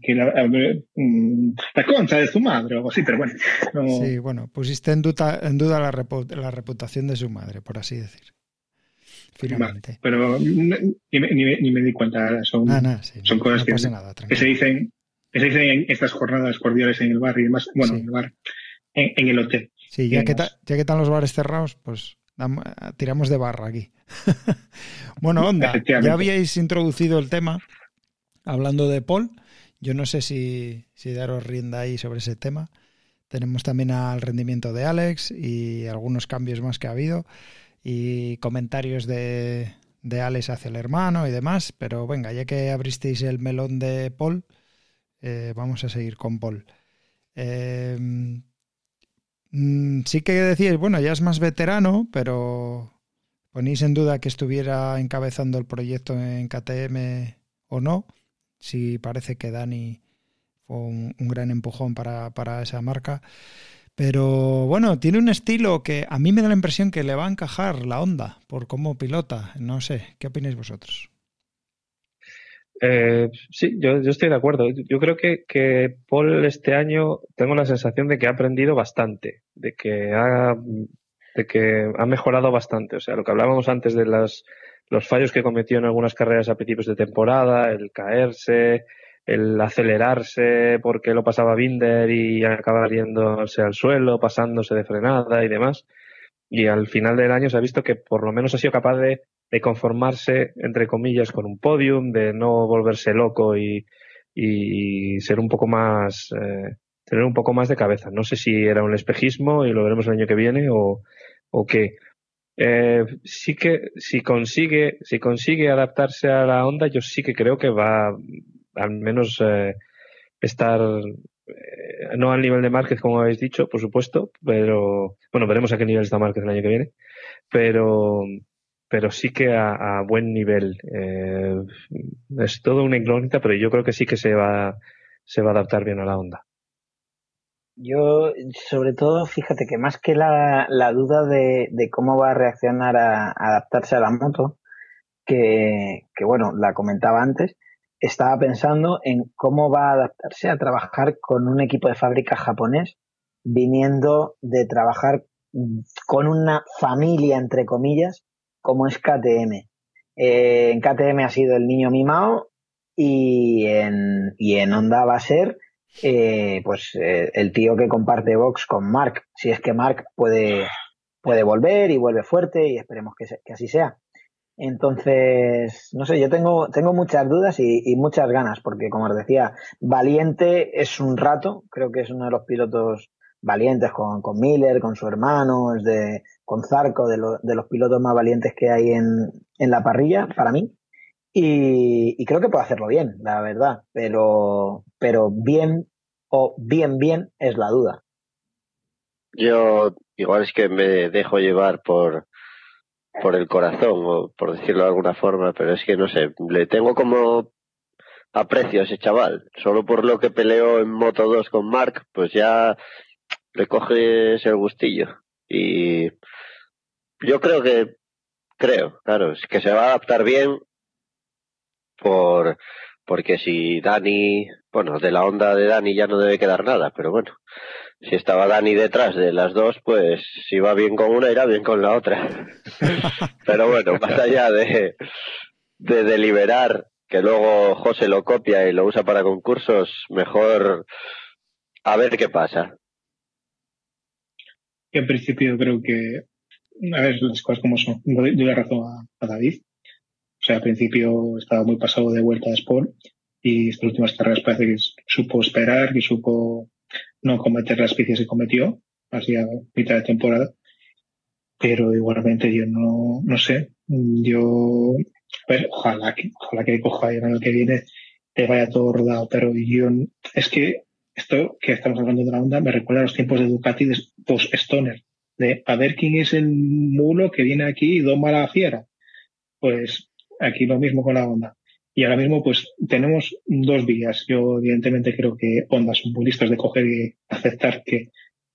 que, la, mm, la concha de su madre o algo así, pero bueno. No, Sí, bueno, pusiste en duda, en duda la, repu- la reputación de su madre, por así decir. Finalmente. Pero ni, ni me- ni me- ni me di cuenta. Son, Ah, sí, son cosas que- pasa nada, que se dicen que se dicen en estas jornadas cordiales en el bar y demás. Bueno, Sí. en el bar. En, en el hotel. Sí, ya que, ta- ya que están los bares cerrados, pues dam- tiramos de barra aquí. bueno, onda, ya habíais introducido el tema hablando de Paul. Yo no sé si, si daros rienda ahí sobre ese tema. Tenemos también al rendimiento de Alex y algunos cambios más que ha habido y comentarios de, de Alex hacia el hermano y demás. Pero venga, ya que abristeis el melón de Paul, eh, vamos a seguir con Paul. Eh, Mm, sí que decíais, bueno, ya es más veterano, pero ponéis en duda que estuviera encabezando el proyecto en KTM o no. Sí parece que Dani fue un, un gran empujón para, para esa marca. Pero bueno, tiene un estilo que a mí me da la impresión que le va a encajar la onda por cómo pilota. No sé, ¿qué opináis vosotros? Eh, sí, yo, yo estoy de acuerdo. Yo creo que, que Paul este año tengo la sensación de que ha aprendido bastante, de que ha, de que ha mejorado bastante. O sea, lo que hablábamos antes de las, los fallos que cometió en algunas carreras a principios de temporada, el caerse, el acelerarse porque lo pasaba Binder y acabar yéndose al suelo, pasándose de frenada y demás. Y al final del año se ha visto que por lo menos ha sido capaz de, de conformarse, entre comillas, con un podium, de no volverse loco y, y ser un poco más, eh, tener un poco más de cabeza. No sé si era un espejismo y lo veremos el año que viene o, o qué. Eh, sí que si consigue, si consigue adaptarse a la onda, yo sí que creo que va al menos eh, estar no al nivel de Márquez, como habéis dicho, por supuesto, pero bueno, veremos a qué nivel está Márquez el año que viene, pero pero sí que a, buen nivel. Eh, es todo una incógnita, pero yo creo que sí que se va se va a adaptar bien a la onda. Yo, sobre todo, fíjate que más que la, la duda de, de cómo va a reaccionar a, a adaptarse a la moto, que, que bueno, la comentaba antes, estaba pensando en cómo va a adaptarse a trabajar con un equipo de fábrica japonés, viniendo de trabajar con una familia, entre comillas, como es KTM. Eh, en KTM ha sido el niño mimado y en, y en Honda va a ser eh, pues eh, el tío que comparte box con Mark, si es que Mark puede, puede volver y vuelve fuerte y esperemos que, que así sea. Entonces, no sé, yo tengo, tengo muchas dudas y, y muchas ganas, porque como os decía, Valiente es un rato, creo que es uno de los pilotos valientes con, con Miller, con su hermano, es de, con Zarco, de, de los pilotos más valientes que hay en, en la parrilla, para mí. Y, y creo que puede hacerlo bien, la verdad, pero, pero bien o bien bien es la duda. Yo igual es que me dejo llevar por por el corazón, o por decirlo de alguna forma, pero es que no sé, le tengo como aprecio a ese chaval. Solo por lo que peleó en Moto 2 con Mark, pues ya le coges el gustillo. Y yo creo que, creo, claro, es que se va a adaptar bien por, porque si Dani, bueno, de la onda de Dani ya no debe quedar nada, pero bueno, si estaba Dani detrás de las dos, pues si va bien con una, irá bien con la otra. pero bueno, más allá de, de deliberar que luego José lo copia y lo usa para concursos, mejor a ver qué pasa. que en principio creo que, a ver, las cosas como son, doy, la razón a, a David. O sea, al principio estaba muy pasado de vuelta de Sport y estas últimas carreras parece que supo esperar, que supo no cometer las pifias que cometió hacia mitad de temporada. Pero igualmente yo no, no sé, yo, pues, ojalá que, ojalá que coja el año que viene te vaya todo rodado, pero yo, es que esto que estamos hablando de la onda me recuerda a los tiempos de Ducati post-Stoner, de a ver quién es el mulo que viene aquí y doma la fiera. Pues aquí lo mismo con la onda. Y ahora mismo pues tenemos dos vías. Yo evidentemente creo que Honda son muy de coger y aceptar que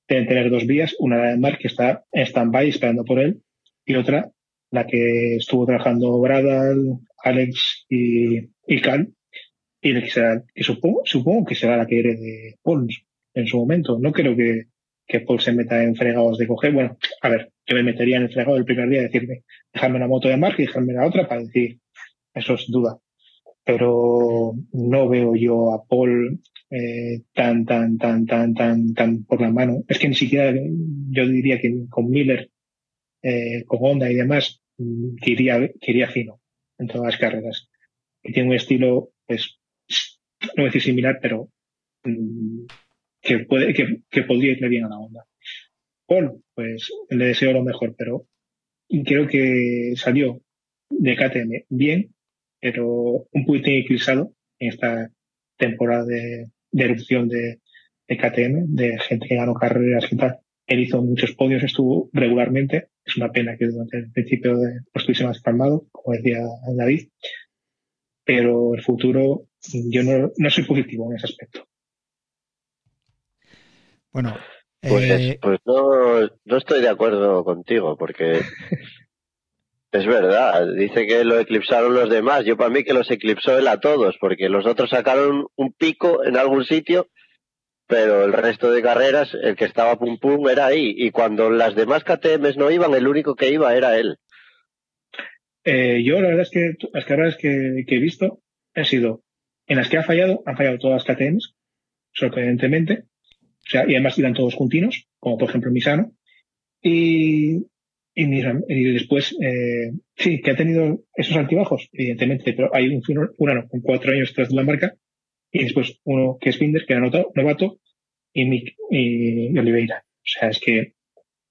deben tener dos vías. Una la de Mark que está en stand-by esperando por él y otra la que estuvo trabajando Bradal, Alex y, y Cal y que, será, que supongo, supongo que será la que herede Paul en su momento. No creo que, que Paul se meta en fregados de coger. Bueno, a ver, yo me metería en el fregado el primer día, decirme, dejarme la moto de Mark y dejarme la otra para decir, eso es duda. Pero no veo yo a Paul eh, tan, tan, tan, tan, tan, tan por la mano. Es que ni siquiera yo diría que con Miller, eh, con Honda y demás, mm, que iría, que fino en todas las carreras. Y tiene un estilo, pues, no voy a decir similar, pero mm, que puede, que, que podría irle bien a la Honda. Paul, pues le deseo lo mejor, pero creo que salió de KTM bien, pero un poquito eclipsado en esta temporada de, de erupción de, de KTM, de gente que ganó carreras y tal. Él hizo muchos podios, estuvo regularmente. Es una pena que durante el principio de, no estuviese más calmado, como decía David. Pero el futuro, yo no, no soy positivo en ese aspecto. Bueno, Pues, eh, pues no, no estoy de acuerdo contigo, porque es verdad, dice que lo eclipsaron los demás. Yo para mí que los eclipsó él a todos, porque los otros sacaron un pico en algún sitio, pero el resto de carreras, el que estaba pum pum era ahí. Y cuando las demás KTMs no iban, el único que iba era él. Eh, yo la verdad es que las carreras que, que he visto han sido en las que ha fallado, han fallado todas las KTMs, sorprendentemente. O sea, y además iban todos juntinos, como por ejemplo Misano. Y, y, después, eh, sí, que ha tenido esos altibajos, evidentemente, pero hay un, un ano con cuatro años tras de la marca, y después uno que es Binder, que era novato, y Mick y, y Oliveira. O sea, es que,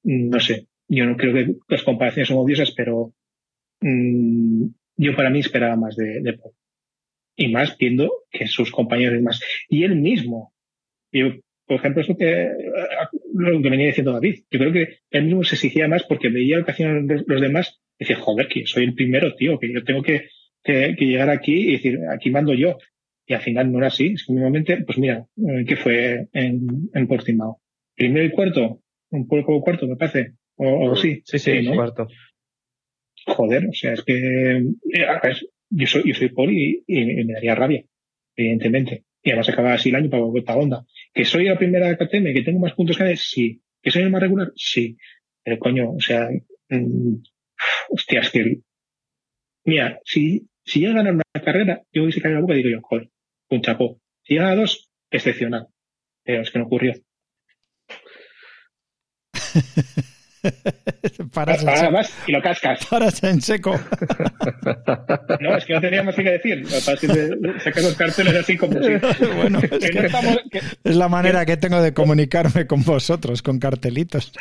mm, no sé, yo no creo que las comparaciones son odiosas, pero mm, yo para mí esperaba más de, de Paul. Y más viendo que sus compañeros y más. Y él mismo. Yo, por ejemplo, eso que, eh, lo que venía diciendo David. Yo creo que él mismo se exigía más porque veía lo que hacían los demás y decía, joder, que soy el primero, tío, que yo tengo que, que, que llegar aquí y decir, aquí mando yo. Y al final no era así. Es que mínimamente, pues mira, eh, ¿qué fue en, en Portimao? Primero y cuarto, un poco cuarto, me parece. O, o sí. Sí, sí, ¿no? cuarto. Joder, o sea, es que eh, a ver, yo soy, yo soy poli y, y me daría rabia, evidentemente. Y además acaba así el año para volver para onda. Que soy la primera KTM, que tengo más puntos que él, sí. Que soy el más regular, sí. Pero coño, o sea, mm, hostia, es que, mira, si, si llega a ganar una carrera, yo a sacar la boca y digo yo, joder, un chapó. Si llega a dos, excepcional. Pero es que no ocurrió. paras, en seco, vas y lo cascas. paras en seco. No, es que no tenía más que decir. Sacas los carteles así como si. bueno, es, que no que estamos- que- es la manera que tengo de comunicarme con vosotros, con cartelitos.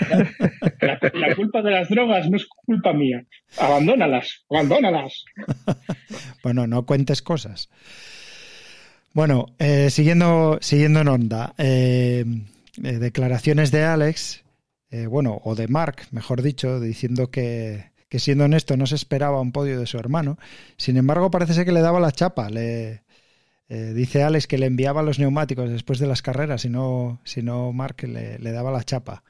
La, la culpa de las drogas no es culpa mía. Abandónalas, abandónalas. Bueno, no cuentes cosas. Bueno, eh, siguiendo, siguiendo en onda, eh, eh, declaraciones de Alex, eh, bueno, o de Mark, mejor dicho, diciendo que, que siendo honesto no se esperaba un podio de su hermano. Sin embargo, parece ser que le daba la chapa. Le, eh, dice Alex que le enviaba los neumáticos después de las carreras, si no, si no Mark le, daba la chapa.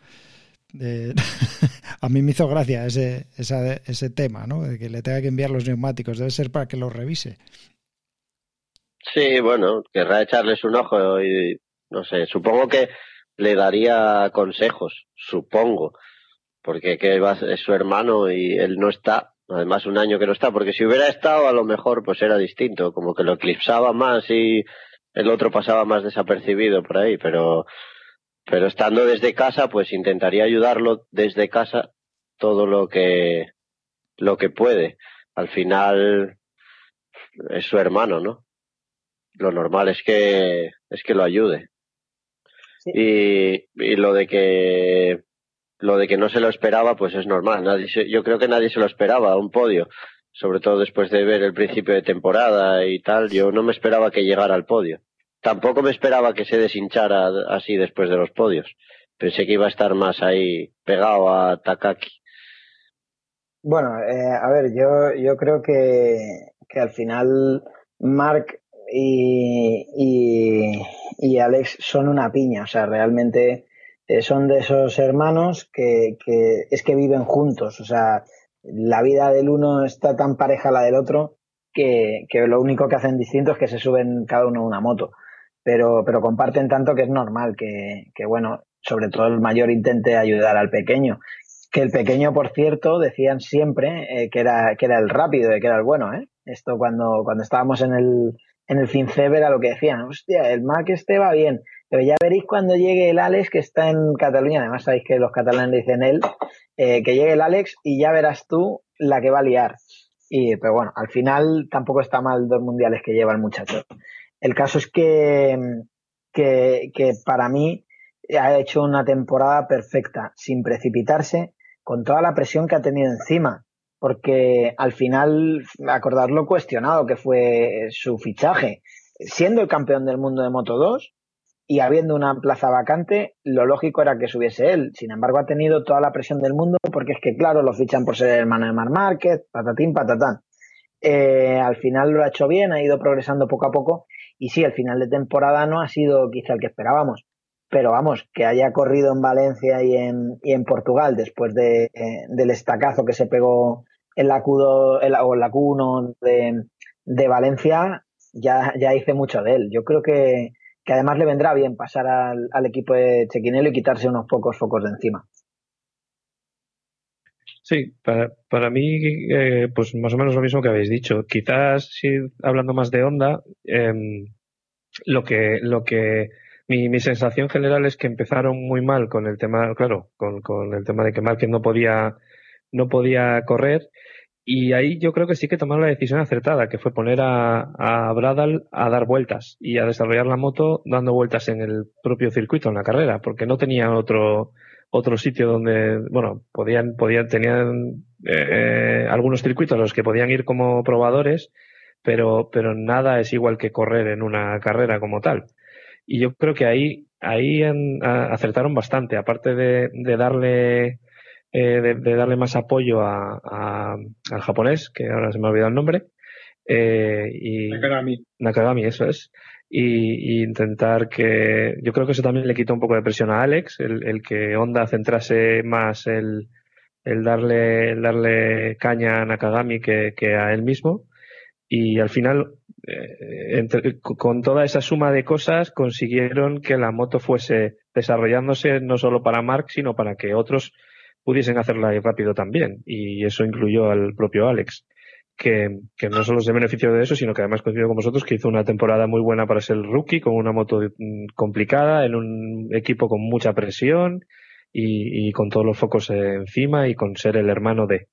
Eh, a mí me hizo gracia ese, esa- ese tema, ¿no? De que le tenga que enviar los neumáticos. Debe ser para que los revise. Sí, bueno, querrá echarles un ojo y no sé, supongo que le daría consejos, supongo, porque que es su hermano y él no está, además un año que no está, porque si hubiera estado a lo mejor pues era distinto, como que lo eclipsaba más y el otro pasaba más desapercibido por ahí, pero pero estando desde casa pues intentaría ayudarlo desde casa todo lo que lo que puede. Al final es su hermano, ¿no? lo normal es que es que lo ayude Sí. y, y lo de que lo de que no se lo esperaba pues es normal. Nadie se- yo creo que nadie se lo esperaba un podio. Sobre todo después de ver el principio de temporada y tal yo no me esperaba que llegara al podio. Tampoco me esperaba que se deshinchara así después de los podios. Pensé que iba a estar más ahí pegado a Takaki. Bueno, eh, a ver, yo, yo creo que, que al final Mark y, y, y Alex son una piña, o sea, realmente eh, son de esos hermanos que, que es que viven juntos, o sea, la vida del uno está tan pareja a la del otro que, que lo único que hacen distinto es que se suben cada uno a una moto, pero, pero comparten tanto que es normal que, que, bueno, sobre todo el mayor intente ayudar al pequeño que el pequeño, por cierto, decían siempre eh, que, era, que era el rápido y que era el bueno, ¿eh? Esto cuando, cuando estábamos en el, en el FinCEB era lo que decían, hostia, el Mac este va bien, pero ya veréis cuando llegue el Alex que está en Cataluña, además sabéis que los catalanes dicen él, eh, que llegue el Alex y ya verás tú la que va a liar. Y, pero bueno, al final tampoco está mal dos mundiales que lleva el muchacho. El caso es que, que, que para mí ha hecho una temporada perfecta, sin precipitarse, con toda la presión que ha tenido encima, porque al final, acordar lo cuestionado que fue su fichaje, siendo el campeón del mundo de Moto 2 y habiendo una plaza vacante, lo lógico era que subiese él. Sin embargo, ha tenido toda la presión del mundo porque es que, claro, lo fichan por ser hermano de Mar Márquez, patatín, patatán. Eh, al final lo ha hecho bien, ha ido progresando poco a poco y sí, el final de temporada no ha sido quizá el que esperábamos, pero vamos, que haya corrido en Valencia y en, y en Portugal después de, del estacazo que se pegó en la Q2 en la, o en la Q1 de, de Valencia, ya, ya hice mucho de él. Yo creo que, que además le vendrá bien pasar al, al equipo de Chequinelo y quitarse unos pocos focos de encima. Sí, para, para mí, eh, pues más o menos lo mismo que habéis dicho. Quizás, hablando más de onda, eh, lo que, lo que, mi, mi sensación general es que empezaron muy mal con el tema, claro, con, con el tema de que Márquez no podía, no podía correr. Y ahí yo creo que sí que tomaron la decisión acertada, que fue poner a, a Bradal a dar vueltas y a desarrollar la moto dando vueltas en el propio circuito, en la carrera, porque no tenían otro, otro sitio donde, bueno, podían, podían, tenían eh, algunos circuitos a los que podían ir como probadores, pero, pero nada es igual que correr en una carrera como tal. Y yo creo que ahí, ahí a, acertaron bastante, aparte de, de darle, eh, de, de, darle más apoyo a, a, al japonés, que ahora se me ha olvidado el nombre, eh, y Nakagami. Nakagami, eso es. Y, y, intentar que yo creo que eso también le quitó un poco de presión a Alex el, el que Honda centrase más el, el darle el darle caña a Nakagami que, que a él mismo y al final entre, con toda esa suma de cosas consiguieron que la moto fuese desarrollándose no solo para Mark sino para que otros pudiesen hacerla rápido también y eso incluyó al propio Alex que, no solo se benefició de eso, sino que además coincidió con vosotros que hizo una temporada muy buena para ser rookie, con una moto complicada, en un equipo con mucha presión y, y con todos los focos encima y con ser el hermano de.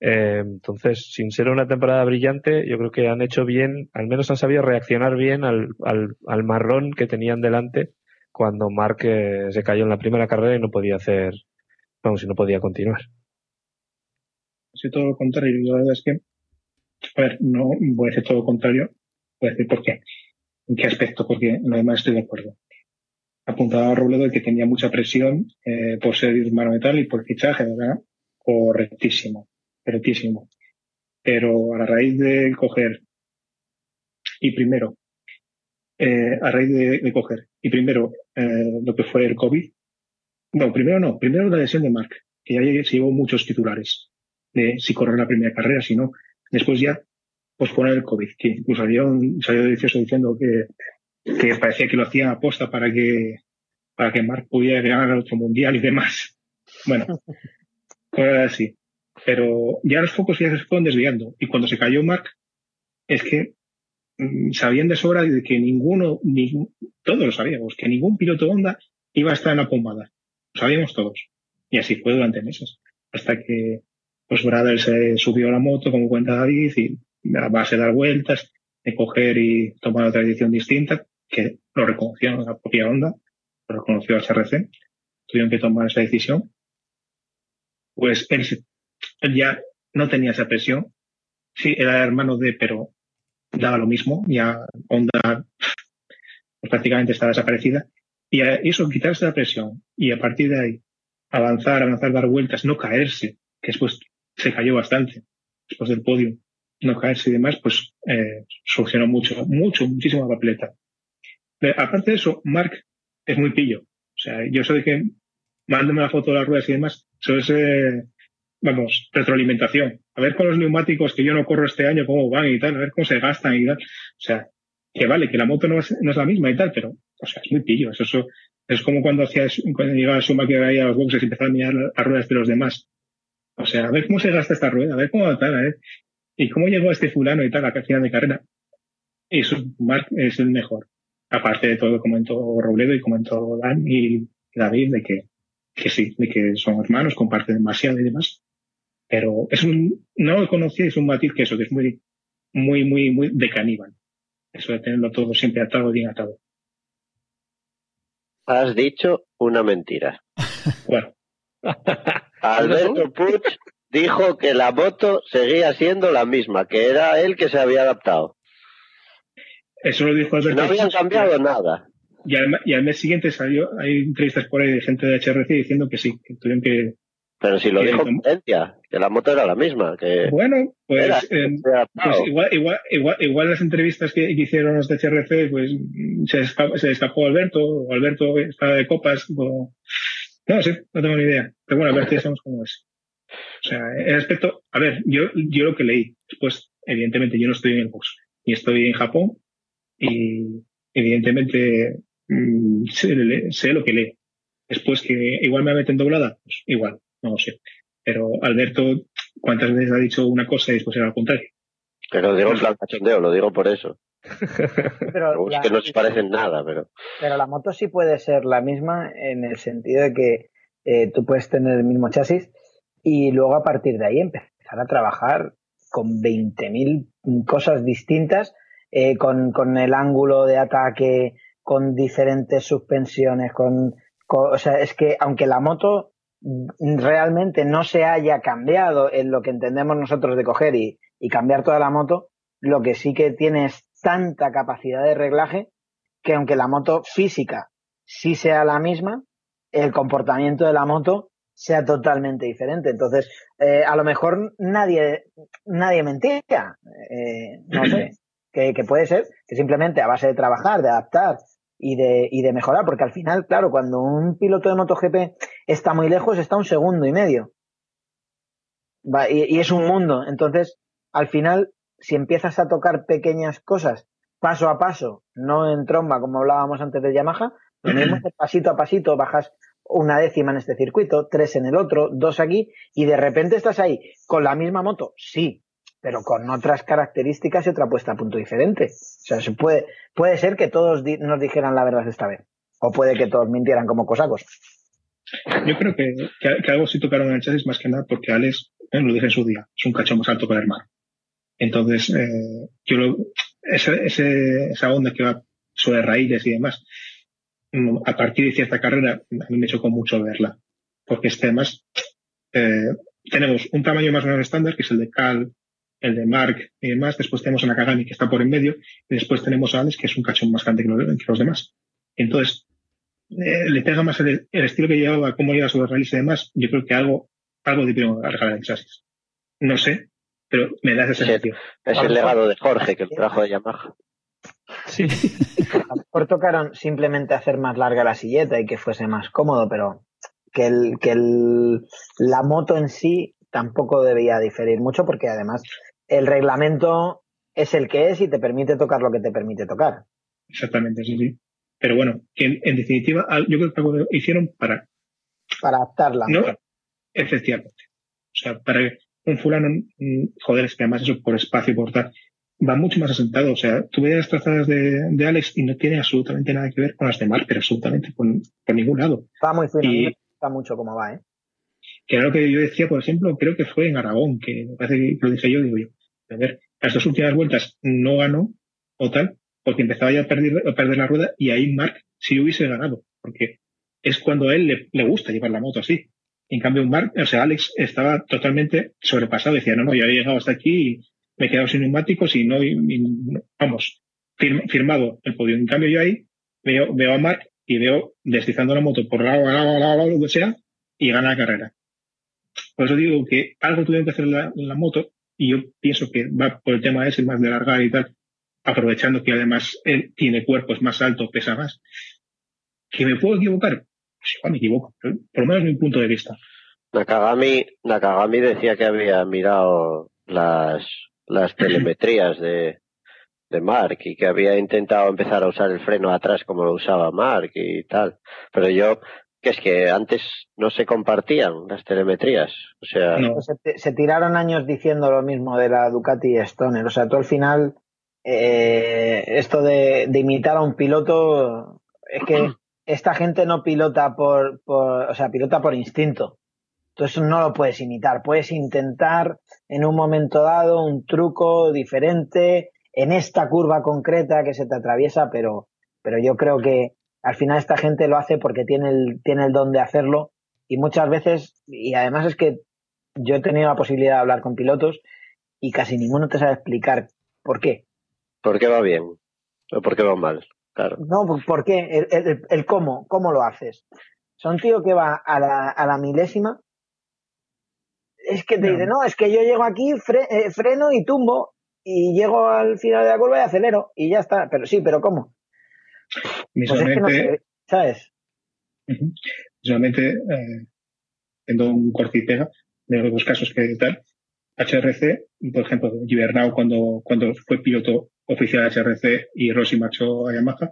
Eh, entonces, sin ser una temporada brillante, yo creo que han hecho bien, al menos han sabido reaccionar bien al, al, al marrón que tenían delante cuando Mark eh, se cayó en la primera carrera y no podía hacer, vamos, y no podía continuar. Sí, todo lo contrario. La verdad es que a ver, no voy a decir todo lo contrario, voy a decir por qué. ¿En qué aspecto? Porque lo demás estoy de acuerdo. Apuntaba a Robledo que tenía mucha presión eh, por ser hermano de tal y por fichaje, ¿verdad? Correctísimo. Pero a la raíz de coger y primero, eh, a raíz de, de coger y primero eh, lo que fue el COVID, no, primero no, primero la lesión de Mark, que ya se llevó muchos titulares de si correr la primera carrera, si no, después ya posponer el COVID, que incluso había un salió delicioso diciendo que, que parecía que lo hacían aposta para que para que Mark pudiera ganar otro mundial y demás. Bueno, cosas así. Pero ya los focos ya se fueron desviando. Y cuando se cayó Mark, es que mm, sabían de sobra de que ninguno, ni, todos lo sabíamos, que ningún piloto Honda iba a estar en la pomada. Lo sabíamos todos. Y así fue durante meses. Hasta que pues Bradel se subió a la moto, como cuenta David, y a base de dar vueltas, de coger y tomar otra edición distinta, que lo reconoció la propia Honda, lo reconoció CRC, tuvieron que tomar esa decisión. Pues él, él ya no tenía esa presión. Sí, era hermano de, pero daba lo mismo. Ya Honda pues, prácticamente estaba desaparecida. Y eso, quitarse la presión y a partir de ahí avanzar, avanzar, dar vueltas, no caerse, que después se cayó bastante después del podio, no caerse y demás, pues eh, solucionó mucho, mucho, muchísimo la papeleta. Aparte de eso, Mark es muy pillo. O sea, yo soy que mándame la foto de las ruedas y demás, eso es, vamos, retroalimentación. A ver con los neumáticos que yo no corro este año, cómo van y tal, a ver cómo se gastan y tal. O sea, que vale, que la moto no es, no es la misma y tal, pero, o sea, es muy pillo. Eso, eso es como cuando hacía, cuando llegaba Schumacher ahí a los boxes y empezaba a mirar las ruedas de los demás. O sea, a ver cómo se gasta esta rueda, a ver cómo tal, a ver. Y cómo llegó este fulano y tal a final de carrera. Eso, Mark es el mejor. Aparte de todo, comentó Robledo y comentó Dan y David de que, que sí, de que son hermanos, comparten demasiado y demás. Pero es un, no lo conocía, es un matiz que eso, que es muy, muy, muy, muy de caníbal. Eso de tenerlo todo siempre atado, bien atado. Has dicho una mentira. Bueno, Alberto Puig dijo que la moto seguía siendo la misma, que era él que se había adaptado. eso lo dijo Alberto. No habían cambiado nada. Y al, y al mes siguiente salió, hay entrevistas por ahí de gente de HRC diciendo que sí, que tuvieron que, Pero si lo dijo Potencia, que la moto era la misma, que bueno, pues, era eh, pues igual, igual, igual, igual las entrevistas que, hicieron los de HRC, pues se escapó, se escapó Alberto, o Alberto estaba de copas, o, no sé, no tengo ni idea. Pero bueno, Alberto ya sabemos cómo es. O sea, el aspecto, a ver, yo, yo lo que leí, después, evidentemente, yo no estoy en el box, y estoy en Japón, y evidentemente mm, sé, sé lo que lee. Después que igual me meten doblada, pues igual, no lo sé. Pero Alberto, ¿cuántas veces ha dicho una cosa y después era al contrario? Que lo digo en plan cachondeo, lo digo por eso. Pero Es la- que no se parecen nada, pero Pero la moto sí puede ser la misma en el sentido de que eh, tú puedes tener el mismo chasis y luego a partir de ahí empezar a trabajar con 20.000 cosas distintas, eh, con, con el ángulo de ataque, con diferentes suspensiones, con, con- o sea, es que aunque la moto realmente no se haya cambiado en lo que entendemos nosotros de coger y, y cambiar toda la moto, lo que sí que tiene es tanta capacidad de reglaje que aunque la moto física sí sea la misma, el comportamiento de la moto sea totalmente diferente. Entonces, eh, a lo mejor nadie, nadie mentía. Eh, no sé. Que, que puede ser que simplemente a base de trabajar, de adaptar y de, y de mejorar, porque al final, claro, cuando un piloto de MotoGP está muy lejos, está un segundo y medio. Va, y, y es un mundo. Entonces, al final, si empiezas a tocar pequeñas cosas paso a paso, no en tromba como hablábamos antes de Yamaha, mismo pasito a pasito bajas una décima en este circuito, tres en el otro, dos aquí, y de repente estás ahí con la misma moto, sí, pero con otras características y otra puesta a punto diferente. O sea, se puede, puede ser que todos nos dijeran la verdad esta vez, o puede que todos mintieran como cosacos. Yo creo que, algo sí tocaron en el chasis más que nada porque Alex, eh, lo dije en su día, es un cacho más alto que el hermano. Entonces, eh, yo ese, ese- esa onda que va sobre raíles y demás, mm, a partir de cierta carrera, a mí me chocó mucho verla. Porque es que además, eh, tenemos un tamaño más o menos estándar, que es el de Cal, el de Mark y demás. Después tenemos a Nakagami, que está por en medio. Y después tenemos a Alex, que es un cachón más grande que los, que los demás. Entonces, eh, le pega más el, el estilo que llevaba, cómo lleva sobre raíles y demás. Yo creo que algo, algo debieron arreglar el chasis. No sé, pero me da Sí. sensación. Es el legado de Jorge que el trajo de Yamaha. Sí. A lo mejor tocaron simplemente hacer más larga la silleta y que fuese más cómodo, pero que, el, que el, la moto en sí tampoco debía diferir mucho porque además el reglamento es el que es y te permite tocar lo que te permite tocar. Exactamente, sí, sí. Pero bueno, que en, en definitiva, yo creo que lo hicieron para Para adaptarla. No, efectivamente. O sea, para un fulano, mm, joder, es que además eso por espacio, por tal, va mucho más asentado. O sea, tú ves las trazadas de, de Alex y no tiene absolutamente nada que ver con las de Mark, pero absolutamente por, por ningún lado. Va muy fino. Y- gusta mucho cómo va, ¿eh? Que era lo que yo decía, por ejemplo, creo que fue en Aragón, que me parece que lo dije yo, digo yo, ver, las dos últimas vueltas no ganó, o tal, porque empezaba ya a perder, a perder la rueda, y ahí Mark sí hubiese ganado, porque es cuando a él le, le gusta llevar la moto así. En cambio, Mark, o sea, Alex estaba totalmente sobrepasado, decía, no, no, ya he llegado hasta aquí y me he quedado sin neumáticos y no, vamos, fir- firmado el podio. En cambio, yo ahí veo, veo a Mark y veo deslizando la moto por lado, lado, lado, lado, lo que sea, y gana la carrera. Por eso digo que algo tuvieron que hacer la, la moto y yo pienso que va por el tema ese más de largar y tal, aprovechando que además él tiene cuerpo, es más alto, pesa más. ¿Que me puedo equivocar? Pues igual me equivoco, por lo menos mi punto de vista. Nakagami, Nakagami decía que había mirado las, las telemetrías de, de Mark y que había intentado empezar a usar el freno atrás como lo usaba Mark y tal. Pero yo, que es que antes no se compartían las telemetrías. O sea, No, Pues se, te- se tiraron años diciendo lo mismo de la Ducati y Stoner. O sea, tú al final, eh, esto de, de imitar a un piloto, es que esta gente no pilota por, por, o sea, pilota por instinto. Entonces no lo puedes imitar. Puedes intentar en un momento dado un truco diferente en esta curva concreta que se te atraviesa, pero, pero yo creo que al final esta gente lo hace porque tiene el, tiene el don de hacerlo y muchas veces, y además es que yo he tenido la posibilidad de hablar con pilotos y casi ninguno te sabe explicar por qué. ¿por qué va bien? ¿O por qué va mal? Claro. No, ¿por- ¿por qué? El, el- el cómo, cómo lo haces. Son tío que va a la, a la milésima. Es que te No. dice, no, es que yo llego aquí, fre- eh, freno y tumbo y llego al final de la curva y acelero y ya está. Pero sí, pero ¿cómo? Pues es que no visualmente, sé, ¿sabes? Visualmente, eh, siendo un corte y pega de los dos casos que tal, HRC, por ejemplo, Gibernau cuando, cuando fue piloto oficial de HRC y Rossi marchó a Yamaha,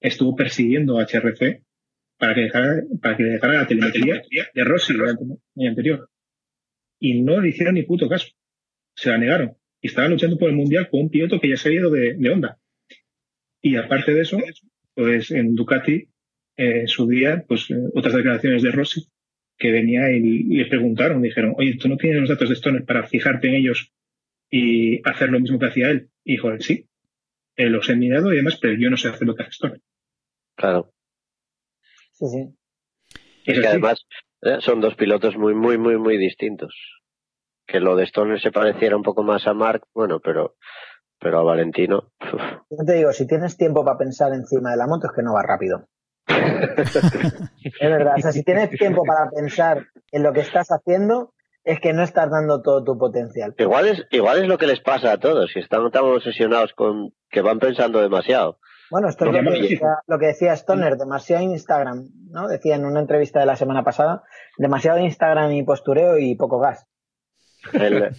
estuvo persiguiendo a HRC para que dejara, para que le dejara la telemetría de Rossi el anterior. Y no le hicieron ni puto caso. Se la negaron. Y estaban luchando por el mundial con un piloto que ya se había ido de, de Honda. Y aparte de eso, pues en Ducati, eh, en su día, pues eh, otras declaraciones de Rossi, que venía y, le preguntaron, dijeron, oye, ¿tú no tienes los datos de Stoner para fijarte en ellos y hacer lo mismo que hacía él? Y dijo él, sí, eh, los he mirado y demás, pero yo no sé hacer lo que hace Stoner. Claro. Sí, sí. Es que además eh, son dos pilotos muy, muy, muy, muy distintos. Que lo de Stoner se pareciera un poco más a Mark, bueno, pero, pero a Valentino. uf. Yo te digo, si tienes tiempo para pensar encima de la moto es que no va rápido. Es verdad, o sea, si tienes tiempo para pensar en lo que estás haciendo, es que no estás dando todo tu potencial. Igual es, igual es lo que les pasa a todos, si están tan obsesionados con que van pensando demasiado. Bueno, esto es Lo que decía, lo que decía Stoner, demasiado Instagram, ¿no? Decía en una entrevista de la semana pasada, demasiado Instagram y postureo y poco gas. El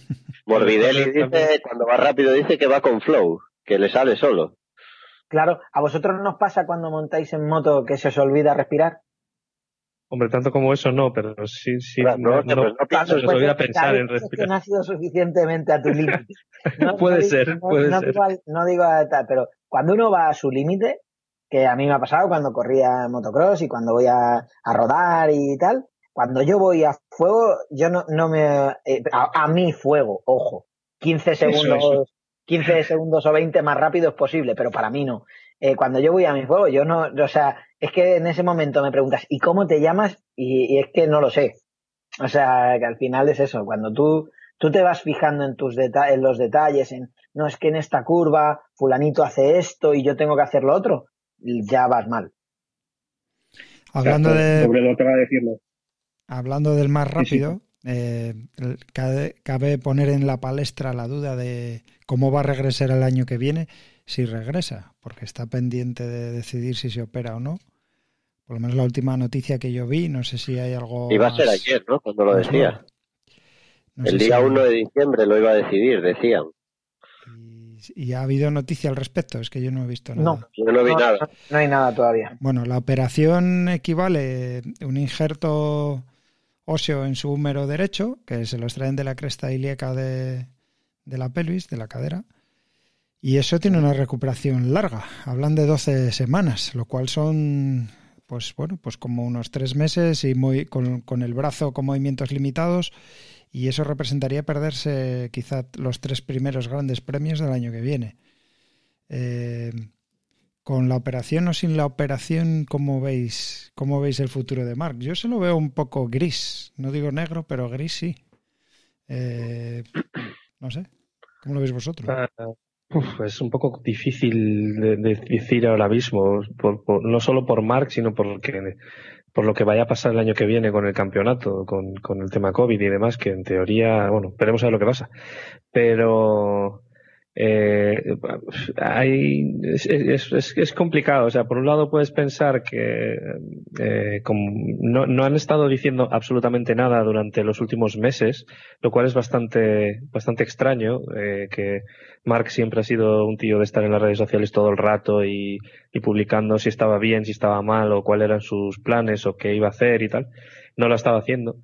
Morbidelli dice, cuando va rápido dice que va con flow, que le sale solo. Claro, ¿a vosotros nos pasa cuando montáis en moto que se os olvida respirar? Hombre, tanto como eso no, pero sí, sí. Claro, no, no, no- no pienso, se os Pues, olvida pensar en es que respirar. no has ido suficientemente a tu límite. Puede ser, no- puede no ser. Digo, no digo a tal, pero cuando uno va a su límite, que a mí me ha pasado cuando corría motocross y cuando voy a, a rodar y tal, cuando yo voy a fuego, yo no, no me... eh, a, a mi fuego, ojo, 15 segundos, eso. 15 segundos o 20 más rápido es posible, pero para mí no. Eh, cuando yo voy a mi fuego, yo no, o sea, es que en ese momento me preguntas, ¿y cómo te llamas? Y, y es que no lo sé. O sea, que al final es eso, cuando tú, tú te vas fijando en tus deta en los detalles, en, no es que en esta curva fulanito hace esto y yo tengo que hacer lo otro, ya vas mal. Hablando de, Sobre lo que va a decirlo. Hablando del más Sí, sí. rápido, eh, cabe, cabe poner en la palestra la duda de cómo va a regresar el año que viene, si regresa, porque está pendiente de decidir si se opera o no. Por lo menos la última noticia que yo vi, no sé si hay algo. Iba a ser ayer, ¿no? Cuando lo decía. No El día si- 1 de diciembre lo iba a decidir, decían. y, ha habido noticia al respecto, es que yo no he visto nada. No. Yo no vi No, nada. No hay nada todavía. Bueno, la operación equivale a un injerto óseo en su húmero derecho, que se lo extraen de la cresta ilíaca de, de la pelvis, de la cadera, y eso tiene una recuperación larga. Hablan de 12 semanas, lo cual son, pues bueno, pues como unos tres meses y muy con, con el brazo con movimientos limitados, y eso representaría perderse quizá los tres primeros grandes premios del año que viene. Eh, con la operación o sin la operación, ¿cómo veis, cómo veis el futuro de Mark? Yo se lo veo un poco gris, no digo negro, pero gris sí. Eh, no sé, ¿cómo lo veis vosotros? Ah, es un poco difícil de, de decir ahora mismo, por- no solo por Mark, sino por lo que vaya a pasar el año que viene con el campeonato, con, con el tema COVID y demás, que en teoría, bueno, veremos a ver lo que pasa. Pero eh, es, es, complicado. O sea, por un lado puedes pensar que eh, no, no han estado diciendo absolutamente nada durante los últimos meses, lo cual es bastante, bastante extraño, eh, que Mark siempre ha sido un tío de estar en las redes sociales todo el rato y, y publicando si estaba bien, si estaba mal o cuáles eran sus planes o qué iba a hacer y tal. No lo estaba haciendo.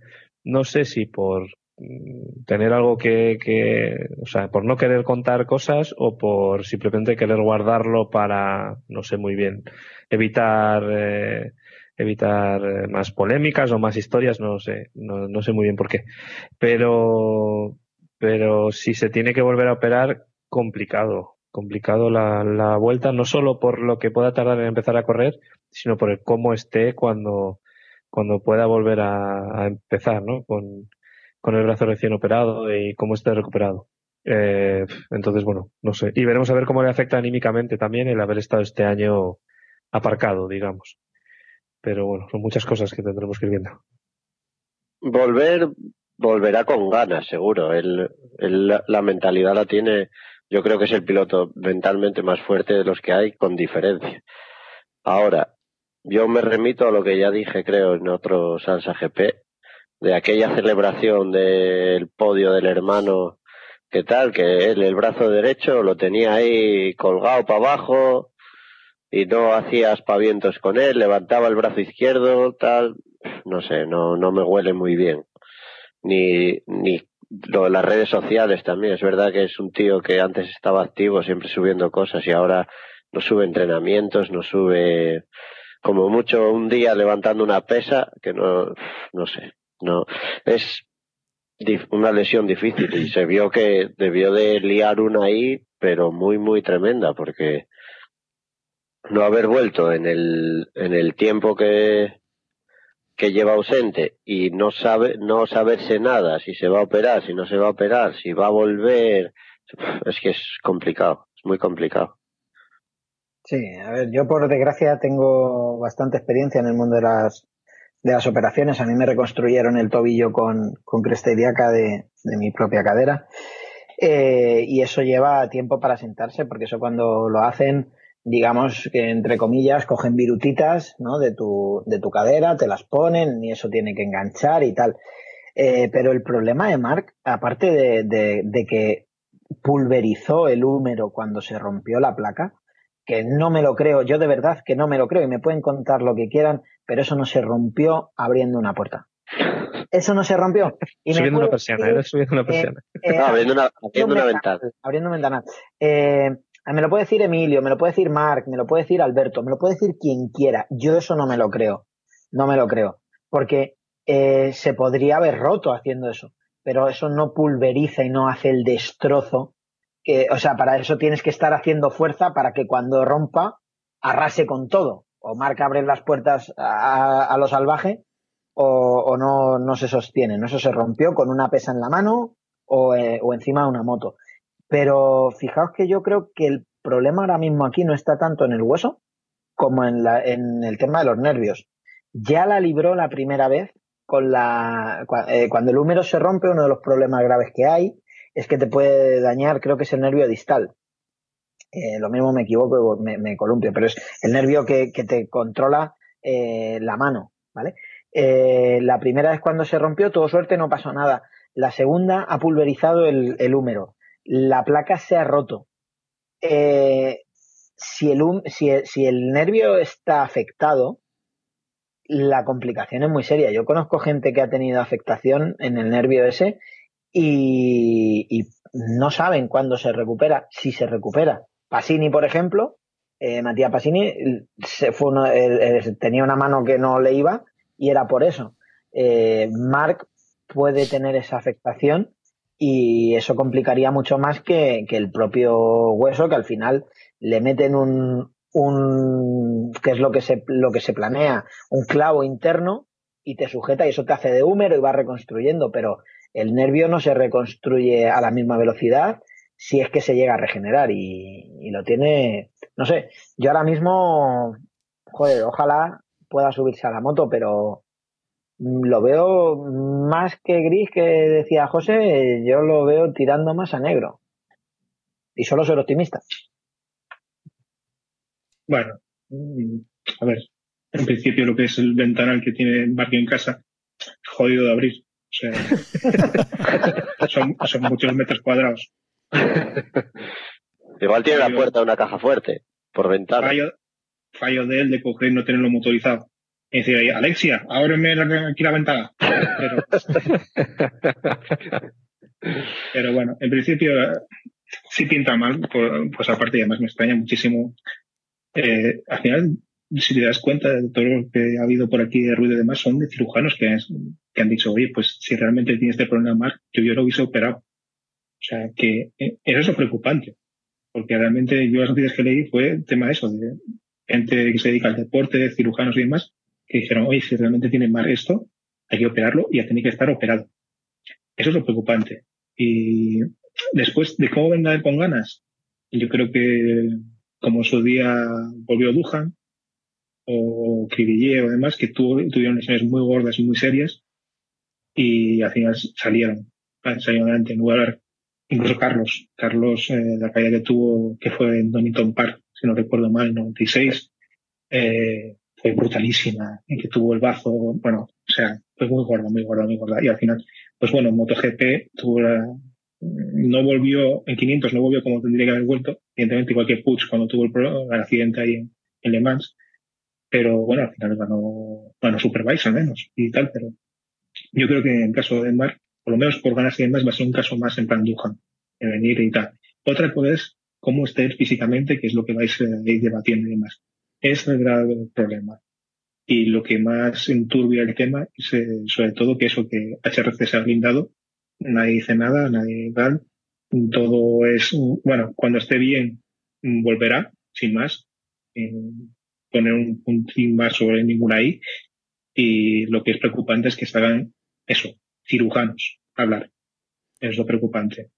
No sé si por tener algo que, que, o sea, por no querer contar cosas o por simplemente querer guardarlo para, no sé muy bien, evitar, eh, evitar eh, más polémicas o más historias, no sé, no, no sé muy bien por qué. Pero, pero si se tiene que volver a operar, complicado, complicado la, la vuelta, no solo por lo que pueda tardar en empezar a correr, sino por el cómo esté cuando, cuando pueda volver a, a empezar, ¿no? Con, con el brazo recién operado y cómo esté recuperado. Eh, entonces, bueno, no sé. Y veremos a ver cómo le afecta anímicamente también el haber estado este año aparcado, digamos. Pero bueno, son muchas cosas que tendremos que ir viendo. Volver, volverá con ganas, seguro. Él, él la, mentalidad la tiene, yo creo que es el piloto mentalmente más fuerte de los que hay, con diferencia. Ahora, yo me remito a lo que ya dije, creo, en otro Salsa GP, de aquella celebración del podio del hermano, que tal, que él el brazo derecho lo tenía ahí colgado para abajo y no hacía aspavientos con él, levantaba el brazo izquierdo, tal, no sé, no, no me huele muy bien. Ni, ni lo las redes sociales también, es verdad que es un tío que antes estaba activo, siempre subiendo cosas y ahora no sube entrenamientos, no sube como mucho un día levantando una pesa, que no, no sé, no, es una lesión difícil y se vio que debió de liar una ahí, pero muy, muy tremenda, porque no haber vuelto en el, en el tiempo que, que lleva ausente y no sabe, no saberse nada, si se va a operar, si no se va a operar, si va a volver, es que es complicado, es muy complicado. Sí, a ver, yo por desgracia tengo bastante experiencia en el mundo de las, de las operaciones. A mí me reconstruyeron el tobillo con, con cresta de, de mi propia cadera. Eh, y eso lleva tiempo para sentarse, porque eso cuando lo hacen, digamos que entre comillas, cogen virutitas ¿no? de, tu, de tu cadera, te las ponen y eso tiene que enganchar y tal. Eh, pero el problema de Mark, aparte de, de, de que pulverizó el húmero cuando se rompió la placa, que no me lo creo, yo de verdad que no me lo creo y me pueden contar lo que quieran, pero eso no se rompió abriendo una puerta. Eso no se rompió. Y subiendo una puede persiana, decir, era subiendo una persiana. eh, No, abriendo una, abriendo abriendo un una ventana. abriendo un ventanal. Eh, me lo puede decir Emilio, me lo puede decir Marc, me lo puede decir Alberto, me lo puede decir quien quiera. Yo eso no me lo creo. No me lo creo. Porque eh, se podría haber roto haciendo eso. Pero eso no pulveriza y no hace el destrozo. O sea, para eso tienes que estar haciendo fuerza para que cuando rompa arrase con todo. O Marc abre las puertas a, lo salvaje o, no, no se sostiene. ¿no? Eso se rompió con una pesa en la mano o, eh, encima de una moto. Pero fijaos que yo creo que el problema ahora mismo aquí no está tanto en el hueso como en, la, en el tema de los nervios. Ya la libró la primera vez con la eh, cuando el húmero se rompe, uno de los problemas graves que hay es que te puede dañar, creo que es el nervio distal. Eh, lo mismo me equivoco, me, me columpio, pero es el nervio que, que te controla eh, la mano, ¿vale? Eh, la primera vez cuando se rompió, tuvo suerte, no pasó nada. La segunda ha pulverizado el, húmero. La placa se ha roto. Si, el- si el nervio está afectado, la complicación es muy seria. Yo conozco gente que ha tenido afectación en el nervio ese y, no saben cuándo se recupera, si se recupera. Pasini, por ejemplo, eh, Matías Pasini se fue uno- tenía una mano que no le iba y era por eso. Eh, Mark puede tener esa afectación y eso complicaría mucho más que, que el propio hueso, que al final le meten un, un que es lo que se lo que se planea, un clavo interno y te sujeta y eso te hace de húmero y va reconstruyendo, pero el nervio no se reconstruye a la misma velocidad si es que se llega a regenerar y, lo tiene, no sé, yo ahora mismo, joder, ojalá pueda subirse a la moto, pero lo veo más que gris que decía José, yo lo veo tirando más a negro. Y solo ser optimista. Bueno, a ver, en principio lo que es el ventanal que tiene Barrio en casa, jodido de abrir. Son, son muchos metros cuadrados. Igual tiene la puerta de una caja fuerte, por ventana. Fallo, fallo de él de coger y no tenerlo motorizado. Y decir, ahí, Alexia, ábreme aquí la ventana. Pero, pero bueno, en principio eh, sí pinta mal, pues, pues aparte y además me extraña muchísimo. Eh, al final, si te das cuenta de todo lo que ha habido por aquí de ruido y demás, son de cirujanos que, es- que han dicho, oye, pues si realmente tiene este problema Mark, yo, yo lo hubiese operado. O sea, que eh, eso es lo preocupante. Porque realmente yo las noticias que leí fue el tema de eso, de gente que se dedica al deporte, cirujanos y demás, que dijeron, oye, si realmente tiene Mark esto, hay que operarlo y ya tiene que estar operado. Eso es lo preocupante. Y después de cómo venga él con ganas, yo creo que como en su día volvió Dujan o Cribillé o demás, que tuvo- tuvieron lesiones muy gordas y muy serias y al final salieron, salieron adelante. En lugar, incluso Carlos, Carlos, eh, la caída que tuvo, que fue en Donington Park, si no recuerdo mal, en 96, eh, fue brutalísima, y que tuvo el bazo, bueno, o sea, fue muy gorda, muy gorda, muy gorda. Y al final, pues bueno, MotoGP tuvo la, no volvió, en 500 no volvió como tendría que haber vuelto, evidentemente igual que Puig cuando tuvo el, el accidente ahí en, en Le Mans, pero bueno, al final ganó, ganó Superbike al menos y tal, pero yo creo que en el caso de Mark, por lo menos por ganas y demás, va a ser un caso más en plan Duhan, de venir y tal. Otra cosa es cómo esté él físicamente, que es lo que vais a ir debatiendo y demás. Es el grave problema. Y lo que más enturbia el tema es eh, sobre todo que eso que HRC se ha blindado, nadie dice nada, nadie tal, todo es, bueno, cuando esté bien mm, volverá, sin más, sin poner un puntín más sobre ninguna I, y lo que es preocupante es que salgan eso, cirujanos, hablar. Es lo preocupante.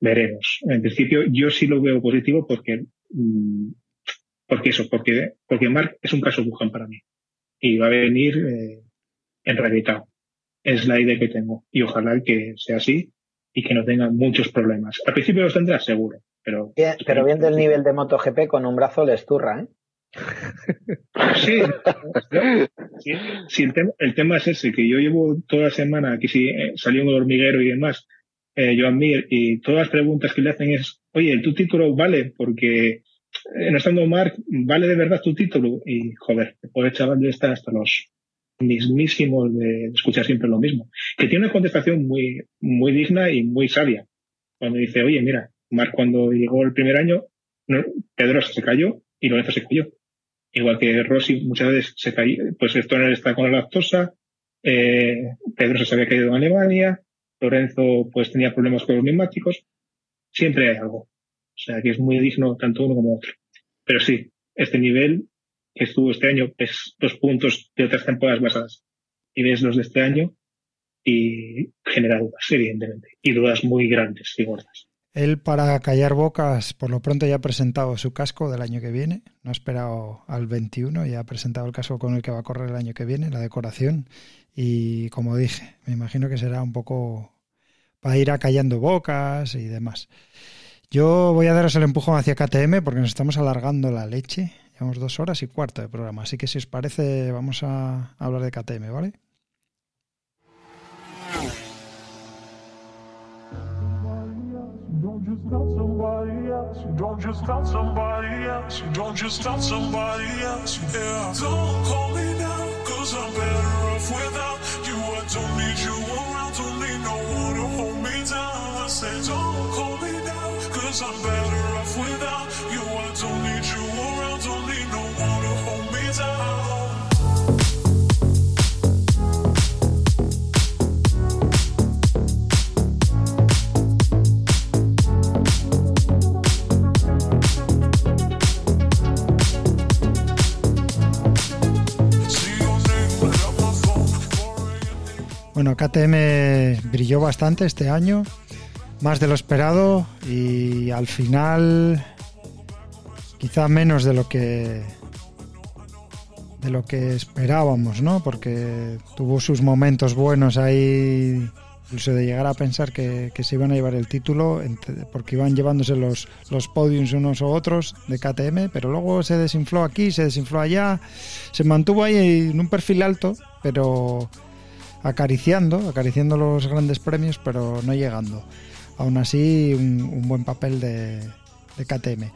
Veremos. En principio, yo sí lo veo positivo porque, mm, porque eso, porque, porque Mark es un caso Wuhan para mí. Y va a venir eh, en rehabilitado. Es la idea que tengo. Y ojalá que sea así y que no tenga muchos problemas. Al principio los tendrá seguro, pero. Bien- pero viendo el nivel de MotoGP, con un brazo le esturra, ¿eh? Sí, sí, el, tema, es ese, que yo llevo toda la semana que si eh, salió un hormiguero y demás, eh, Joan Mir, y todas las preguntas que le hacen es, oye, tu título vale, porque eh, no estando Mark, ¿vale de verdad tu título? Y joder, pobre chaval de estar hasta los mismísimos de escuchar siempre lo mismo. Que tiene una contestación muy, muy digna y muy sabia. Cuando dice, oye, mira, Mark cuando llegó el primer año, no, Pedrosa se cayó y Lorenzo se cayó. Igual que Rossi muchas veces se cayó, pues Stoner está con la lactosa, eh, Pedrosa se había caído en Alemania, Lorenzo pues tenía problemas con los neumáticos, siempre hay algo. O sea que es muy digno tanto uno como otro. Pero sí, este nivel que estuvo este año es dos puntos de otras temporadas basadas. Y ves los de este año y genera dudas, evidentemente. Y dudas muy grandes y gordas. Él, para callar bocas, por lo pronto ya ha presentado su casco del año que viene. No ha esperado al 21, ya ha presentado el casco con el que va a correr el año que viene, la decoración. Y como dije, me imagino que será un poco para ir acallando bocas y demás. Yo voy a daros el empujón hacia KTM porque nos estamos alargando la leche. Llevamos dos horas y cuarto de programa. Así que si os parece, vamos a hablar de KTM, ¿vale? Just got somebody else. You don't just got somebody else. You don't just got somebody else. Yeah. Don't call me now, cause I'm better off without you. I don't need you around, don't need no one to hold me down. I say, don't call me now, cause I'm better Bueno, KTM brilló bastante este año, más de lo esperado y al final quizá menos de lo que de lo que esperábamos, ¿no? Porque tuvo sus momentos buenos ahí, incluso de llegar a pensar que, que se iban a llevar el título, porque iban llevándose los, los podiums unos u otros de KTM, pero luego se desinfló aquí, se desinfló allá, se mantuvo ahí en un perfil alto, pero acariciando, acariciando los grandes premios, pero no llegando. Aún así, un, buen papel de, de KTM.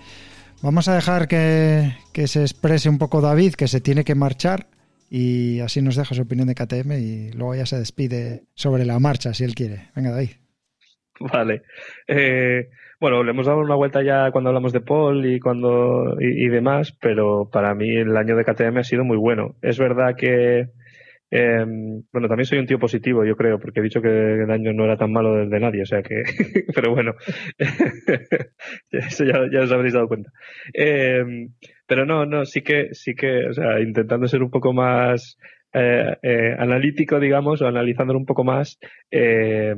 Vamos a dejar que, que se exprese un poco David, que se tiene que marchar, y así nos deja su opinión de KTM y luego ya se despide sobre la marcha, si él quiere. Venga, David. Vale. Eh, bueno, le hemos dado una vuelta ya cuando hablamos de Paul y cuando y, y demás, pero para mí el año de KTM ha sido muy bueno. Es verdad que eh, bueno, también soy un tío positivo, yo creo, porque he dicho que el año no era tan malo del de nadie, o sea que, pero bueno, eso ya, os habréis dado cuenta. Eh, pero no, no, sí que, sí que, o sea, intentando ser un poco más eh, eh, analítico, digamos, o analizándolo un poco más, eh,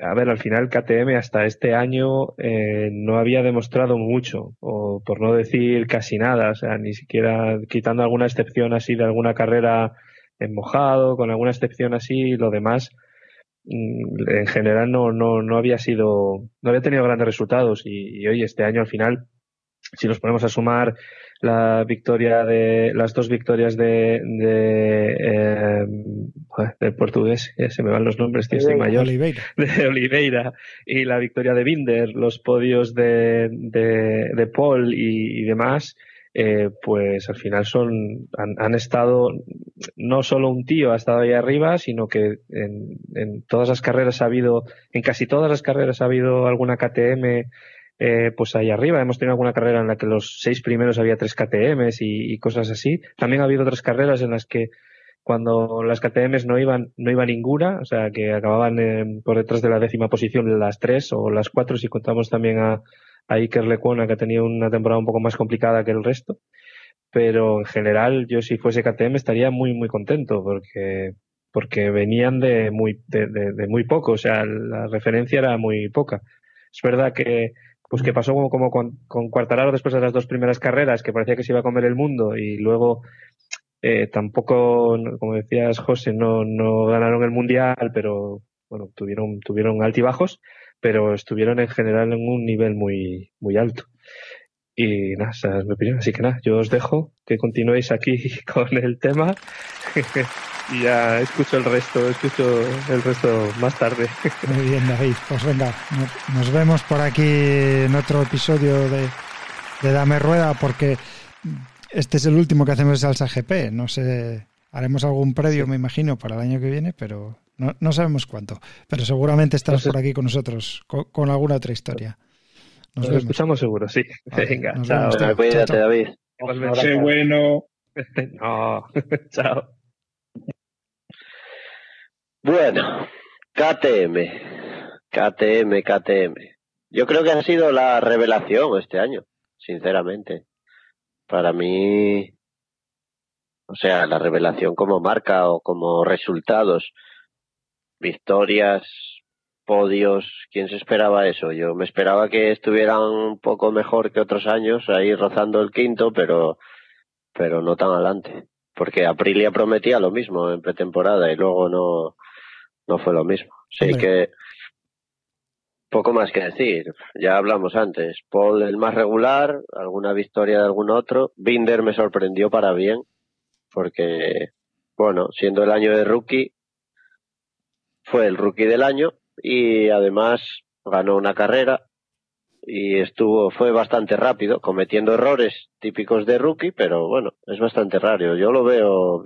a ver, al final KTM hasta este año eh, no había demostrado mucho, o por no decir casi nada, o sea, ni siquiera quitando alguna excepción así de alguna carrera en mojado, con alguna excepción así, lo demás mm, en general no, no, no había sido, no había tenido grandes resultados y, y hoy este año al final, si nos ponemos a sumar la victoria de las dos victorias de, de eh, del portugués, se me van los nombres, tío, estoy mayor Oliveira. de Oliveira y la victoria de Binder, los podios de, de, de Paul y, y demás, eh, pues al final son han, han estado no solo un tío ha estado ahí arriba, sino que en, en todas las carreras ha habido, en casi todas las carreras ha habido alguna KTM eh, pues ahí arriba. Hemos tenido alguna carrera en la que los seis primeros había tres KTMs y, cosas así. También ha habido otras carreras en las que cuando las KTMs no iban, no iba ninguna, o sea, que acababan eh, por detrás de la décima posición las tres o las cuatro si contamos también a, a Iker Lecuona que ha tenido una temporada un poco más complicada que el resto. Pero en general, yo si fuese KTM estaría muy, muy contento porque, porque venían de muy, de, muy poco, o sea, la referencia era muy poca. Es verdad que, pues que pasó como, con, con después de las dos primeras carreras, que parecía que se iba a comer el mundo y luego eh, tampoco, como decías José, no, no ganaron el mundial, pero bueno, tuvieron, tuvieron altibajos, pero estuvieron en general en un nivel muy, muy alto. Y nada, esa es mi opinión. Así que nada, yo os dejo que continuéis aquí con el tema y ya escucho el resto, escucho el resto más tarde. Muy bien, David. Pues venga, no- nos vemos por aquí en otro episodio de, de Dame Rueda, porque este es el último que hacemos de Salsa GP. No sé, haremos algún predio, me imagino, para el año que viene, pero no, no sabemos cuánto. Pero seguramente estarás por aquí con nosotros, con, con alguna otra historia. Nos Nos vemos. escuchamos seguro, sí. Vale, Venga, nos chao. vemos. Bueno, cuídate, Chao, chao. David. Sé bueno. No, chao. Bueno, KTM. KTM, KTM. Yo creo que ha sido la revelación este año, sinceramente. Para mí, o sea, la revelación como marca o como resultados, victorias podios, ¿quién se esperaba eso? Yo me esperaba que estuvieran un poco mejor que otros años, ahí rozando el quinto, pero, pero no tan adelante. Porque Aprilia prometía lo mismo en pretemporada y luego no, no fue lo mismo. Sí Hombre. que poco más que decir. Ya hablamos antes. Paul el más regular, alguna victoria de algún otro. Binder me sorprendió para bien, porque, bueno, siendo el año de rookie, fue el rookie del año y además ganó una carrera y estuvo fue bastante rápido cometiendo errores típicos de rookie pero bueno es bastante raro. Yo lo veo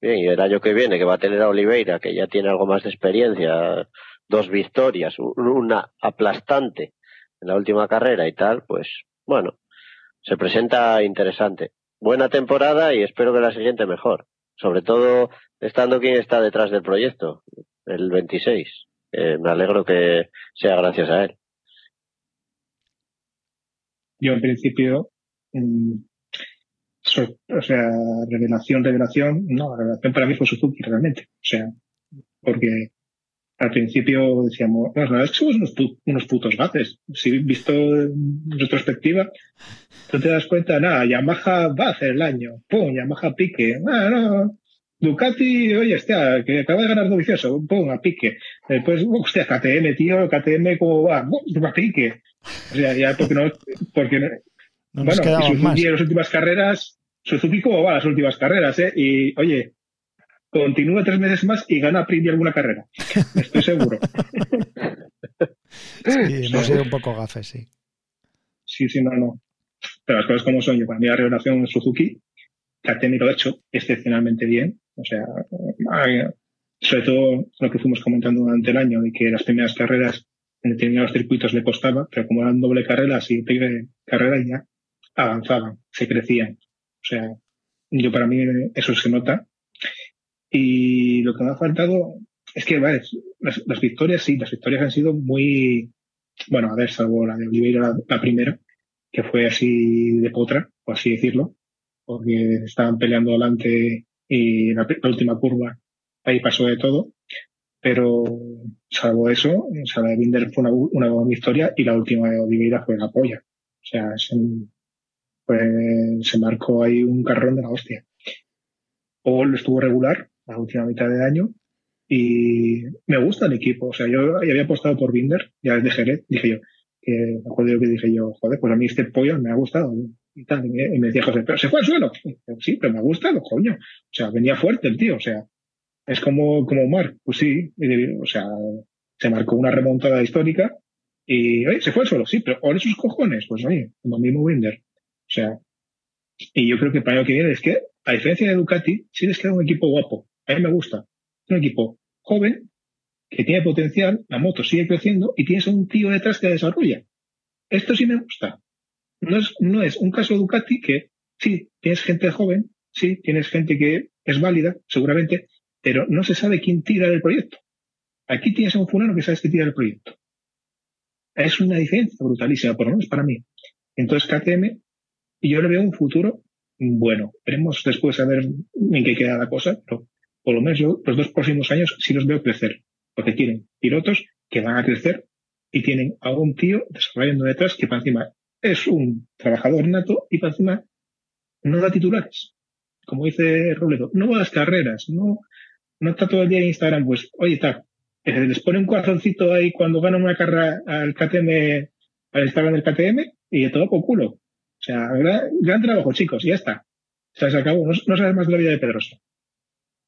bien y el año que viene que va a tener a Oliveira que ya tiene algo más de experiencia dos victorias una aplastante en la última carrera y tal pues bueno se presenta interesante buena temporada y espero que la siguiente mejor sobre todo estando quien está detrás del proyecto el 26 Eh, me alegro que sea gracias a él Yo en principio, o sea, revelación, revelación, no, la revelación para mí fue Suzuki realmente. O sea, porque al principio decíamos, no, la verdad es que somos unos, pu- unos putos gaces. Si visto en retrospectiva, tú te das cuenta, nada, Yamaha va a hacer el año, pum, Yamaha pique, ah, no, Ducati, oye, hostia, que acaba de ganar Dovicioso, pum, a pique. Después, hostia, KTM, tío, KTM, ¿cómo va? Bum, a pique. O sea, ya porque no, porque no- No nos bueno, Suzuki más. en las últimas carreras, Suzuki cómo va las últimas carreras, ¿eh? Y, oye, continúa tres meses más y gana Aprilia alguna carrera. Estoy seguro. Sí, hemos sido un poco gafes, sí. Sí, sí, no, no. Pero las cosas como son, yo para mí la revelación es Suzuki, KTM lo ha hecho excepcionalmente bien. O sea, sobre todo lo que fuimos comentando durante el año, de que las primeras carreras en determinados circuitos le costaba, pero como eran doble carrera, si triple carrera ya avanzaban, se crecían. O sea, yo para mí eso se nota. Y lo que me ha faltado es que, vale, las, victorias sí, las victorias han sido muy, bueno, a ver, salvo la de Oliveira, la, la primera, que fue así de potra, por así decirlo, porque estaban peleando delante y la, la última curva ahí pasó de todo. Pero salvo eso, o sea, la de Binder fue una, una buena victoria y la última de Oliveira fue la polla. O sea, se, fue- se marcó ahí un carrón de la hostia. Paul estuvo regular la última mitad de año y me gusta el equipo. O sea, yo había apostado por Binder, ya desde Jerez, dije yo, que me acuerdo yo que dije yo, joder, pues a mí este pollo me ha gustado y tal. Y me, decía José, pero se fue al suelo. Sí, pero me ha gustado, coño. O sea, venía fuerte el tío, o sea, es como, como Mark, pues sí, o sea, se marcó una remontada histórica y se fue al suelo, sí, pero ahora sus cojones, pues oye, como mismo Binder. O sea, y yo creo que para el que viene es que, a diferencia de Ducati, sí les queda un equipo guapo. A mí me gusta. Un equipo joven, que tiene potencial, la moto sigue creciendo y tienes a un tío detrás que la desarrolla. Esto sí me gusta. No es, no es un caso Ducati que sí, tienes gente joven, sí, tienes gente que es válida, seguramente, pero no se sabe quién tira del proyecto. Aquí tienes un fulano que sabes que tira del proyecto. Es una diferencia brutalísima, por lo menos para mí. Entonces KTM, yo le veo un futuro bueno. Veremos después a ver en qué queda la cosa, por lo menos yo los dos próximos años sí los veo crecer, porque tienen pilotos que van a crecer y tienen a un tío desarrollando detrás que para encima es un trabajador nato y para encima no da titulares. Como dice Robledo, no va a las carreras, no, no está todo el día en Instagram, pues, oye, está, eh, les pone un corazoncito ahí cuando gana una carrera al KTM, al Instagram del KTM, y de todo por culo. O sea, gran, trabajo, chicos, y ya está. O sea, se acabó. No, no sabes más de la vida de Pedrosa.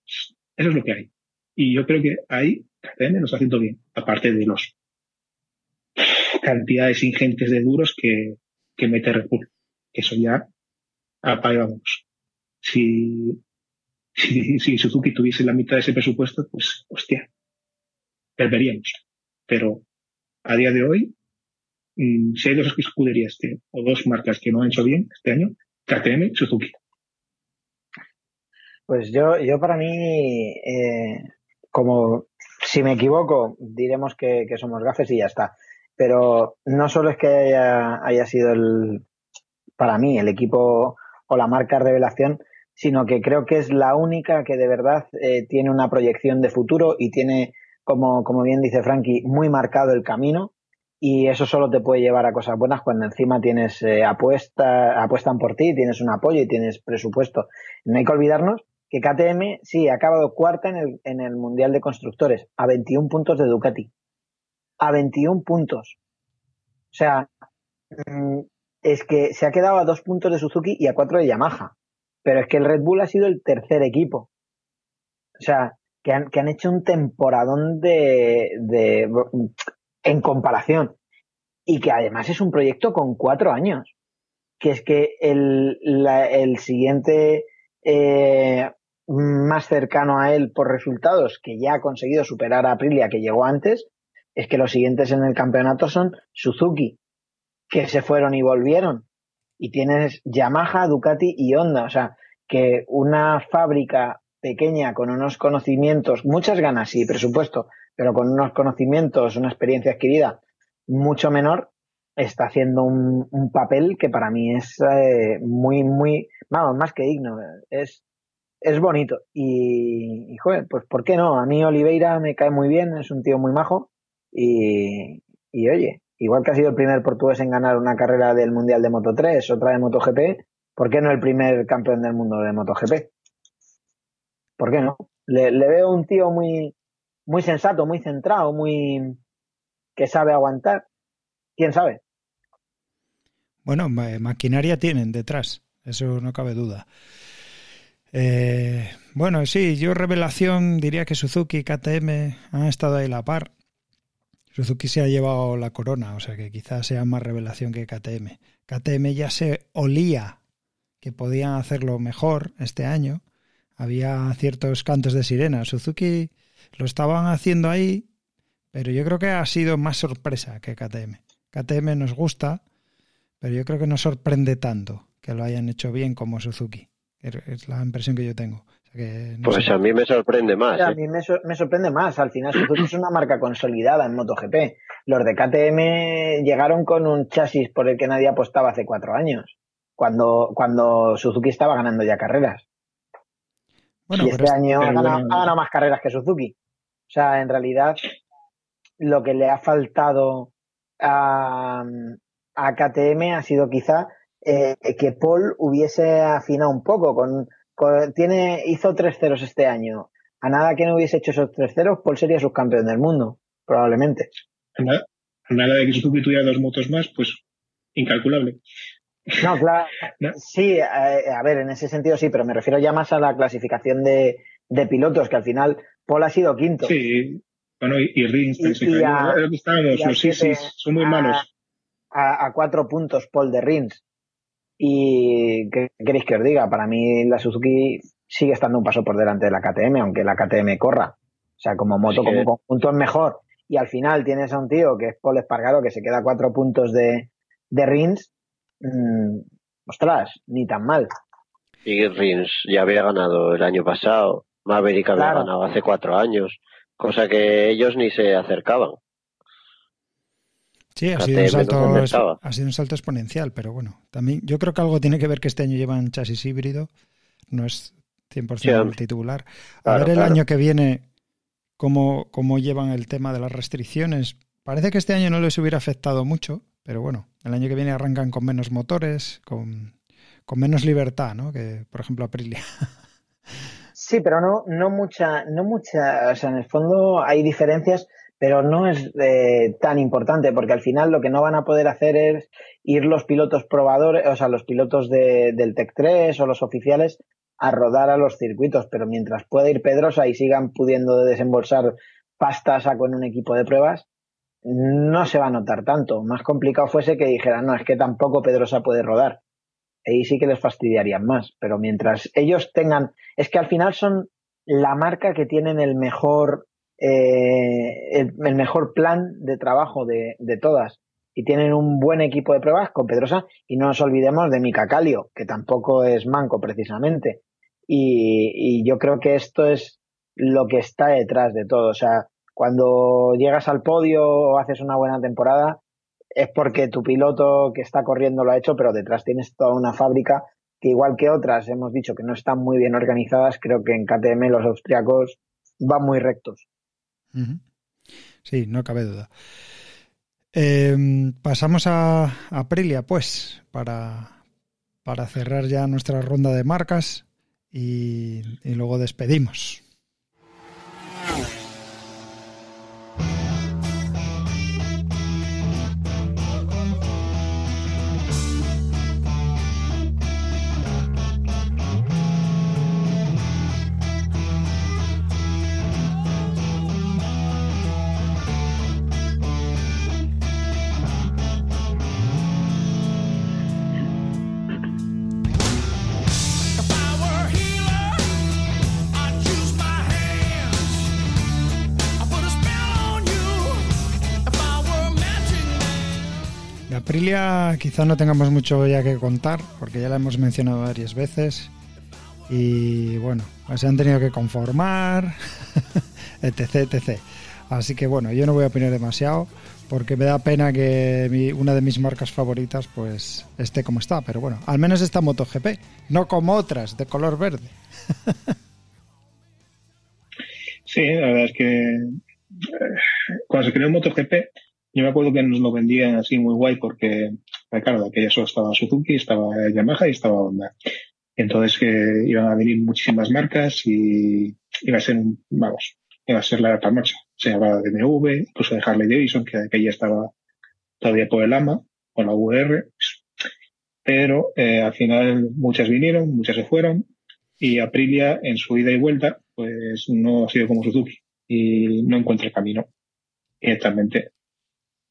Eso es lo que hay. Y yo creo que ahí KTM lo está haciendo bien, aparte de los cantidades ingentes de duros que, que mete Red Bull. Eso ya apaga vamos. Si, si, si Suzuki tuviese la mitad de ese presupuesto, pues, hostia, perderíamos. Pero a día de hoy, mm, si hay dos escuderías que, o dos marcas que no han hecho bien este año, KTM Suzuki. Pues yo, yo para mí, eh, como si me equivoco, diremos que, que somos gafes y ya está. Pero no solo es que haya, haya sido el, para mí, el equipo o la marca revelación, sino que creo que es la única que de verdad eh, tiene una proyección de futuro y tiene como, como bien dice Frankie, muy marcado el camino y eso solo te puede llevar a cosas buenas cuando encima tienes eh, apuesta, apuestan por ti, tienes un apoyo y tienes presupuesto. No hay que olvidarnos que KTM sí ha acabado cuarta en el, en el Mundial de Constructores, a 21 puntos de Ducati. A 21 puntos. O sea, mm, es que se ha quedado a dos puntos de Suzuki y a cuatro de Yamaha. Pero es que el Red Bull ha sido el tercer equipo. O sea, que han, que han hecho un temporadón de, de, en comparación. Y que además es un proyecto con cuatro años. Que es que el, el siguiente eh, más cercano a él por resultados, que ya ha conseguido superar a Aprilia, que llegó antes, es que los siguientes en el campeonato son Suzuki, que se fueron y volvieron. Y tienes Yamaha, Ducati y Honda. O sea, que una fábrica pequeña con unos conocimientos, muchas ganas sí, presupuesto, pero con unos conocimientos, una experiencia adquirida mucho menor, está haciendo un, un papel que para mí es eh, muy, muy, vamos, más que digno. Es, es bonito. Y, y, joder, pues ¿por qué no? A mí Oliveira me cae muy bien, es un tío muy majo. Y, y oye, igual que ha sido el primer portugués en ganar una carrera del Mundial de Moto 3, otra de MotoGP, ¿por qué no el primer campeón del mundo de MotoGP? ¿Por qué no? Le, le veo un tío muy, muy sensato, muy centrado, muy que sabe aguantar. ¿Quién sabe? Bueno, ma- maquinaria tienen detrás, eso no cabe duda. Eh, bueno, sí, yo revelación diría que Suzuki y KTM han estado ahí la par. Suzuki se ha llevado la corona, o sea que quizás sea más revelación que KTM. KTM ya se olía que podían hacerlo mejor este año. Había ciertos cantos de sirena. Suzuki lo estaban haciendo ahí, pero yo creo que ha sido más sorpresa que KTM. KTM nos gusta, pero yo creo que no sorprende tanto que lo hayan hecho bien como Suzuki. Es- Es la impresión que yo tengo. O sea que no Pues sé. a mí me sorprende más. A ¿eh? mí me, me sorprende más. Al final Suzuki es una marca consolidada en MotoGP. Los de KTM llegaron con un chasis por el que nadie apostaba hace cuatro años, cuando, cuando Suzuki estaba ganando ya carreras. Bueno, y este es- año ha ganado, bueno. ha ganado más carreras que Suzuki. O sea, en realidad, lo que le ha faltado a, a KTM ha sido quizá eh, que Paul hubiese afinado un poco. Con, con- tiene, hizo tres ceros este año. A nada que no hubiese hecho esos tres ceros, Paul sería subcampeón del mundo, probablemente. Nada, nada de que tuviera dos motos más, pues incalculable. No, claro. ¿No? Sí, eh, a ver, en ese sentido sí, pero me refiero ya más a la clasificación de, de pilotos, que al final Paul ha sido quinto. Sí, bueno, y, y Rins, Y- a- estábamos, sí, sí, son muy a- malos. a, a cuatro puntos Paul de Rins. Y ¿qué queréis que os diga? Para mí la Suzuki sigue estando un paso por delante de la KTM, aunque la KTM corra. O sea, como moto, que- como conjunto es mejor. Y al final tienes a un tío que es Paul Espargaro, que se queda cuatro puntos de, de Rins. Mm, ostras, ni tan mal. Y Rins ya había ganado el año pasado. Maverick había Claro. ganado hace cuatro años. Cosa que ellos ni se acercaban. Sí, ha sido, un salto, ha sido un salto exponencial, pero bueno, también yo creo que algo tiene que ver que este año llevan chasis híbrido, no es 100% Sí, titular. A Claro, ver el claro. año que viene cómo, cómo llevan el tema de las restricciones. Parece que este año no les hubiera afectado mucho, pero bueno, el año que viene arrancan con menos motores, con, con menos libertad, ¿no? Que por ejemplo Aprilia. Sí, pero no, no mucha, no mucha, o sea, en el fondo hay diferencias, pero no es eh, tan importante, porque al final lo que no van a poder hacer es ir los pilotos probadores, o sea, los pilotos de, del Tech 3 o los oficiales a rodar a los circuitos, pero mientras pueda ir Pedrosa y sigan pudiendo desembolsar pasta a saco en un equipo de pruebas, no se va a notar tanto. Más complicado fuese que dijeran, no, es que tampoco Pedrosa puede rodar. Ahí sí que les fastidiarían más, pero mientras ellos tengan, es que al final son la marca que tienen el mejor, eh, el, mejor plan de trabajo de, todas y tienen un buen equipo de pruebas con Pedrosa y no nos olvidemos de Mika Kallio, que tampoco es manco precisamente. Y, y yo creo que esto es lo que está detrás de todo. O sea, cuando llegas al podio o haces una buena temporada, es porque tu piloto que está corriendo lo ha hecho, pero detrás tienes toda una fábrica que igual que otras hemos dicho que no están muy bien organizadas, creo que en KTM los austriacos van muy rectos. Sí, no cabe duda. Eh, pasamos a Aprilia, pues, para, para cerrar ya nuestra ronda de marcas y luego despedimos. Man. De Aprilia quizá no tengamos mucho ya que contar, porque ya la hemos mencionado varias veces. Y bueno, se han tenido que conformar, etc, etc. Así que bueno, yo no voy a opinar demasiado, porque me da pena que mi- una de mis marcas favoritas pues esté como está. Pero bueno, al menos está MotoGP, no como otras de color verde. Sí, la verdad es que eh, cuando se creó MotoGP, yo me acuerdo que nos lo vendían así muy guay porque, eh, claro, aquella solo estaba Suzuki, estaba Yamaha y estaba Honda. Entonces que iban a venir muchísimas marcas y iba a ser, vamos, iba a ser la alta marcha. Se hablaba de BMW, incluso de Harley Davidson, que aquella estaba todavía por el AMA, con la VR. Pero eh, al final muchas vinieron, muchas se fueron y Aprilia en su ida y vuelta pues no ha sido como Suzuki y no encuentra el camino directamente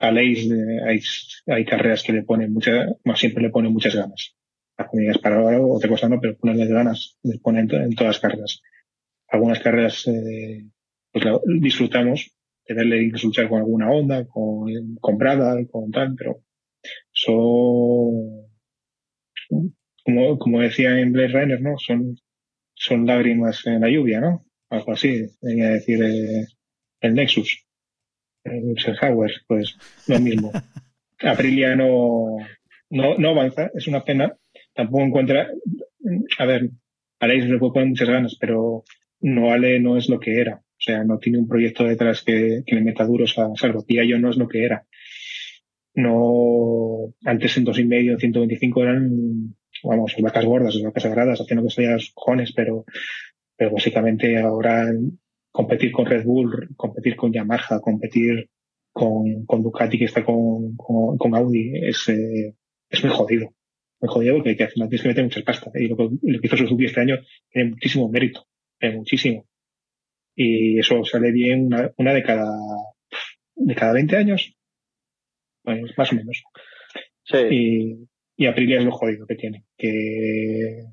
a Leis hay, hay carreras que le ponen muchas más siempre le ponen muchas ganas las comidas para algo, otra cosa no pero ponerle ganas le ponen en, to- en todas las carreras algunas carreras eh, pues disfrutamos de verle luchar con alguna onda con, con Brada con tal pero son como, como decía en Blade Runner, ¿no? Son, son lágrimas en la lluvia, ¿no? Algo así, venía a decir eh, el Nexus, el Eisenhower, pues lo mismo. Aprilia no, no, no avanza, es una pena. Tampoco encuentra, a ver, Aleix le puede poner muchas ganas, pero Noale no es lo que era. O sea, no tiene un proyecto detrás que, que le meta duros a Salvo. yo no es lo que era. No, antes en dos y medio, en 125 eran, vamos, vacas gordas, vacas sagradas, haciendo que se los cojones, pero, pero básicamente ahora competir con Red Bull, competir con Yamaha, competir con, con Ducati que está con, con, con Audi es, eh, es muy jodido. Muy jodido porque que al final tienes que meter muchas pasta. Y lo que, lo que hizo Suzuki este año tiene muchísimo mérito, tiene muchísimo. Y eso sale bien una, una de cada, de cada 20 años, pues más o menos. Sí, Y, y Aprilia es lo jodido que tiene. Que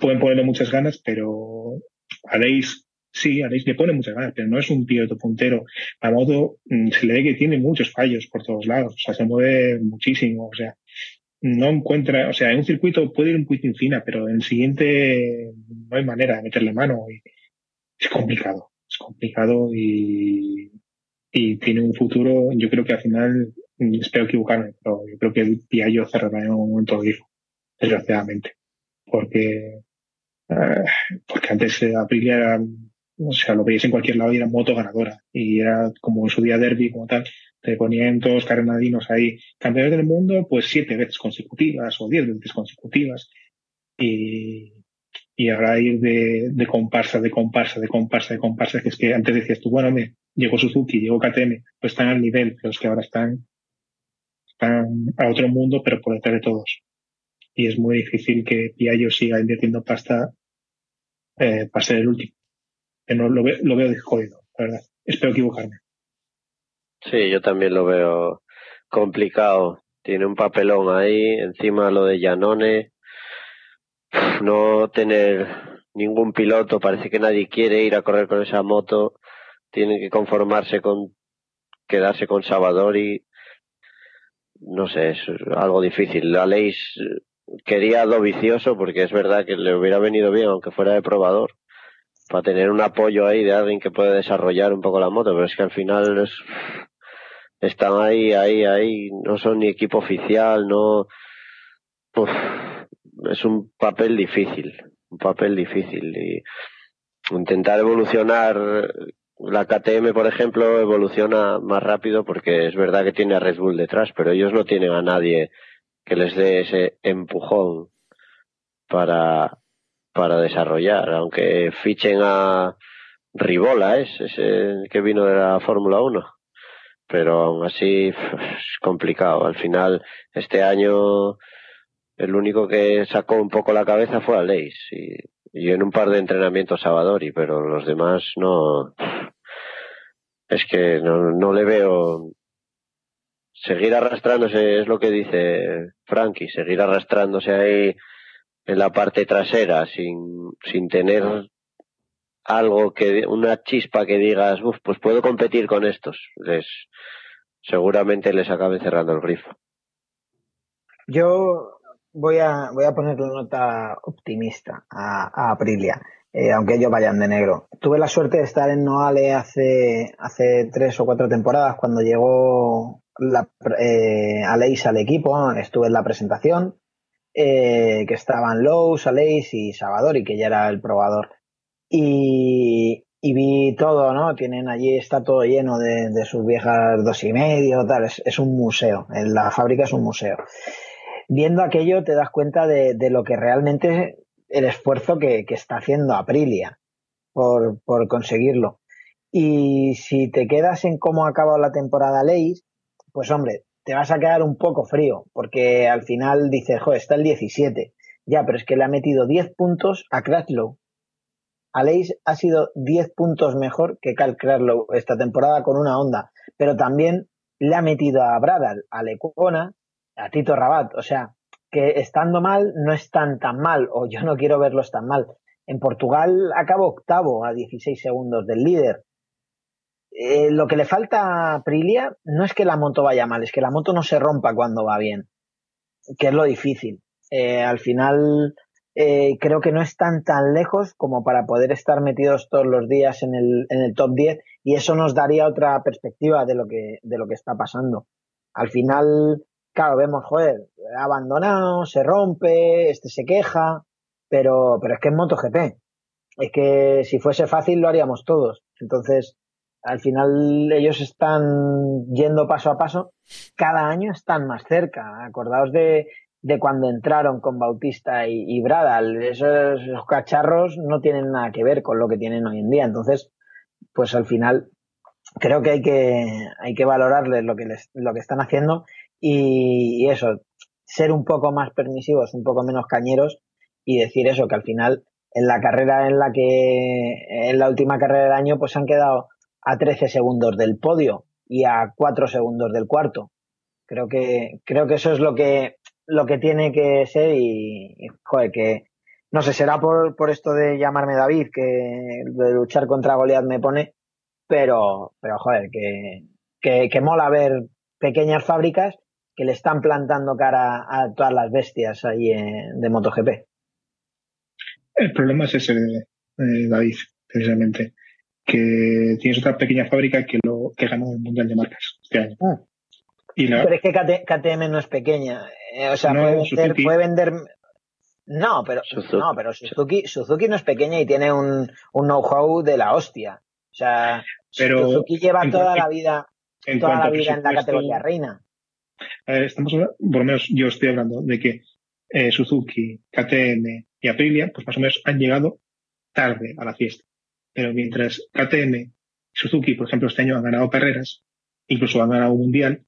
pueden ponerle muchas ganas, pero Aleix, sí, Aleix le pone muchas ganas, pero no es un piloto puntero. La moto mm, se le ve que tiene muchos fallos por todos lados. O sea, se mueve muchísimo. O sea, no encuentra, o sea, en un circuito puede ir un poquito fina, pero en el siguiente no hay manera de meterle mano. Y es complicado. Es complicado y, tiene un futuro, yo creo que al final, mm, espero equivocarme, pero yo creo que el Piaggio cerrará en un momento hijo, desgraciadamente. Porque, eh, porque antes eh, Aprilia era, o sea, lo veías en cualquier lado y era moto ganadora. Y era como en su día derby, como tal, te ponían todos carnadinos ahí, campeones del mundo, pues siete veces consecutivas o diez veces consecutivas. Y, y ahora ir de, de comparsa, de comparsa, de comparsa, de comparsa, que es que antes decías tú, bueno, me, llegó Suzuki, llegó KTM, pues están al nivel, pero es que ahora están, están a otro mundo, pero por detrás de todos. Y es muy difícil que Piaggio siga invirtiendo pasta eh, para ser el último. Que no, lo, ve- lo veo jodido, la verdad. Espero equivocarme. sí, yo también lo veo complicado. Tiene un papelón ahí, encima lo de Janone. No tener ningún piloto, parece que nadie quiere ir a correr con esa moto. Tienen que conformarse con quedarse con Savadori. No sé, es algo difícil. La ley quería lo vicioso porque es verdad que le hubiera venido bien, aunque fuera de probador, para tener un apoyo ahí de alguien que puede desarrollar un poco la moto, pero es que al final es, están ahí, ahí, ahí, no son ni equipo oficial, no. Es un papel difícil, un papel difícil y intentar evolucionar la KTM, por ejemplo, evoluciona más rápido porque es verdad que tiene a Red Bull detrás, pero ellos no tienen a nadie que les dé ese empujón para, para desarrollar, aunque fichen a Ribola, es ese que vino de la Fórmula 1. Pero aún así es complicado. Al final, este año, el único que sacó un poco la cabeza fue Aleix y, y en un par de entrenamientos a pero los demás no. Es que no, no le veo. Seguir arrastrándose es lo que dice Frankie, seguir arrastrándose ahí en la parte trasera sin, sin tener algo que una chispa que digas, "Uf, pues puedo competir con estos, les seguramente les acaben cerrando el grifo. Yo voy a, voy a ponerle nota optimista a, a Aprilia, eh, aunque ellos vayan de negro. Tuve la suerte de estar en Noale hace, hace tres o cuatro temporadas cuando llegó la, eh, Aleix al equipo, estuve en la presentación, eh, que estaban Lowe's, Aleix y Salvadori, que ya era el probador. Y, y vi todo, ¿no? Tienen allí, está todo lleno de, de sus viejas dos y medio, tal, es, un museo, en la fábrica es un museo viendo aquello te das cuenta de, de lo que realmente el esfuerzo que, que está haciendo Aprilia por, por, conseguirlo. Y si te quedas en cómo ha acabado la temporada Leis, pues hombre, te vas a quedar un poco frío, porque al final dices, joder, está el 17. Ya, pero es que le ha metido 10 puntos a Crashlow. Aleix ha sido 10 puntos mejor que Cal Crashlow esta temporada con una onda, pero también le ha metido a Bradal, a Lecona, a Tito Rabat. O sea, que estando mal no están tan mal, o yo no quiero verlos tan mal. En Portugal acabó octavo a 16 segundos del líder. Eh, lo que le falta a Aprilia no es que la moto vaya mal, es que la moto no se rompa cuando va bien, que es lo difícil. Eh, al final eh, creo que no están tan lejos como para poder estar metidos todos los días en el, en el top 10 y eso nos daría otra perspectiva de lo que, de lo que está pasando. Al final, claro, vemos, joder, abandonado, se rompe, este se queja, pero, pero es que es MotoGP. Es que si fuese fácil lo haríamos todos. Entonces, al final ellos están yendo paso a paso, cada año están más cerca. Acordaos de, de cuando entraron con Bautista y, y Bradal. Esos, cacharros no tienen nada que ver con lo que tienen hoy en día. Entonces, pues al final creo que hay que, hay que valorarles lo que, les, lo que están haciendo y, y eso, ser un poco más permisivos, un poco menos cañeros y decir eso, que al final en la carrera en la que, en la última carrera del año, pues han quedado a 13 segundos del podio y a 4 segundos del cuarto. Creo que, creo que eso es lo que, lo que tiene que ser y, y joder, que no sé, será por, por esto de llamarme David, que de luchar contra Goliath me pone, pero, pero joder, que, que, mola ver pequeñas fábricas que le están plantando cara a todas las bestias ahí de MotoGP. El problema es ese, eh, David, precisamente, que tienes otra pequeña fábrica que lo que ganó el Mundial de Marcas este año. Ah. Y la... Pero es que KT, KTM no es pequeña. Eh, o sea, no, puede, vender, puede, vender, No, pero, Suzuki. no, pero Suzuki, Suzuki no es pequeña y tiene un, un know-how de la hostia. O sea, pero Suzuki lleva toda la vida, toda la vida en la categoría reina. Eh, estamos hablando, por lo menos yo estoy hablando de que eh, Suzuki, KTM y Aprilia, pues más o menos han llegado tarde a la fiesta. Pero mientras KTM Suzuki, por ejemplo, este año han ganado carreras, incluso han ganado un mundial,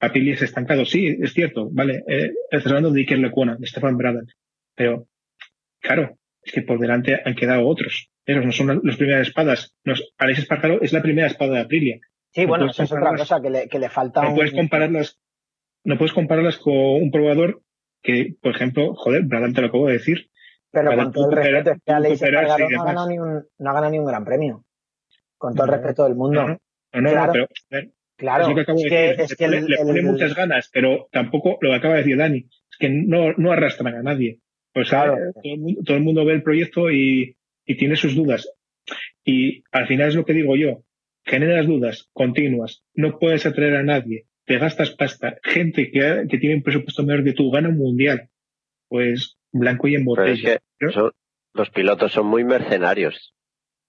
Aprilia se ha estancado. Sí, es cierto, vale. Eh, estás hablando de Iker Lecuona, de Stefan Bradal. Pero, claro, es que por delante han quedado otros. Esos no son las primeras espadas. Los, Alex Espartaro es la primera espada de Aprilia. Sí, no bueno, esa es otra cosa que le, que le falta. No un... puedes compararlas, no puedes compararlas con un probador que, por ejemplo, joder, Bradal te lo acabo de decir. Pero con todo el respeto, es que Alex no ha, ganado ni un, no ha ganado ni un gran premio. Con todo el respeto del mundo. No, no, no, claro, pero, ver, claro, es que acabo de decir. Es que le, el, le pone el... muchas ganas, pero tampoco lo que acaba de decir Dani, es que no, no arrastran a nadie. Pues claro. todo, el mundo, todo el mundo ve el proyecto y, y tiene sus dudas. Y al final es lo que digo yo, generas dudas continuas, no puedes atraer a nadie, te gastas pasta, gente que, que tiene un presupuesto menor que tú gana un mundial, pues blanco y en botella. Es que son, los pilotos son muy mercenarios.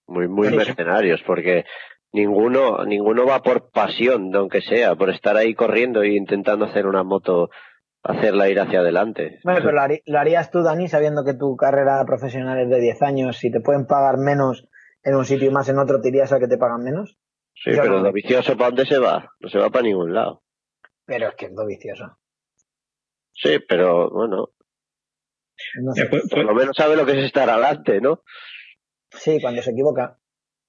Muy, muy Claro, sí. mercenarios, porque ninguno, ninguno va por pasión, aunque sea, por estar ahí corriendo e intentando hacer una moto, hacerla ir hacia adelante. Bueno, pero lo, harí- lo harías tú, Dani, sabiendo que tu carrera profesional es de 10 años, si te pueden pagar menos en un sitio y más en otro, ¿te irías al que te pagan menos? Sí, Yo pero no. lo vicioso, ¿para dónde se va? No se va para ningún lado. Pero es que es lo vicioso. Sí, pero bueno, No Ya, sé. pues- por pues- lo menos sabe lo que es estar adelante, ¿no? Sí, cuando se equivoca.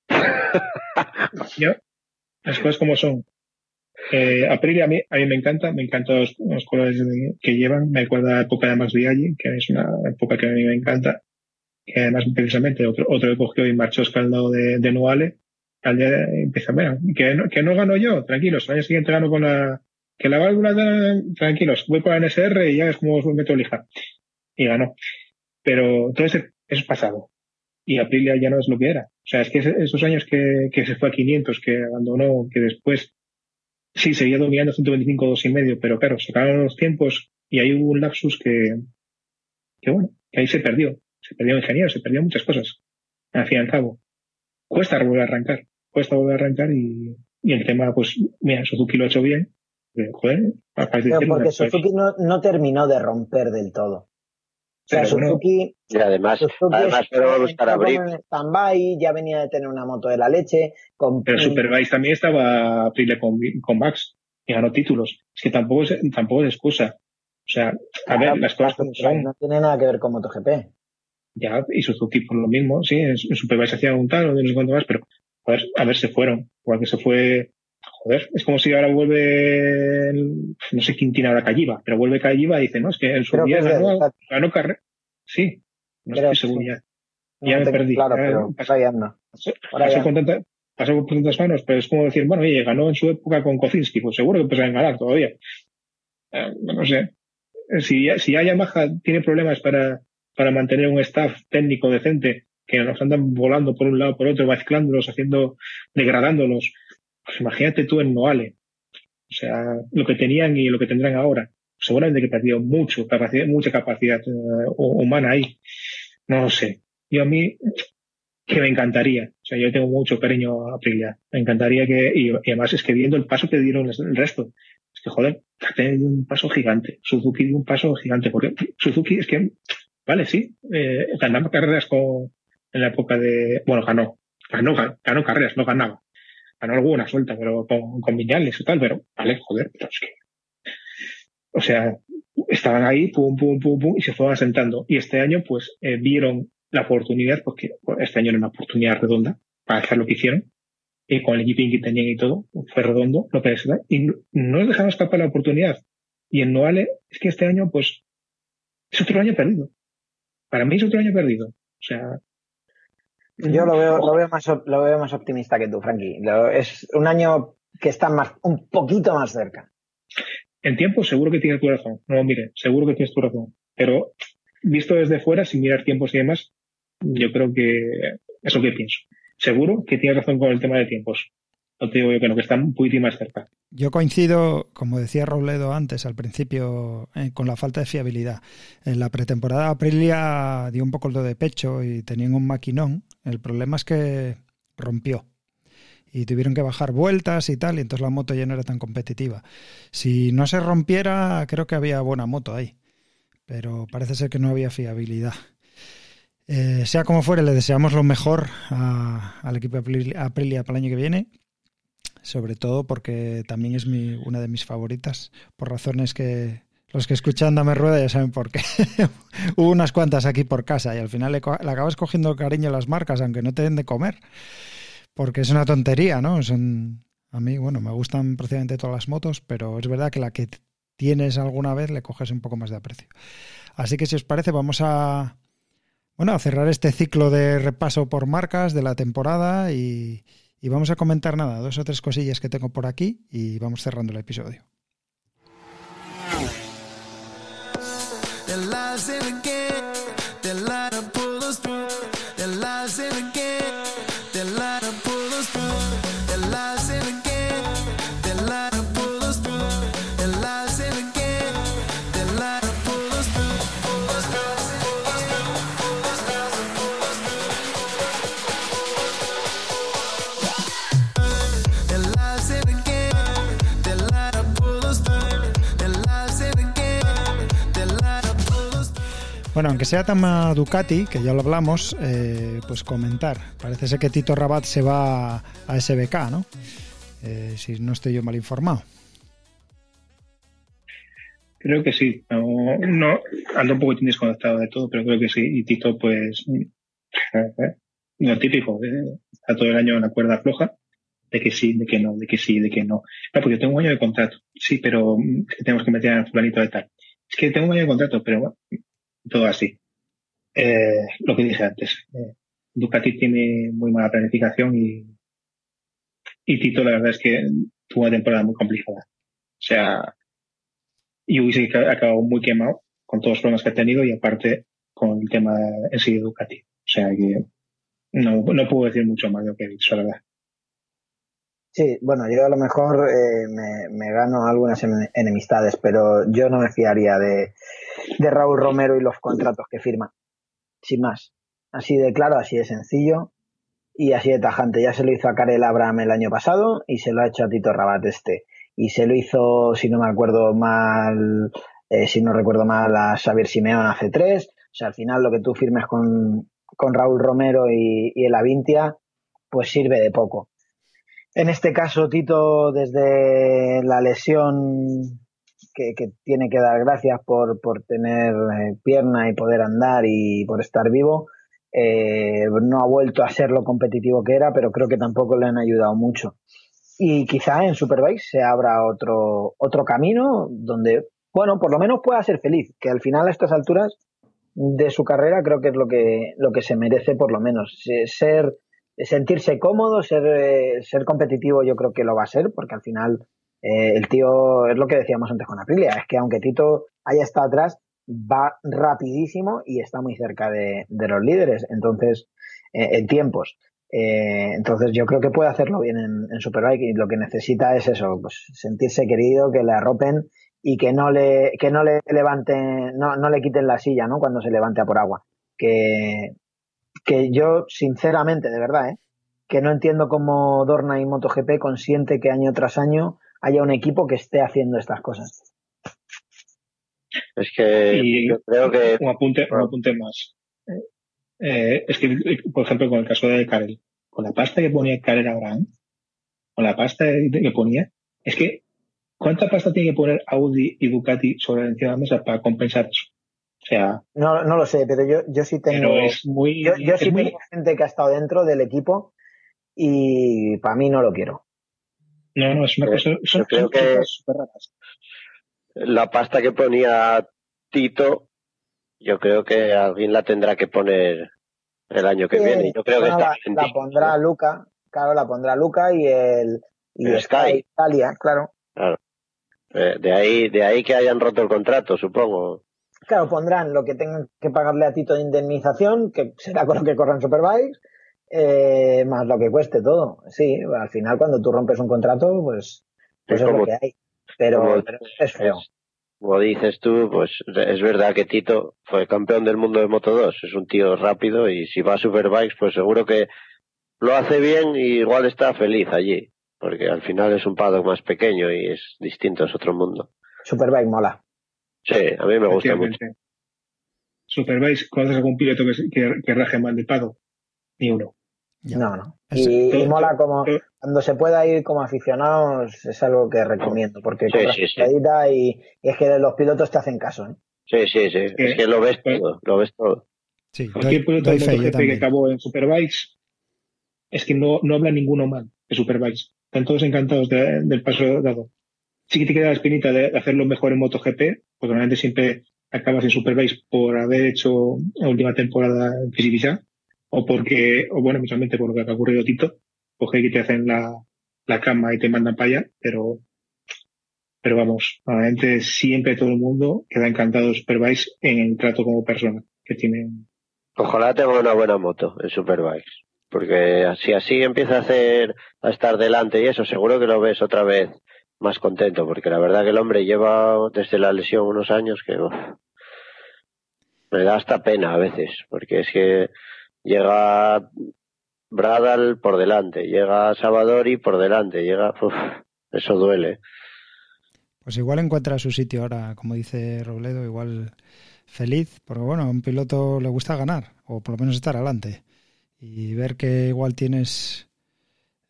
Yo, las cosas como son. Eh, Aprilia a mí, a mí me encanta, me encantan los, los colores de- que llevan, me acuerda a la época de Max Viaggi, que es una época que a mí me encanta, que además precisamente otro, otro que cogió y marchó escaldado de, de Noale, al día de- empieza, mira, que no, que no gano yo, tranquilos, al año siguiente gano con la, que la válvula, tranquilos, voy con la NSR y ya es como meto lija. Y ganó. Pero todo ese, eso es pasado. Y Aprilia ya no es lo que era. O sea, es que esos años que, que se fue a 500, que abandonó, que después sí seguía dominando 125 dos y medio, pero claro, se acabaron los tiempos y ahí hubo un lapsus que, que bueno, que ahí se perdió. Se perdió ingeniero, se perdió muchas cosas. Al fin y al cabo. Cuesta volver a arrancar. Cuesta volver a arrancar y, y el tema, pues, mira, Suzuki lo ha hecho bien. Pero, joder, Pero que porque pues, Suzuki no, no terminó de romper del todo. O sea, Pero bueno, Suzuki, Y además, Suzuki además a a Brick. como en stand-by, ya venía de tener una moto de la leche. Con, Pero Superbike también estaba Aprilia con, con Max y ganó títulos. Es que tampoco es, tampoco es excusa. O sea, a ver, las cosas como son. No tiene nada que ver con MotoGP. Ya, y Suzuki por lo mismo, sí, en Superbike se hacía un tal o de no sé cuánto más, pero joder, a ver, se fueron. Igual que se fue, joder, es como si ahora vuelve, el- no sé quién tiene ahora Calliva, pero vuelve Calliva y dice, no, es que en su día ganó, ganó carrera. Sí, no Creo, estoy seguro sí. ya. No Ya me perdí. Claro, Ya, pero pasó- ahí anda. pasó, Ahora pasó ya. con tanta- pasó por tantas manos, pero es como decir, bueno, oye, ganó en su época con Kocinski, pues seguro que pueden ganar todavía. Eh, no sé. Si ya, si ya Yamaha tiene problemas para, para mantener un staff técnico decente, que nos andan volando por un lado por otro, mezclándolos, haciendo, degradándolos, pues imagínate tú en Noale. O sea, lo que tenían y lo que tendrán ahora. Seguramente que perdió mucho, capacidad, mucha capacidad eh, hu- humana ahí. No lo sé. Yo a mí, que me encantaría. O sea, yo tengo mucho cariño a Aprilia. Me encantaría que, y, además es que viendo el paso que dieron el resto, es que joder, ha un paso gigante. Suzuki dio un paso gigante, porque Suzuki es que, vale, sí, eh, ganaba carreras con, en la época de, bueno, ganó, ganó, ganó carreras, no ganaba. Ganó alguna suelta, pero con, con Viñales y tal, pero, vale, joder, pero es que, o sea, estaban ahí, pum, pum, pum, pum, y se fueron asentando. Y este año, pues, eh, vieron la oportunidad, porque este año era una oportunidad redonda para hacer lo que hicieron, y con el equipín que tenían y todo, fue redondo lo que da, y no les dejaron escapar la oportunidad. Y en Noale, es que este año, pues, es otro año perdido. Para mí es otro año perdido. O sea. Yo lo veo, lo veo más, op- lo veo más optimista que tú, Frankie. Es un año que está más, un poquito más cerca. En tiempo, seguro que tienes tu razón. No, mire, seguro que tienes tu razón. Pero, visto desde fuera, sin mirar tiempos y demás, yo creo que es lo que pienso. Seguro que tienes razón con el tema de tiempos. No te digo yo que no, que está un poquito más cerca. Yo coincido, como decía Robledo antes, al principio, eh, con la falta de fiabilidad. En la pretemporada Aprilia dio un poco lo de pecho y tenían un maquinón. El problema es que rompió y tuvieron que bajar vueltas y tal, y entonces la moto ya no era tan competitiva. Si no se rompiera, creo que había buena moto ahí, pero parece ser que no había fiabilidad. Eh, sea como fuere, le deseamos lo mejor a- al equipo Aprilia, para el año que viene sobre todo porque también es una de mis favoritas, por razones que los que escuchan Dame Rueda ya saben por qué. Hubo unas cuantas aquí por casa y al final le, acabas cogiendo cariño a las marcas, aunque no te den de comer, porque es una tontería, ¿no? Son, a mí, bueno, me gustan prácticamente todas las motos, pero es verdad que la que tienes alguna vez le coges un poco más de aprecio. Así que si os parece, vamos a, bueno, a cerrar este ciclo de repaso por marcas de la temporada y, y vamos a comentar nada, dos o tres cosillas que tengo por aquí y vamos cerrando el episodio. Lives in a game, their to pull us through. Their lives in a game, Bueno, aunque sea Tama Ducati, que ya lo hablamos, eh, pues comentar. Parece ser que Tito Rabat se va a SBK, ¿no? Eh, si no estoy yo mal informado. Creo que sí. No, no, ando un poco desconectado de todo, pero creo que sí. Y Tito, pues, eh, lo típico, eh, está todo el año en la cuerda floja, de que sí, de que no, de que sí, de que no. No, porque tengo un año de contrato. Sí, pero mm, que tenemos que meter a fulanito de tal. Es que tengo un año de contrato, pero bueno, todo así. Eh, lo que dije antes. eh, Ducati tiene muy mala planificación y, y Tito la verdad es que tuvo una temporada muy complicada. O sea, y hubiese ca- acabado muy quemado con todos los problemas que ha tenido y aparte con el tema en sí de Ducati. O sea que no, no puedo decir mucho más de lo que he dicho, la verdad. Sí, bueno, yo a lo mejor eh, me, me gano algunas en- enemistades, pero yo no me fiaría de, de Raúl Romero y los contratos que firma. Sin más. Así de claro, así de sencillo y así de tajante. Ya se lo hizo a Karel Abraham el año pasado y se lo ha hecho a Tito Rabat este. Y se lo hizo, si no me acuerdo mal, eh, si no recuerdo mal, a Xavier Simeón hace tres. O sea, al final lo que tú firmes con, con Raúl Romero y, y el Avintia, pues sirve de poco. En este caso, Tito, desde la lesión que, tiene que dar gracias por, por tener eh, pierna y poder andar y por estar vivo, eh, no ha vuelto a ser lo competitivo que era, pero creo que tampoco le han ayudado mucho. Y quizá en Superbike se abra otro, otro camino donde, bueno, por lo menos pueda ser feliz, que al final a estas alturas de su carrera creo que es lo que, lo que se merece por lo menos. Se- Ser, sentirse cómodo, ser, eh, ser competitivo yo creo que lo va a ser, porque al final eh, el tío, es lo que decíamos antes con Aprilia, es que aunque Tito haya estado atrás, va rapidísimo y está muy cerca de, los líderes, entonces, eh, en tiempos. Eh, entonces yo creo que puede hacerlo bien en, Superbike y lo que necesita es eso, pues sentirse querido, que le arropen y que no le, que no le levanten, no, no le quiten la silla, ¿no? Cuando se levante a por agua. Que, que yo, sinceramente, de verdad, que no entiendo cómo Dorna y MotoGP consiente que año tras año haya un equipo que esté haciendo estas cosas. Es que Y yo creo que un apunte, un apunte más. Eh, es que, por ejemplo, con el caso de Karel, con la pasta que ponía Karel Abraham, con la pasta que ponía, es que, ¿cuánta pasta tiene que poner Audi y Ducati sobre encima de la mesa para compensar eso? O sea, No, no lo sé, pero yo, yo sí tengo, pero es muy, yo, yo es sí muy- tengo gente que ha estado dentro del equipo y para mí no lo quiero. No, no, es una Eh, cosa, son, yo creo son que- raras. la pasta que ponía Tito, yo creo que alguien la tendrá que poner el año que Sí, viene. Yo creo que está la, pondrá. Luca, claro, la pondrá Luca y el y El Sky. Italia, claro. Eh, de ahí, de ahí que hayan roto el contrato, supongo. Claro, pondrán lo que tengan que pagarle a Tito de indemnización, que será con lo que corran Superbikes, eh, más lo que cueste todo. Sí, al final cuando tú rompes un contrato, pues, pues Es lo que hay. Pero, como- pero es feo. es- como dices tú, pues es verdad que Tito fue campeón del mundo de Moto 2, es un tío rápido y si va a Superbikes, pues seguro que lo hace bien y igual está feliz allí, porque al final es un paddock más pequeño y es distinto, es otro mundo. Superbike mola. Sí, a mí me gusta mucho. Superbikes, ¿conoces algún piloto que, que, que raje mal de pado? Ni uno. Ya. No, no. Y, y todo- mola como todo- cuando se pueda ir como aficionados, es algo que recomiendo, porque Sí, sí, sí. y, y es que los pilotos te hacen caso. ¿eh? Sí, sí, sí, es que lo ves todo, lo ves todo. Sí, Cualquier doy, piloto doy MotoGP que acabó en Superbikes es que no, no habla ninguno mal de Superbikes. Están todos encantados de- del paso dado. Sí que te queda la espinita de hacerlo mejor en MotoGP, porque normalmente siempre acabas en Superbikes por haber hecho la última temporada en Fisichella, o porque, o bueno, mutuamente por lo que ha ocurrido Tito, coge que te hacen la, la cama y te mandan para allá, pero, pero vamos, normalmente siempre todo el mundo queda encantado de Superbikes en el trato como persona que tienen Ojalá tenga una buena moto en Superbikes. Porque si así empieza a hacer, a estar delante y eso, seguro que lo ves otra vez más contento. Porque la verdad que el hombre lleva desde la lesión unos años que uf, me da hasta pena a veces. Porque es que llega Bradal por delante, llega Salvadori por delante, llega, eso duele. Pues igual encuentra su sitio ahora, como dice Robledo, igual feliz, porque bueno, a un piloto le gusta ganar, o por lo menos estar adelante. Y ver que igual tienes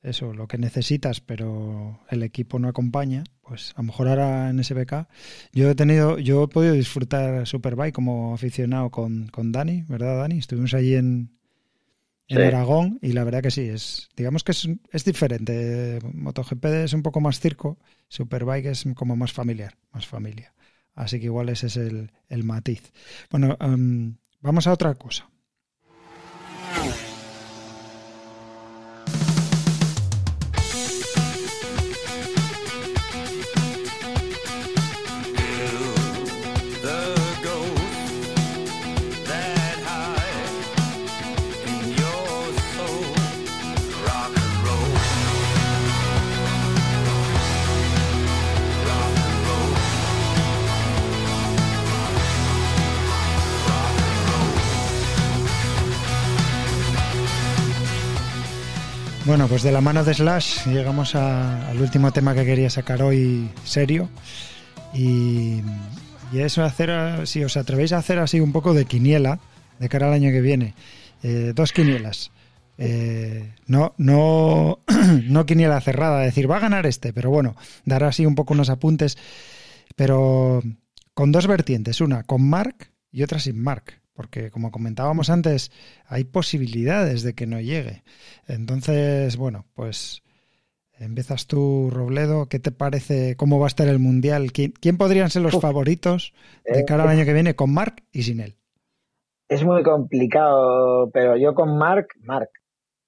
eso, lo que necesitas, pero el equipo no acompaña, pues a lo mejor ahora en SBK. Yo he tenido, yo he podido disfrutar Superbike como aficionado con, con Dani, ¿verdad, Dani? Estuvimos allí en, en Sí. Aragón y la verdad que sí, es, digamos que es, es diferente. MotoGP es un poco más circo, Superbike es como más familiar, más familia. Así que igual ese es el, el matiz. Bueno, em, vamos a otra cosa. Bueno, pues de la mano de Slash llegamos a- al último tema que quería sacar hoy serio. Y, y eso hacer, si os atrevéis a hacer así un poco de quiniela de cara al año que viene. Eh, dos quinielas. Eh, no, no, no quiniela cerrada, decir va a ganar este, pero bueno, dar así un poco unos apuntes, pero con dos vertientes, una con Mark y otra sin Mark, porque como comentábamos antes, hay posibilidades de que no llegue. Entonces, bueno, pues empiezas tú, Robledo, ¿qué te parece? ¿Cómo va a estar el Mundial? ¿Quién, quién podrían ser los Uf. favoritos de cara al Eh, año que viene con Mark y sin él? Es muy complicado, pero yo con Mark, Mark.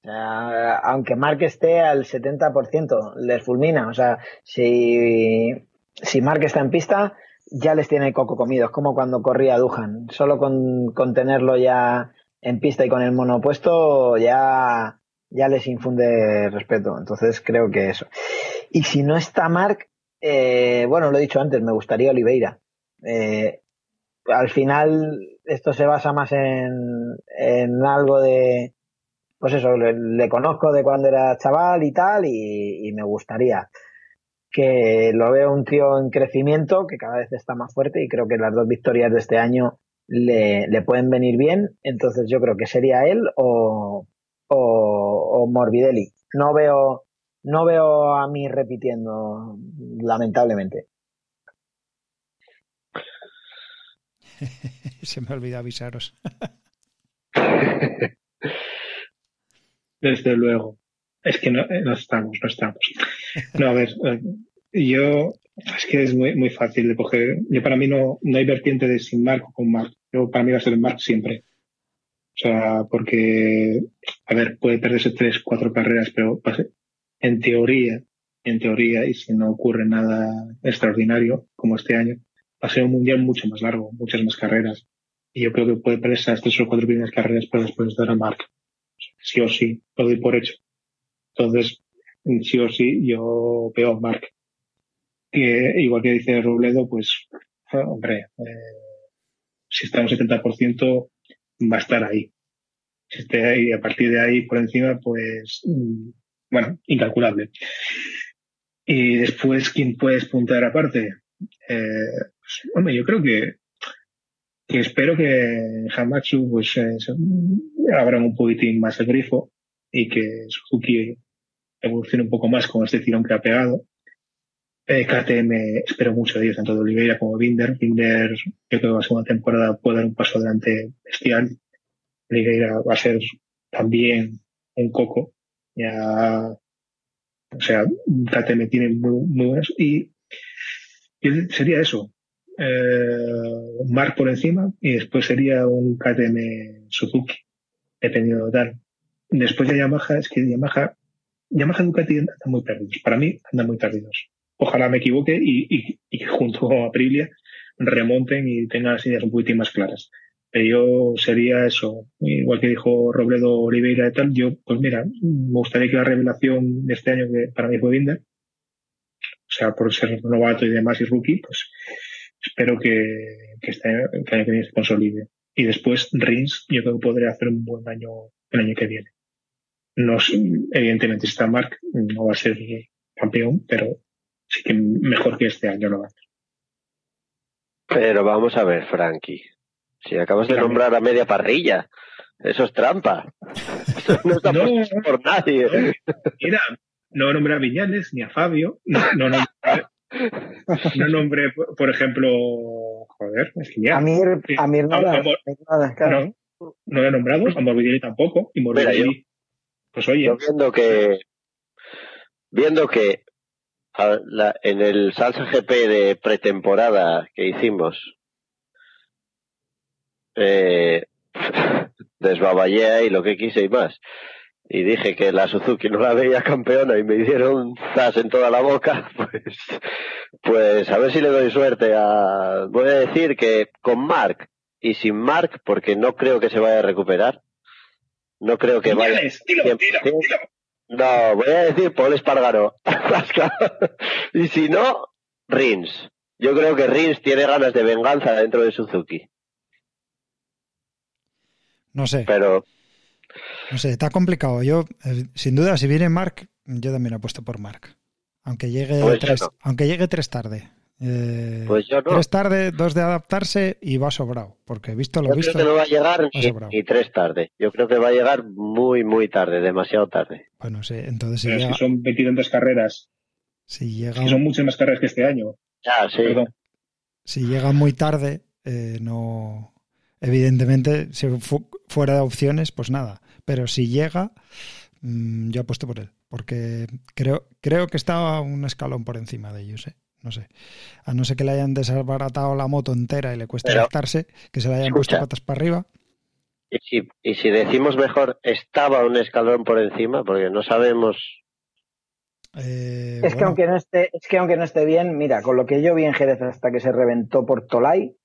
O sea, aunque Mark esté al 70%, les fulmina. O sea, si, si Mark está en pista, ya les tiene coco comido. Es como cuando corría Duhan. Solo con, tenerlo ya en pista y con el monopuesto, ya, ya les infunde respeto. Entonces creo que eso. Y si no está Mark, eh, bueno, lo he dicho antes, me gustaría Oliveira. Eh, al final esto se basa más en, en algo de, pues eso, le, conozco de cuando era chaval y tal, y me gustaría que lo veo un tío en crecimiento, que cada vez está más fuerte, y creo que las dos victorias de este año le, le pueden venir bien, entonces yo creo que sería él o, o, o Morbidelli. No veo, no veo a mí repitiendo, lamentablemente. Se me olvidó avisaros. Desde luego. Es que no, eh, no estamos, no estamos. No, a ver, eh, yo, es que es muy, muy fácil de coger. Yo para mí no, no hay vertiente de sin Mark o con Mark. Yo para mí va a ser Mark siempre. O sea, porque, a ver, puede perderse tres, cuatro carreras, pero ser- en teoría, en teoría, y si no ocurre nada extraordinario como este año, va a ser un mundial mucho más largo, muchas más carreras. Y yo creo que puede perder esas tres o cuatro primeras carreras, pero después dar a Mark. Sí o sí, lo doy por hecho. Entonces, sí o sí, yo veo a Mark. Que, igual que dice Robledo, pues, ah, hombre, eh, si está en un 70%, va a estar ahí. Si esté ahí, a partir de ahí por encima, pues, mm, bueno, incalculable. Y después, ¿quién puede despuntar aparte? Eh, pues, hombre, yo creo que, espero que en Hamachu pues eh, abran un poquitín más el grifo y que Suzuki evolucione un poco más con este tirón que ha pegado. Eh, KTM espero mucho de ellos, tanto de Oliveira como Binder. Binder, yo creo que la segunda temporada puede dar un paso adelante bestial. Oliveira va a ser también un coco. Ya, o sea, KTM tiene muy, muy buenos. Y, y sería eso. Eh, Mark por encima y después sería un KTM Suzuki, dependiendo de tal. Después de Yamaha, es que Yamaha, Y Ducati andan muy perdidos. Para mí, andan muy perdidos. Ojalá me equivoque y, y, y junto a Aprilia remonten y tengan las ideas un poquitín más claras. Pero yo sería eso, igual que dijo Robledo Oliveira y tal, yo, pues mira, me gustaría que la revelación de este año, que para mí fue Binder, o sea, por ser novato y demás y rookie, pues espero que, que este año, que el año que viene se consolide. Y después Rins, yo creo que podría hacer un buen año el año que viene. No, sé, evidentemente está Mark no va a ser campeón, pero sí que mejor que este año lo va a hacer. Pero vamos a ver, Frankie. Si acabas de Claro. nombrar a media parrilla. Eso es trampa. Eso no está No, por nadie. Mira, no nombré a Viñales ni a Fabio. No, no nombré, no nombré, por- ejemplo, joder, es que ya. Amir, Sí. Amir nada. Nada, claro. No, no he nombrado a Morbidelli tampoco. Y Morbidelli, pues oye, Yo viendo que viendo que a- la- en el Salsa GP de pretemporada que hicimos eh, desbaballé y lo que quise y más. Y dije que la Suzuki no la veía campeona y me hicieron zas en toda la boca pues pues a ver si le doy suerte a voy a decir que con Mark y sin Mark porque no creo que se vaya a recuperar no creo que vaya Viñales, dilo, dilo, 100%. dilo. no, voy a decir Paul Espargaró. y si no, Rins. Yo creo que Rins tiene ganas de venganza dentro de Suzuki. No sé, Pero no sé, está complicado. Yo, eh, sin duda, si viene Mark, yo también apuesto por Mark. Aunque llegue Pues yo tres, no. aunque llegue tres tarde. Eh, Pues yo no. Tres tarde, dos de adaptarse y va sobrado. Porque visto lo yo visto, creo que no va a llegar ha ni, sobrado. ni tres tarde. Yo creo que va a llegar muy, muy tarde, demasiado tarde. pues no sé. Entonces, si Pero es llega, que son veintitantas carreras. si llega, que son muchas más carreras que este año. Ya, sí. Perdón. si llega muy tarde, eh, no. Evidentemente, si fu- fuera de opciones, pues nada. Pero si llega, mm, yo apuesto por él. Porque creo, creo que está un escalón por encima de ellos, ¿eh? No sé. A no ser que le hayan desbaratado la moto entera y le cueste adaptarse, que se le hayan Escucha. puesto patas para arriba. Y si, y si decimos mejor, estaba un escalón por encima, porque no sabemos. eh, Es que bueno, aunque no esté, es que aunque no esté bien, mira, con lo que yo vi en Jerez hasta que se reventó por Tolai,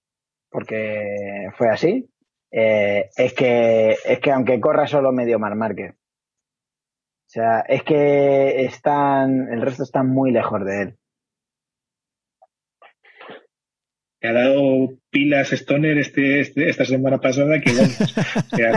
porque fue así, eh, es que es que aunque corra solo medio Mar Márquez. O sea, es que están, el resto están muy lejos de él. Ha dado pilas Stoner este, este- esta semana pasada que vamos.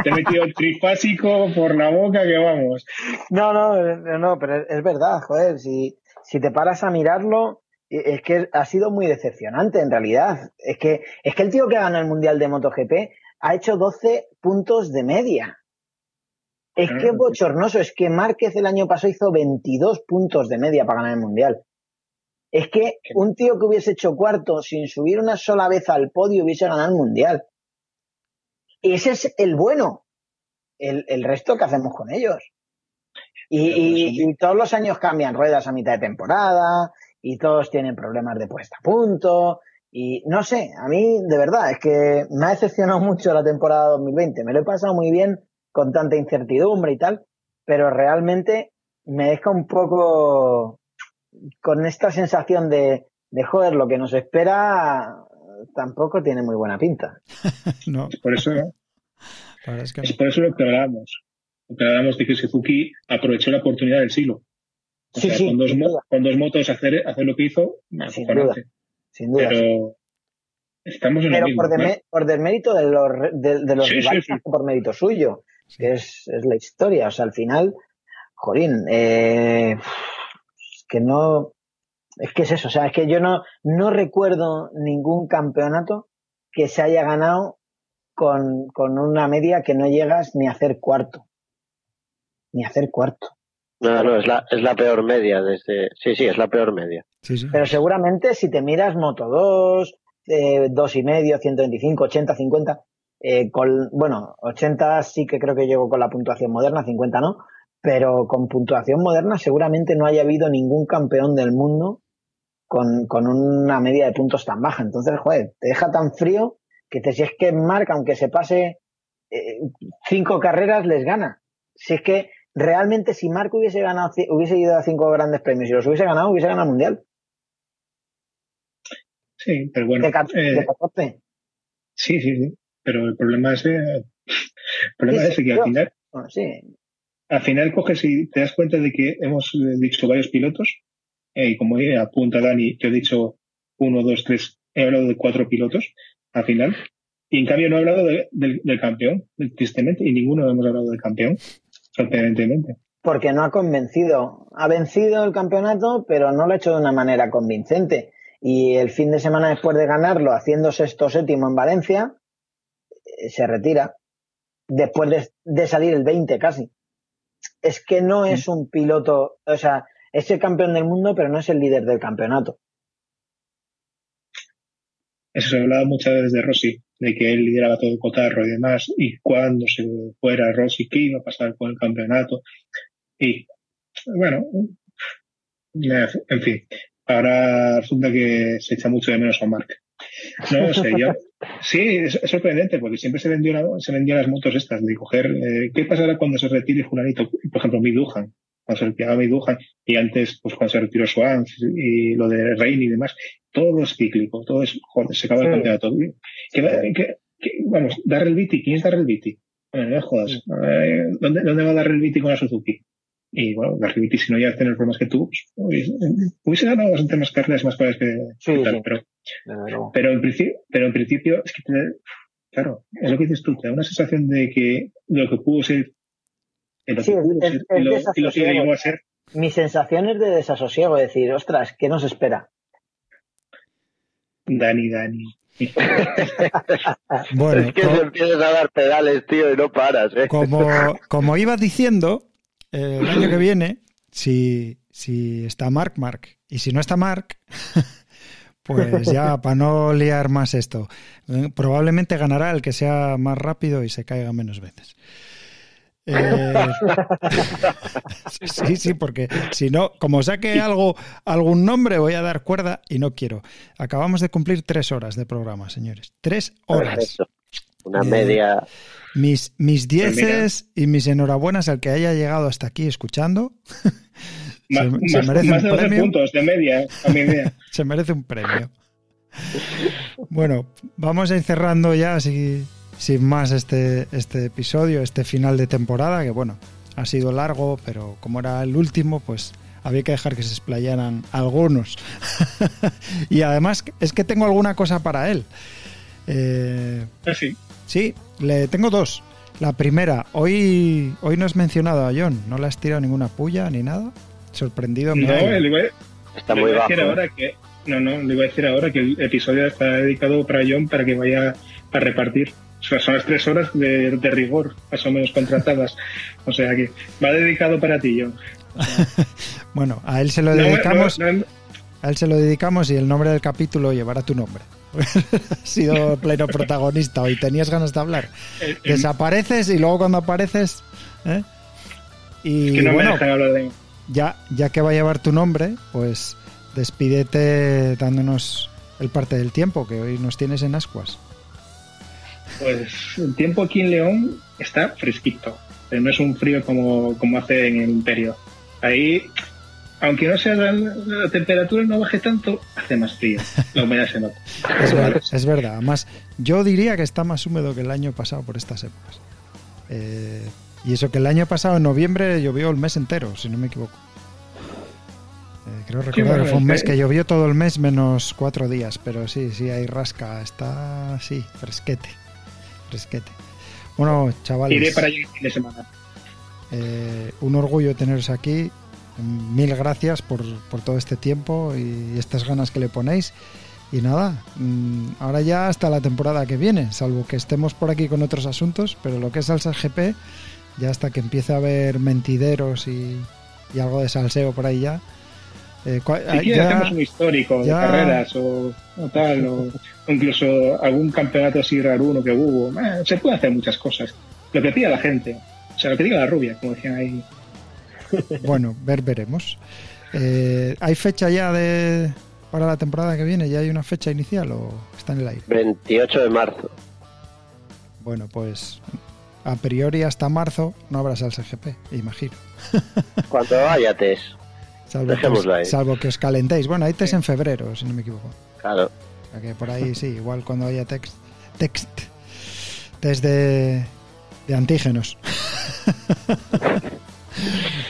Te he metido el trifásico por la boca que vamos. No, no, no, no, pero es, verdad, joder, si, si te paras a mirarlo, e- es que ha sido muy decepcionante en realidad. Es que, es que el tío que gana el Mundial de MotoGP ha hecho 12 puntos de media. Es que es Ah. bochornoso, es que Márquez el año pasado hizo 22 puntos de media para ganar el Mundial. Es que un tío que hubiese hecho cuarto sin subir una sola vez al podio hubiese ganado el Mundial. Ese es el bueno. El, el resto, ¿qué hacemos con ellos? Y, y- y todos los años cambian ruedas a mitad de temporada y todos tienen problemas de puesta a punto. Y no sé, a mí de verdad es que me ha decepcionado mucho la temporada 2020. Me lo he pasado muy bien con tanta incertidumbre y tal, pero realmente me deja un poco con esta sensación de, de joder, lo que nos espera tampoco tiene muy buena pinta. no, Por eso, es que es no. por eso lo que hablábamos. Lo que hablábamos de que Suzuki aprovechó la oportunidad del siglo. O Sí, sea, sí, con, dos duda. con motos hacer, hacer lo que hizo, Sin acojonante. Sin duda. Pero estamos en lo pero mismo. por, ¿no? por desmérito de los, de, de los Sí, rivales, por mérito suyo, que es, es la historia. O sea, al final, Jorín, eh, que no, es que es eso, o sea, es que yo no, no recuerdo ningún campeonato que se haya ganado con, con una media que no llegas ni a hacer cuarto. Ni a hacer cuarto. No, no, es la, es la peor media desde. Sí, sí, es la peor media. Sí, sí. Pero seguramente si te miras Moto 2, eh, dos y medio, 125, 80, 50, eh, con, bueno, 80 sí que creo que llego con la puntuación moderna, 50 no, pero con puntuación moderna seguramente no haya habido ningún campeón del mundo con, con una media de puntos tan baja. Entonces, joder, te deja tan frío que te, si es que Marc, aunque se pase eh, cinco carreras, les gana. Si es que realmente si Marc hubiese ganado, hubiese ido a cinco grandes premios y los hubiese ganado, hubiese ganado el mundial. Sí, pero bueno. De, ca- eh, de 14. sí, sí, sí. Pero el problema es, el problema Sí, es sí, que al final, Bueno, sí. Al final coges y te das cuenta de que hemos eh, dicho varios pilotos, eh, y como apunta Dani, yo he dicho uno, dos, tres, he hablado de cuatro pilotos al final, y en cambio no he hablado de- del, campeón, tristemente, y ninguno hemos hablado del campeón, sorprendentemente. Porque no ha convencido. Ha vencido el campeonato, pero no lo ha hecho de una manera convincente. Y el fin de semana después de ganarlo, haciendo sexto séptimo en Valencia, eh, se retira después de, de salir el 20 casi. Es que no es un piloto, o sea, es el campeón del mundo, pero no es el líder del campeonato. Eso se hablaba muchas veces de Rossi, de que él lideraba todo el cotarro y demás, y cuando se fuera Rossi, ¿qué iba a pasar con el campeonato? Y, bueno, eh, en fin, ahora resulta que se echa mucho de menos a Mark. No sé, yo. Sí, es, es sorprendente porque siempre se vendió la- se vendían las motos estas de coger. eh, ¿Qué pasará cuando se retire Fulanito? Por ejemplo, Miduhan. Cuando se retiraba Miduhan y antes, pues cuando se retiró Swans y lo de Rein y demás, todo es cíclico, todo es. Joder, se acaba el campeonato. ¿Qué- qué- qué- vamos, Darrell Beatty, ¿quién es Darrell Beatty? Bueno, no jodas. Eh, ¿dónde, ¿Dónde va Darrell Beatty con la Suzuki? Y bueno, Darrell Beatty, si no ya tener problemas que tú, pues, hubiese, hubiese ganado bastante más carreras más cosas que, Sí, que tal, sí. pero pero en principio, pero en principio es que te- claro, es lo que dices tú, te da una sensación de que lo que pudo ser, lo Sí, que es- pudo es- ser es y, lo, y lo que desasosiego. llegó a ser, Mi sensación es de desasosiego, decir, ostras, ¿qué nos espera? Dani, Dani. Bueno, es que co- te empiezas a dar pedales, tío, y no paras, ¿eh? como, como iba diciendo, eh, el año que viene, si, si está Mark, Mark. Y si no está Mark, pues ya para no liar más esto, probablemente ganará el que sea más rápido y se caiga menos veces. Eh, sí, sí, porque si no, como saque algo, algún nombre, voy a dar cuerda y no quiero. Acabamos de cumplir tres horas de programa, señores. Tres horas. Perfecto. Una Eh, media. Mis, mis Pues dieces y mis enhorabuenas al que haya llegado hasta aquí escuchando. Más, se, más- merece más un de 12 premio. puntos de media, a mi idea. Se merece un premio. Bueno, vamos a ir cerrando ya así, sin más este, este episodio, este final de temporada, que bueno, ha sido largo, pero como era el último, pues había que dejar que se explayaran algunos. y además es que tengo alguna cosa para él. Eh, Así. Sí, le tengo dos. La primera, hoy, hoy no has mencionado a John, no le has tirado ninguna puya ni nada. Sorprendido me No, le iba, Está le muy a bajo. decir ahora que, no, no, le iba a decir ahora que el episodio está dedicado para John para que vaya a repartir. O sea, son las tres horas de, de rigor, más o menos contratadas. O sea que va dedicado para ti, John. Bueno, a él se lo No, dedicamos, no, no, a él se lo dedicamos y el nombre del capítulo llevará tu nombre. Has sido pleno protagonista hoy, tenías ganas de hablar. el- Desapareces y luego cuando apareces. ¿eh? Y que no me bueno, dejan hablar de ya, ya que va a llevar tu nombre, pues despídete dándonos el parte del tiempo que hoy nos tienes en ascuas. Pues el tiempo aquí en León está fresquito, pero no es un frío como, como hace en el Imperio. Ahí, aunque no sea la, la temperatura no baje tanto, hace más frío. La humedad se nota. Es, ver- es verdad. Además, yo diría que está más húmedo que el año pasado por estas épocas. Eh, y eso que el año pasado, en noviembre, llovió el mes entero, si no me equivoco. Eh, creo recordar que fue un es mes que- llovió todo el mes menos cuatro días, pero sí, sí, hay rasca, está, sí, fresquete, fresquete. Bueno, chavales, Iré para allá el fin de semana. eh, un orgullo teneros aquí. Mil gracias por, por todo este tiempo y estas ganas que le ponéis. Y nada, mm, ahora ya hasta la temporada que viene, salvo que estemos por aquí con otros asuntos, pero lo que es salsa GP, ya hasta que empiece a haber mentideros y, y algo de salseo por ahí ya. eh, Si ah, quieres ya- hacemos un histórico ya- de carreras o, o tal, o, o incluso algún campeonato así raro uno que hubo. Eh, se puede hacer muchas cosas. Lo que pida la gente. O sea, lo que diga la rubia, como decían ahí. Bueno, ver, veremos. Eh, ¿Hay fecha ya de para la temporada que viene? ¿Ya hay una fecha inicial o está en el aire? 28 de marzo. Bueno, pues a priori hasta marzo no habrá salsa GP, imagino. Cuando haya test. Salvo que, os, ahí. salvo que os calentéis. Bueno, hay test en febrero, si no me equivoco. Claro. O sea que por ahí sí, igual cuando haya text, text test de, de antígenos.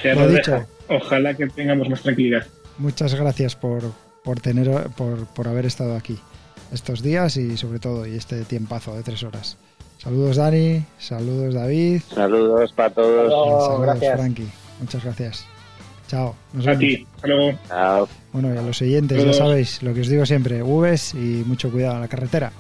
Ya Lo dicho. Ojalá que tengamos más tranquilidad. Muchas gracias por, por tener por, por haber estado aquí estos días y sobre todo y este tiempazo de tres horas. Saludos Dani, saludos David, Saludos para todos. Saludos gracias. Frankie. Muchas gracias. Chao. Nos A vemos. ti. Hasta luego. Chao. Bueno, y a los oyentes, ya sabéis lo que os digo siempre, Uves y mucho cuidado en la carretera.